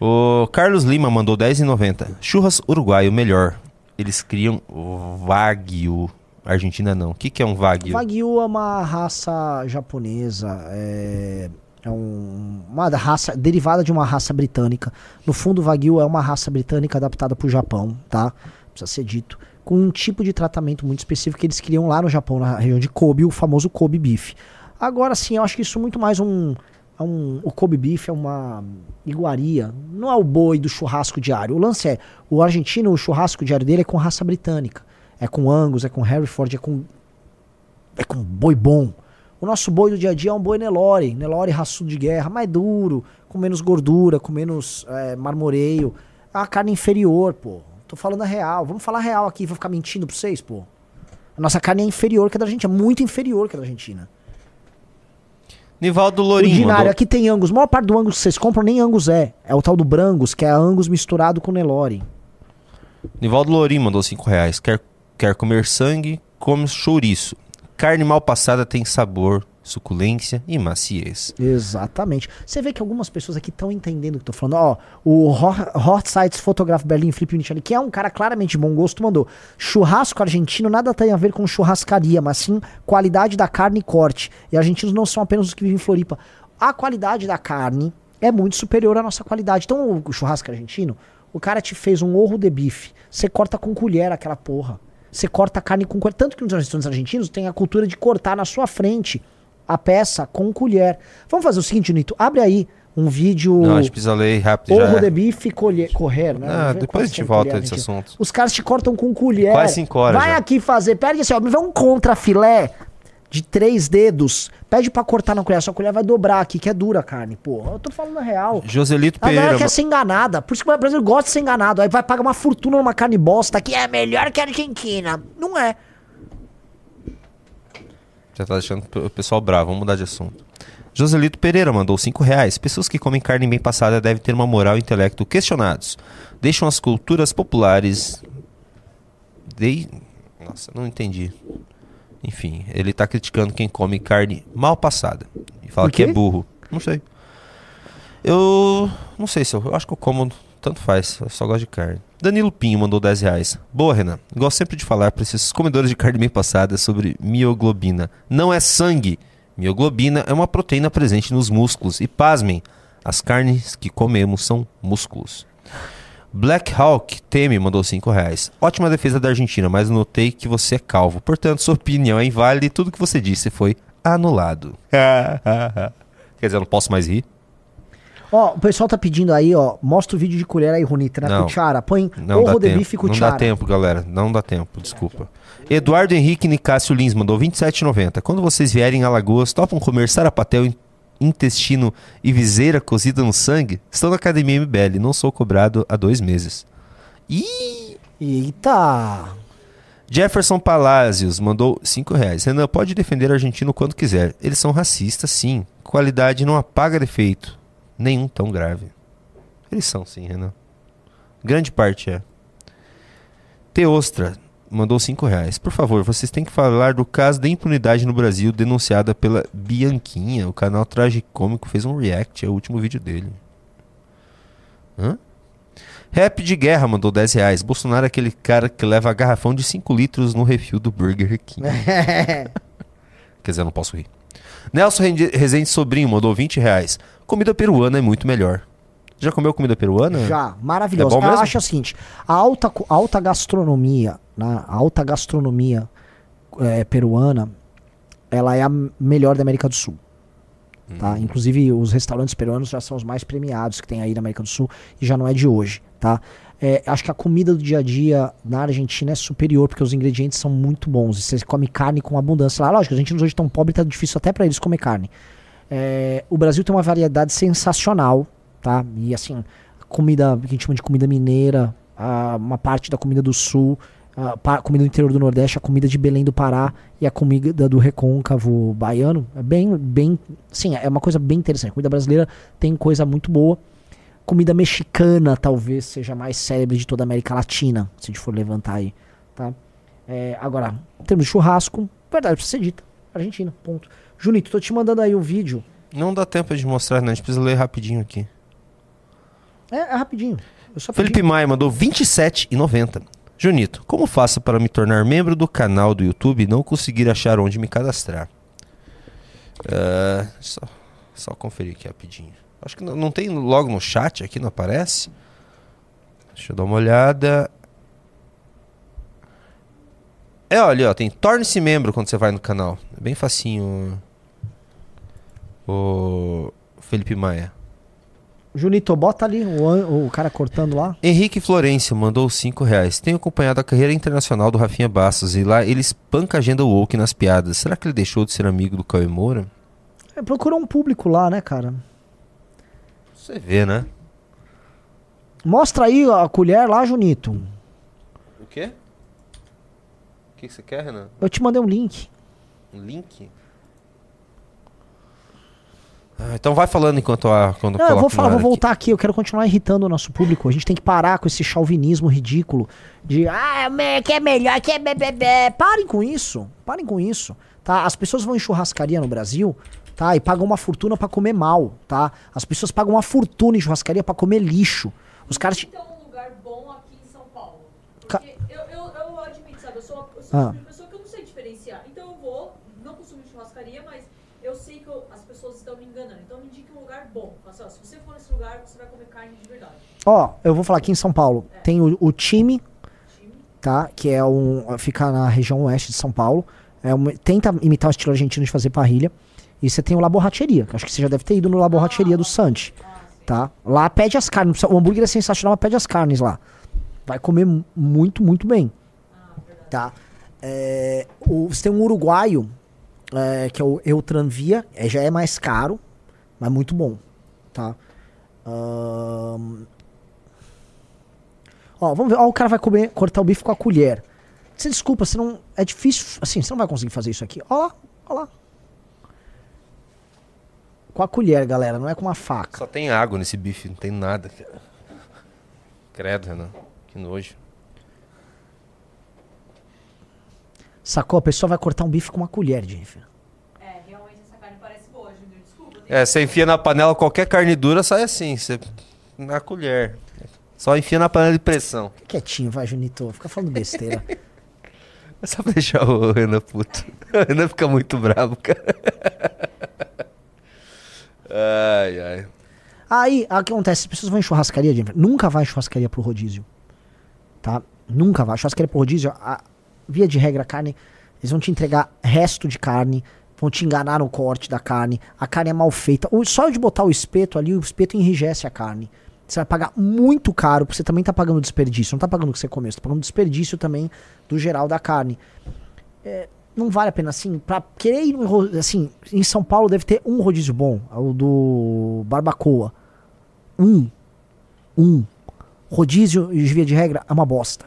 O Carlos Lima mandou 10,90. Churras uruguaio, melhor. Eles criam o Wagyu. Argentina não. O que, que é um Wagyu? Wagyu é uma raça japonesa, é, é um- uma raça derivada de uma raça britânica. No fundo, o Wagyu é uma raça britânica adaptada para o Japão, tá? Precisa ser dito. Com um tipo de tratamento muito específico que eles criam lá no Japão, na região de Kobe, o famoso Kobe beef. Agora sim, eu acho que isso é muito mais um, é um- o Kobe beef é uma iguaria, não é o boi do churrasco diário. O lance é, o argentino, o churrasco diário dele é com raça britânica. É com Angus, é com Hereford, é com é com boi bom. O nosso boi do dia a dia é um boi Nelore, Nelore raçudo de guerra, mais duro, com menos gordura, com menos é, marmoreio. É uma carne inferior, pô. Tô falando a real. Vamos falar a real aqui, vou ficar mentindo pra vocês, pô. A nossa carne é inferior que a da Argentina, muito inferior que a da Argentina. Nivaldo O Lourinho dinário, mandou... aqui tem Angus. A maior parte do Angus que vocês compram nem Angus é. É o tal do Brangus, que é Angus misturado com Nelore. Nivaldo Lourim mandou 5 reais. Quer, quer comer sangue? Come chouriço. Carne mal passada tem sabor, suculência e maciez. Exatamente. Você vê que algumas pessoas aqui estão entendendo o que eu tô falando. Ó, o Hot Sites Fotógrafo Berlim Felipe Michele, que é um cara claramente de bom gosto, mandou. Churrasco argentino nada tem a ver com churrascaria, mas sim qualidade da carne e corte. E argentinos não são apenas os que vivem em Floripa. A qualidade da carne é muito superior à nossa qualidade. Então, o churrasco argentino, o cara te fez um orro de bife. Você corta com colher aquela porra. Você corta a carne com colher. Tanto que nos restaurantes argentinos tem a cultura de cortar na sua frente a peça com colher. Vamos fazer o seguinte, Nito. Abre aí um vídeo. Não, a gente precisa ler rápido Orro já. de bife colher, correr, né? Ah, depois a gente é volta colher desse argentina. assunto. Os caras te cortam com colher. Quase cinco horas Vai já. aqui fazer. Pede assim, ó. Me vê um contra filé de três dedos. Pede pra cortar na colher. Sua colher vai dobrar aqui, que é dura a carne, porra. Eu tô falando real. Joselito A galera Pereira. quer ser enganada. Por isso que o brasileiro gosta de ser enganado. Aí vai pagar uma fortuna numa carne bosta que é melhor que a Argentina. Não é. Já tá deixando o pessoal bravo, vamos mudar de assunto. Joselito Pereira mandou 5 reais. Pessoas que comem carne bem passada devem ter uma moral e intelecto questionados. Deixam as culturas populares. De... Nossa, não entendi. Enfim, ele tá criticando quem come carne mal passada. E fala que é burro. Não sei. Eu não sei se eu, eu acho que eu como, tanto faz, eu só gosto de carne. Danilo Pinho mandou 10 reais. Boa, Renan. Gosto sempre de falar para esses comedores de carne bem passada sobre mioglobina. Não é sangue. Mioglobina é uma proteína presente nos músculos. E pasmem, as carnes que comemos são músculos. Black Hawk Teme mandou 5 reais. Ótima defesa da Argentina, mas notei que você é calvo. Portanto, sua opinião é inválida e tudo que você disse foi anulado. [laughs] Quer dizer, eu não posso mais rir? Ó, o pessoal tá pedindo aí, ó. Mostra o vídeo de colher aí, Ronita, na Não. cuchara. Põe Não dá orro de tempo. bife Não cuchara. dá tempo, galera. Não dá tempo, desculpa. Eduardo Henrique Nicásio Lins mandou 27,90. Quando vocês vierem a Alagoas, topam comer sarapatel, in- intestino e viseira cozida no sangue? Estou na Academia MBL, não sou cobrado há dois meses. Ih! Eita! Jefferson Palacios mandou 5 reais. Renan, pode defender argentino quando quiser. Eles são racistas, sim. Qualidade não apaga defeito. Nenhum tão grave. Eles são, sim, Renan. Grande parte é. Teostra mandou 5 reais. Por favor, vocês têm que falar do caso da impunidade no Brasil denunciada pela Bianquinha. O canal Tragicômico fez um react, é o último vídeo dele. Hã? Rap de Guerra mandou 10 reais. Bolsonaro é aquele cara que leva garrafão de 5 litros no refil do Burger King. [laughs] Quer dizer, eu não posso rir. Nelson Rezende Sobrinho mandou 20 reais. Comida peruana é muito melhor. Já comeu comida peruana? Já, maravilhoso. É Eu acho o seguinte, a alta, a alta gastronomia, né, a alta gastronomia eh, peruana, ela é a melhor da América do Sul. Hum. Tá? Inclusive, os restaurantes peruanos já são os mais premiados que tem aí na América do Sul e já não é de hoje, tá? É, acho que a comida do dia a dia na Argentina é superior, porque os ingredientes são muito bons. Você come carne com abundância lá. Lógico, os argentinos hoje estão pobres, tá difícil até para eles comer carne. É, o Brasil tem uma variedade sensacional, tá? E assim, comida que a gente chama de comida mineira, ah, uma parte da comida do sul, a pa- comida do interior do Nordeste, a comida de Belém do Pará e a comida do recôncavo baiano. É bem, bem, sim, é uma coisa bem interessante. A comida brasileira tem coisa muito boa. Comida mexicana talvez seja mais célebre de toda a América Latina, se a gente for levantar aí, tá? É, agora, em termos de churrasco, verdade, precisa ser dita. Argentina, ponto. Junito, tô te mandando aí o vídeo. Não dá tempo de mostrar, não. A gente precisa ler rapidinho aqui. É, é rapidinho. Felipe Maia mandou 27,90. Junito, como faço para me tornar membro do canal do YouTube e não conseguir achar onde me cadastrar? É, só, só conferir aqui rapidinho. Acho que não, não tem logo no chat aqui, não aparece? Deixa eu dar uma olhada. É, olha, ó, tem torne-se membro quando você vai no canal. É bem facinho. O Felipe Maia. Junito, bota ali o, o cara cortando lá. Henrique Florencio mandou 5 reais. Tenho acompanhado a carreira internacional do Rafinha Bastos e lá ele espanca a agenda woke nas piadas. Será que ele deixou de ser amigo do Cauê Moura? É, procura um público lá, né, cara? Você vê, né? Mostra aí a colher lá, Junito. O quê? O que você quer, Renan? Eu te mandei um link. Um link? Ah, então vai falando enquanto a. Quando Não, eu vou falar, ar vou aqui. voltar aqui. Eu quero continuar irritando o nosso público. A gente tem que parar com esse chauvinismo ridículo de ah, me- que é melhor, que é bebê. Parem com isso. Parem com isso. Tá? As pessoas vão em churrascaria no Brasil, tá? E pagam uma fortuna pra comer mal, tá? As pessoas pagam uma fortuna em churrascaria pra comer lixo. Os caras. te- um lugar bom aqui em São Paulo. Ca- eu, eu, eu admito, sabe? Eu sou, uma- eu sou Ah. uma pessoa que eu não sei diferenciar. Então eu vou, não consumo churrascaria, mas eu sei que eu- as pessoas estão me enganando. Então me indique um lugar bom. Fala assim, ó, se você for nesse lugar, você vai comer carne de verdade. Ó, eu vou falar aqui em São Paulo. Tem o, o time, tá? Que é um. Fica na região oeste de São Paulo. É uma- tenta imitar o estilo argentino de fazer parrilha. E você tem o La Borracheria, que acho que você já deve ter ido no La Borracheria do Santi. Tá? Lá pede as carnes. O hambúrguer é sensacional, mas pede as carnes lá. Vai comer mu- muito, muito bem. Tá? É, o- você tem um uruguaio, é, que é o Eutranvia. É, já é mais caro, mas muito bom. Tá? Ó, vamos ver. Ó, o cara vai comer, cortar o bife com a colher. Você desculpa, você não. É difícil. Assim, você não vai conseguir fazer isso aqui. Ó lá, ó lá. Com a colher, galera, não é com uma faca. Só tem água nesse bife, não tem nada. Credo, Renan. Que nojo. Sacou? A pessoa vai cortar um bife com uma colher, Jennifer. É, realmente essa carne parece boa, Júnior. Desculpa. É, você enfia na panela qualquer carne dura, sai assim. Você... Na colher. Só enfia na panela de pressão. Quietinho, vai, Junito. Fica falando besteira. [laughs] É só pra deixar o Renan puto. O Renan fica muito bravo, cara. Ai, ai. Aí, o que acontece? As pessoas vão em churrascaria, Jennifer. Nunca vai em churrascaria pro rodízio. Tá? Nunca vai. Churrascaria pro rodízio, a, via de regra, a carne, eles vão te entregar resto de carne, vão te enganar no corte da carne, a carne é mal feita. O, só de botar o espeto ali, o espeto enrijece a carne. Você vai pagar muito caro, porque você também tá pagando desperdício. Não tá pagando o que você comeu, você tá pagando desperdício também do geral da carne. É, não vale a pena, assim, pra querer ir, assim, em São Paulo deve ter um rodízio bom, é o do Barbacoa. Um. Um. Rodízio, via de regra, é uma bosta.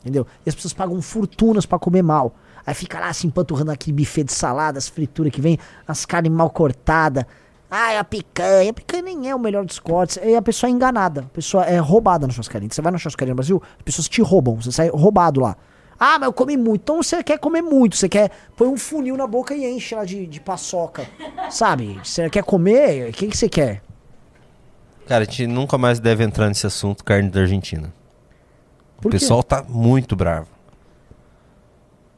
Entendeu? E as pessoas pagam fortunas pra comer mal. Aí fica lá se empanturrando aquele buffet de saladas, fritura que vem, as carnes mal cortadas. Ai, a picanha. A picanha nem é o melhor dos cortes. E a pessoa é enganada. A pessoa é roubada na churrascaria. Você vai na churrascaria no Brasil, as pessoas te roubam. Você sai roubado lá. Ah, mas eu comi muito. Então você quer comer muito. Você quer põe um funil na boca e enche lá de, de paçoca. Sabe? Você quer comer? O que, que você quer? Cara, a gente nunca mais deve entrar nesse assunto carne da Argentina. O Por quê? pessoal tá muito bravo.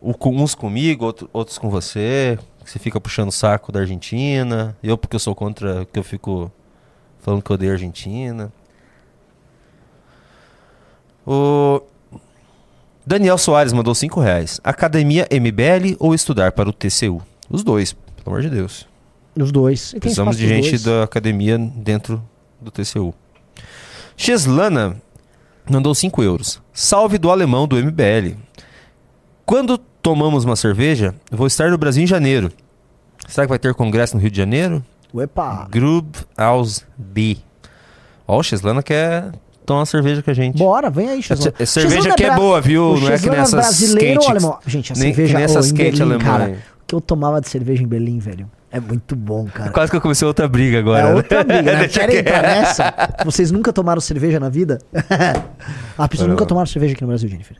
O- uns comigo, outro- outros com você. Você fica puxando o saco da Argentina. Eu porque eu sou contra, que eu fico falando que eu odeio a Argentina. O Daniel Soares mandou 5 reais. Academia MBL ou estudar para o TCU? Os dois, pelo amor de Deus. Os dois. Precisamos de gente dois. da academia dentro do TCU. Xlana mandou 5 euros. Salve do alemão do MBL. Quando tomamos uma cerveja, vou estar no Brasil em janeiro. Será que vai ter congresso no Rio de Janeiro? Uepa. Grub aus B. Ó, o Xlana quer tomar uma cerveja com a gente. Bora, vem aí, É ce- é cerveja que é boa, viu? Não é que nessas brasileiro ou quentes- alemão? Gente, a nem- que cerveja nem ô, essas em quentes Berlim, cara. O que eu tomava de cerveja em Berlim, velho, é muito bom, cara. Quase que eu comecei outra briga agora. É né? outra briga, [laughs] né? Querem entrar nessa? Vocês nunca tomaram cerveja na vida? As [laughs] pessoas Não. nunca tomaram cerveja aqui no Brasil, Jennifer.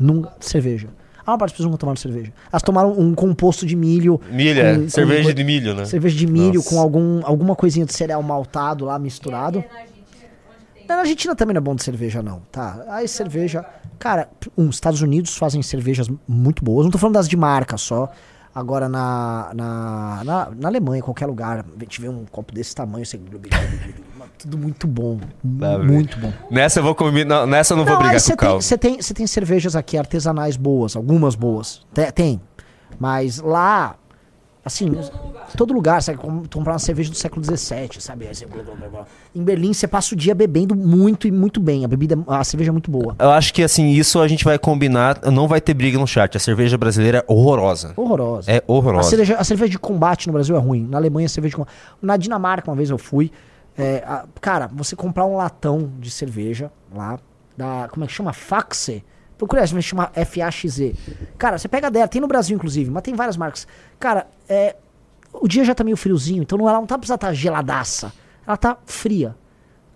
Nunca. Cerveja. A maior parte das pessoas nunca tomaram cerveja. Elas tomaram um composto de milho. Milho, é. Cerveja de milho, né? Cerveja de milho Nossa. com algum, alguma coisinha de cereal maltado lá misturado. Na Argentina também não é bom de cerveja, não, tá? Aí cerveja. Cara, um, Estados Unidos fazem cervejas muito boas. Não tô falando das de marca só. Agora na, na, na, na Alemanha, em qualquer lugar, a gente vê um copo desse tamanho, você... [laughs] tudo muito bom. Tá bem. muito bom. Nessa eu vou comer. não, nessa eu não vou Não, aí brigar com o Cal. você tem, tem cervejas aqui artesanais boas, algumas boas. Te- Tem. Mas lá, assim, todo lugar, com- comprar uma cerveja do século XVII, sabe? Em Berlim, você passa o dia bebendo muito e muito bem. A bebida, a cerveja é muito boa. Eu acho que assim, isso a gente vai combinar. Não vai ter briga no chat. A cerveja brasileira é horrorosa. Horrorosa. É A horrorosa. cerveja, a cerveja de combate no Brasil é ruim. Na Alemanha, a cerveja de combate. Na Dinamarca, uma vez eu fui. é, a- cara, você comprar um latão de cerveja lá, da. Como é que chama? Faxe. Procura essa, chama FAXZ. Cara, você pega dela, tem no Brasil inclusive, mas tem várias marcas. Cara, é. o dia já tá meio friozinho, então ela não tá precisando estar geladaça. Ela tá fria.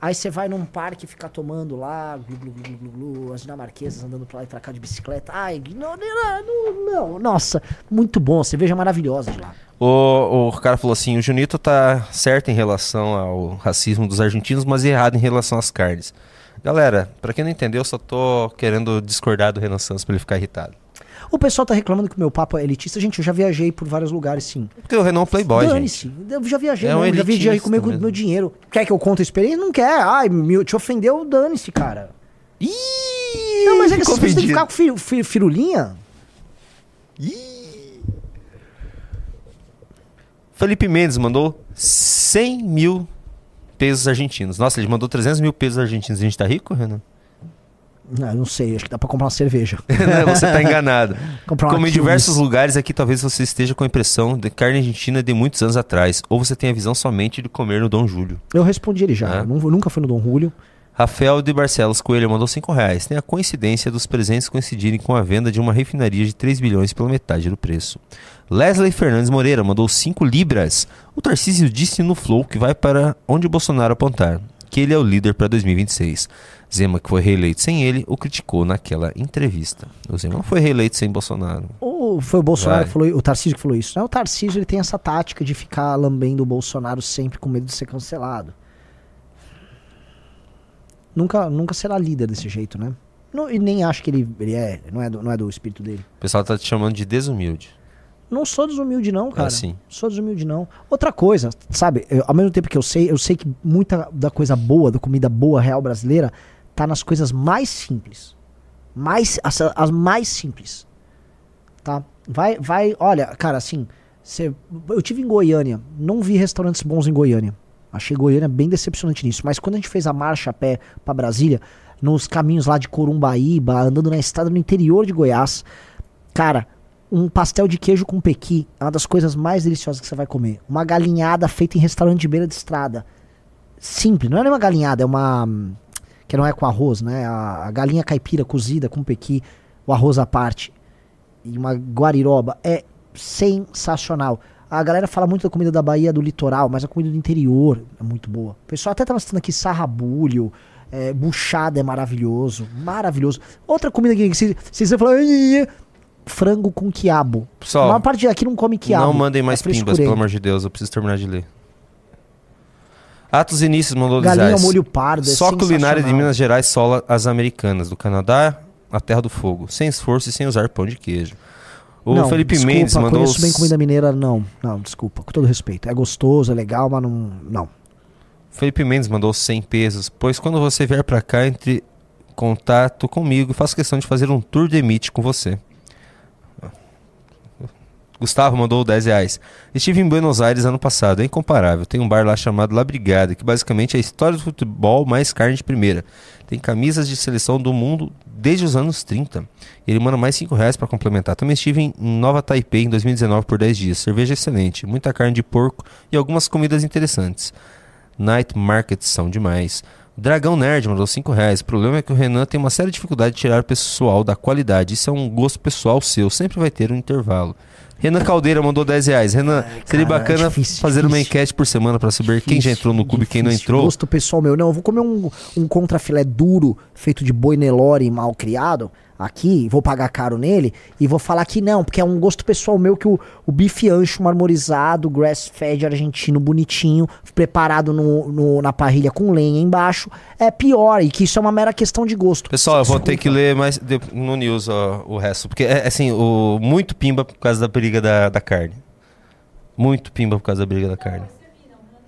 Aí você vai num parque ficar tomando lá, glu, glu, glu, glu, as dinamarquesas andando pra lá e pra cá de bicicleta. Ai, não, não. Nossa, muito bom, cerveja maravilhosa de lá. O, o cara falou assim: o Junito tá certo em relação ao racismo dos argentinos, mas errado em relação às carnes. Galera, pra quem não entendeu, eu só tô querendo discordar do Renan Santos pra ele ficar irritado. O pessoal tá reclamando que o meu papo é elitista. Gente, eu já viajei por vários lugares, sim. Porque o Renan é um playboy, Dane-se. Eu já viajei, É um mesmo, já viajei elitista comigo com mesmo. meu dinheiro. Quer que eu conte a experiência? Não quer. Ai, me, te ofendeu, dane-se, cara. Ih, Não, mas é que ficou essas pessoas têm que ofendido. ficar com fi, fi- firulinha. Felipe Mendes mandou 100 mil pesos argentinos. Nossa, ele mandou 300 mil pesos argentinos. A gente tá rico, Renan? Não, não sei, acho que dá pra comprar uma cerveja. [laughs] Não, você tá enganado. [laughs] Como em diversos lugares aqui, talvez você esteja com a impressão de carne argentina de muitos anos atrás. Ou você tem a visão somente de comer no Dom Júlio. Eu respondi ele já. É? Eu nu- nunca fui no Dom Julio. Rafael de Barcelos Coelho mandou 5 reais. Tem a coincidência dos presentes coincidirem com a venda de uma refinaria de 3 bilhões pela metade do preço. Leslie Fernandes Moreira mandou 5 libras. O Tarcísio disse no Flow que vai para onde Bolsonaro apontar, que ele é o líder para 2026. Zema, que foi reeleito sem ele, o criticou naquela entrevista. O Zema não foi reeleito sem Bolsonaro. Ou foi o Bolsonaro Vai. que falou, o Tarcísio que falou isso. Não, o Tarcísio ele tem essa tática de ficar lambendo o Bolsonaro sempre com medo de ser cancelado. Nunca, nunca será líder desse jeito, né? Não- e nem acho que ele, ele é, não é, do, não é do espírito dele. O pessoal tá te chamando de desumilde. Não sou desumilde não, cara. É sim. Sou desumilde não. Outra coisa, sabe, eu- ao mesmo tempo que eu sei, eu sei que muita da coisa boa, da comida boa real brasileira, tá nas coisas mais simples. Mais as, as mais simples. Tá? Vai vai, olha, cara, assim, cê, eu tive em Goiânia, não vi restaurantes bons em Goiânia. Achei Goiânia bem decepcionante nisso, mas quando a gente fez a marcha a pé pra Brasília, nos caminhos lá de Corumbaíba, andando na estrada no interior de Goiás, cara, um pastel de queijo com pequi é uma das coisas mais deliciosas que você vai comer. Uma galinhada feita em restaurante de beira de estrada. Simples, não é nem uma galinhada, é uma. Que não é com arroz, né? A galinha caipira cozida com pequi, o arroz à parte. E uma guariroba. É sensacional. A galera fala muito da comida da Bahia do litoral, mas a comida do interior é muito boa. O pessoal até tava citando aqui sarrabulho, é, buchada é maravilhoso, maravilhoso. Outra comida que se, se você falar, frango com quiabo. Pessoal, a maior parte aqui não come quiabo. Não mandem mais é pimbas, pelo amor de Deus. Eu preciso terminar de ler. Atos Inícios mandou Galinha ao molho pardo, é Só culinária de. Minas Gerais sola as americanas. Do Canadá, a terra do fogo. Sem esforço e sem usar pão de queijo. O não, Felipe desculpa, Mendes mandou... conheço bem os- comida mineira, não. Não, desculpa, com todo respeito. É gostoso, é legal, mas não. Não. Felipe Mendes mandou 100 pesos. Pois quando você vier pra cá, entre em contato comigo e faço questão de fazer um tour de meet com você. Gustavo mandou 10 reais. Estive em Buenos Aires ano passado, é incomparável. Tem um bar lá chamado La Brigada, que basicamente é a história do futebol mais carne de primeira. Tem camisas de seleção do mundo desde os anos 30. E ele manda mais 5 reais para complementar. Também estive em Nova Taipei em 2019 por 10 dias. Cerveja excelente, muita carne de porco e algumas comidas interessantes. Night Markets são demais. Dragão Nerd mandou 5 reais. O problema é que o Renan tem uma séria dificuldade de tirar o pessoal da qualidade. Isso é um gosto pessoal seu. Sempre vai ter um intervalo. Renan Caldeira mandou 10 reais. Renan, seria cara, bacana é difícil, fazer uma difícil. enquete por semana para saber quem já entrou no clube e quem não entrou. Gosto pessoal meu. Não, eu vou comer um, um contrafilé duro, feito de boi Nelore mal criado, aqui, vou pagar caro nele, e vou falar que não, porque é um gosto pessoal meu que o, o bife ancho marmorizado, grass-fed argentino, bonitinho, preparado no, no- na parrilha com lenha embaixo, é pior, e que isso é uma mera questão de gosto. Pessoal, eu vou ter que ler mais de- no news ó, o resto. Porque, é assim, o, muito pimba por causa da briga da, da carne. Muito pimba por causa da briga da carne.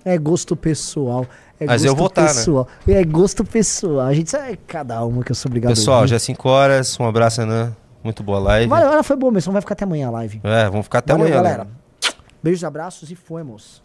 É gosto pessoal. É Mas eu vou tá, né? pessoal. É gosto pessoal. A gente é cada uma que eu sou obrigado a Pessoal, já é 5 horas. Um abraço, Renan. Muito boa live. Valeu, ela foi boa mesmo, vai ficar até amanhã a live. É, vamos ficar até Valeu, amanhã. né? galera. Beijos, abraços e fomos.